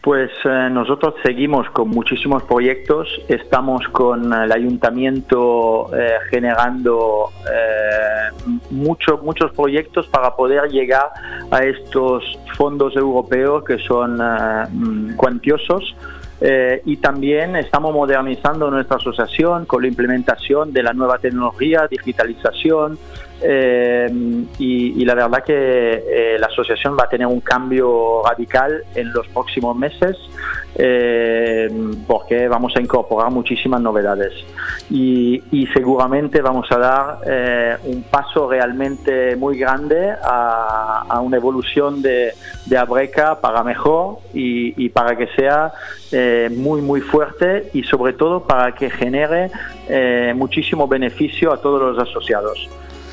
Pues eh, nosotros seguimos con muchísimos proyectos, estamos con el ayuntamiento eh, generando eh, mucho- muchos proyectos para poder llegar a estos fondos europeos que son eh, mm, cuantiosos. Eh, y también estamos modernizando nuestra asociación con la implementación de la nueva tecnología, digitalización, eh, y, la verdad que eh, la asociación va a tener un cambio radical en los próximos meses eh, porque vamos a incorporar muchísimas novedades y, seguramente vamos a dar un paso realmente muy grande a, una evolución de, Abreca para mejor y, para que sea muy muy fuerte y sobre todo para que genere muchísimo beneficio a todos los asociados.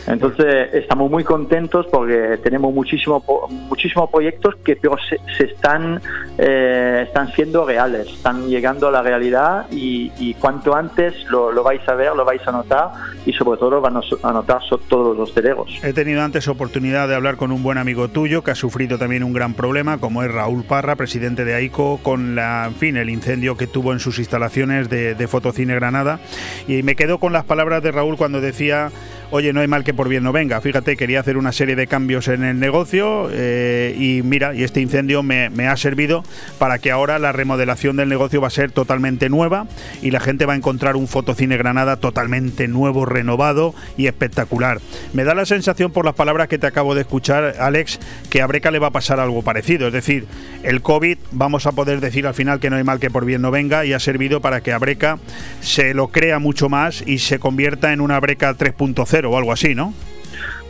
Entonces estamos muy contentos porque tenemos muchísimos muchísimos proyectos que se, se están eh, están siendo reales, están llegando a la realidad y, y cuanto antes lo, lo vais a ver, lo vais a notar y sobre todo van a notar todos los hosteleros. He tenido antes oportunidad de hablar con un buen amigo tuyo que ha sufrido también un gran problema, como es Raúl Parra, presidente de AICO, con la, en fin, el incendio que tuvo en sus instalaciones de, de Fotocine Granada. Y me quedo con las palabras de Raúl cuando decía, oye, no hay mal que por bien no venga. Fíjate, quería hacer una serie de cambios en el negocio eh, y mira, y este incendio me, ha servido para que ahora la remodelación del negocio va a ser totalmente nueva y la gente va a encontrar un Fotocine Granada totalmente nuevo, renovado y espectacular. Me da la sensación por las palabras que te acabo de escuchar, Alex, que a Breca le va a pasar algo parecido. Es decir, el COVID, vamos a poder decir al final que no hay mal que por bien no venga y ha servido para que Abreca se lo crea mucho más y se convierta en una Breca 3.0 o algo así, ¿no?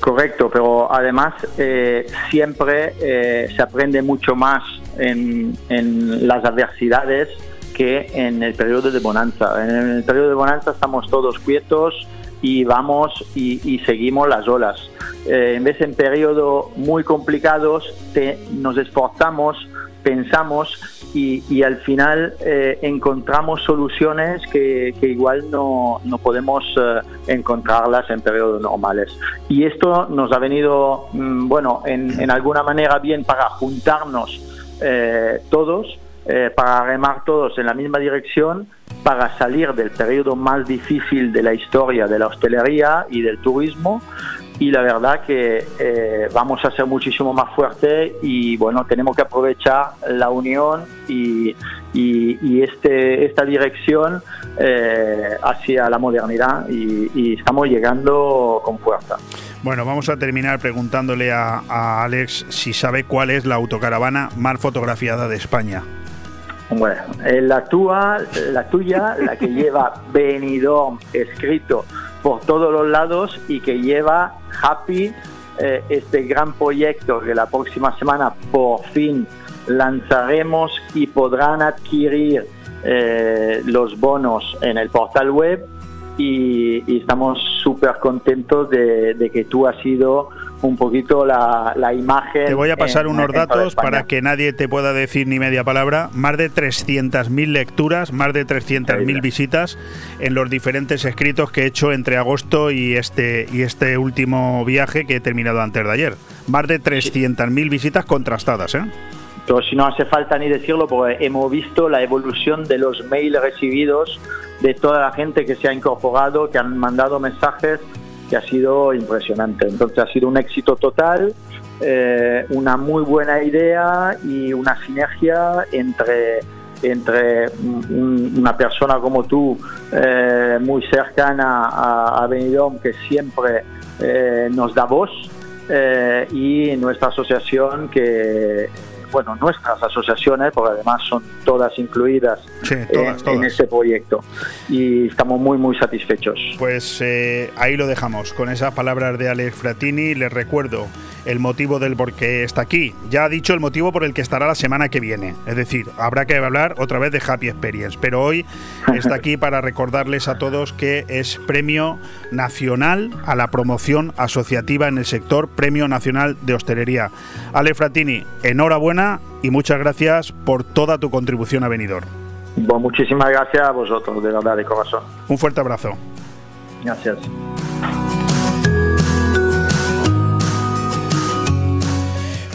Correcto, pero además eh, siempre eh, se aprende mucho más en, las adversidades que en el periodo de bonanza. En el periodo de bonanza estamos todos quietos y vamos y, seguimos las olas. Eh, en vez en periodos muy complicados nos esforzamos, pensamos y, al final eh, encontramos soluciones que, igual no, no podemos eh, encontrarlas en periodos normales. Y esto nos ha venido, mm, bueno, en, en alguna manera bien para juntarnos eh, todos, para remar todos en la misma dirección, para salir del periodo más difícil de la historia de la hostelería y del turismo y la verdad que eh, vamos a ser muchísimo más fuertes y bueno, tenemos que aprovechar la unión y, y- y este, esta dirección eh, hacia la modernidad y, y estamos llegando con fuerza. Bueno, vamos a terminar preguntándole a, a Alex si sabe cuál es la autocaravana más fotografiada de España. Bueno, eh, la tuya, la tuya, la que lleva Benidorm escrito por todos los lados y que lleva Happy eh, este gran proyecto que la próxima semana por fin lanzaremos y podrán adquirir eh, los bonos en el portal web. Y, estamos súper contentos de, que tú has sido un poquito la, imagen. Te voy a pasar unos datos para que nadie te pueda decir ni media palabra. Más de 300.000 lecturas, más de 300.000 visitas en los diferentes escritos que he hecho entre agosto y este, y este último viaje que he terminado antes de ayer. Más de 300.000 visitas contrastadas, ¿eh? Pero si no hace falta ni decirlo, porque hemos visto la evolución de los mails recibidos de toda la gente que se ha incorporado, que han mandado mensajes, que ha sido impresionante. Entonces ha sido un éxito total, eh, una muy buena idea y una sinergia entre entre una persona como tú, eh, muy cercana a, a Benidorm, que siempre eh, nos da voz, y nuestra asociación que bueno, nuestras asociaciones, porque además son todas incluidas en, este proyecto. Y estamos muy, muy satisfechos. Pues eh, ahí lo dejamos, con esas palabras de Alex Fratini. Les recuerdo el motivo del por qué está aquí. Ya ha dicho el motivo por el que estará la semana que viene. Es decir, habrá que hablar otra vez de Happy Experience. Pero hoy está aquí para recordarles a todos que es Premio Nacional a la Promoción Asociativa en el sector Premio Nacional de Hostelería. Ale Fratini, enhorabuena y muchas gracias por toda tu contribución a Benidorm. muchísimas gracias a vosotros, de verdad, de corazón. Un fuerte abrazo. Gracias.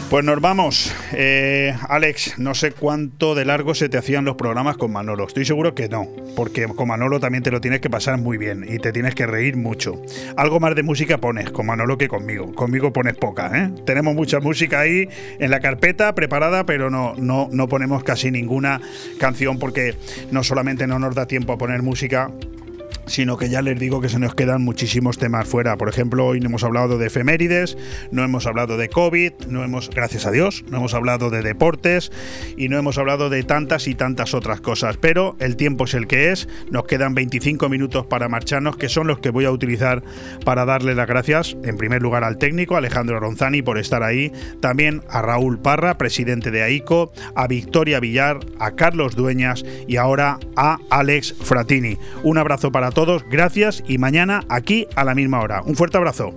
Pues nos vamos. Eh, Alex, no sé cuánto de largo se te hacían los programas con Manolo. Estoy seguro que no, porque con Manolo también te lo tienes que pasar muy bien y te tienes que reír mucho. Algo más de música pones con Manolo que conmigo. Conmigo pones poca, ¿eh? Tenemos mucha música ahí en la carpeta preparada, pero no, no, no ponemos casi ninguna canción porque no solamente no nos da tiempo a poner música, sino que ya les digo que se nos quedan muchísimos temas fuera. Por ejemplo, hoy no hemos hablado de efemérides, no hemos hablado de COVID, no hemos, gracias a Dios, no hemos hablado de deportes y no hemos hablado de tantas y tantas otras cosas. Pero el tiempo es el que es, nos quedan 25 minutos para marcharnos, que son los que voy a utilizar para darle las gracias, en primer lugar al técnico Alejandro Ronzani por estar ahí, también a Raúl Parra, presidente de AICO, a Victoria Villar, a Carlos Dueñas y ahora a Alex Fratini. Un abrazo para todos, gracias y mañana aquí a la misma hora. Un fuerte abrazo.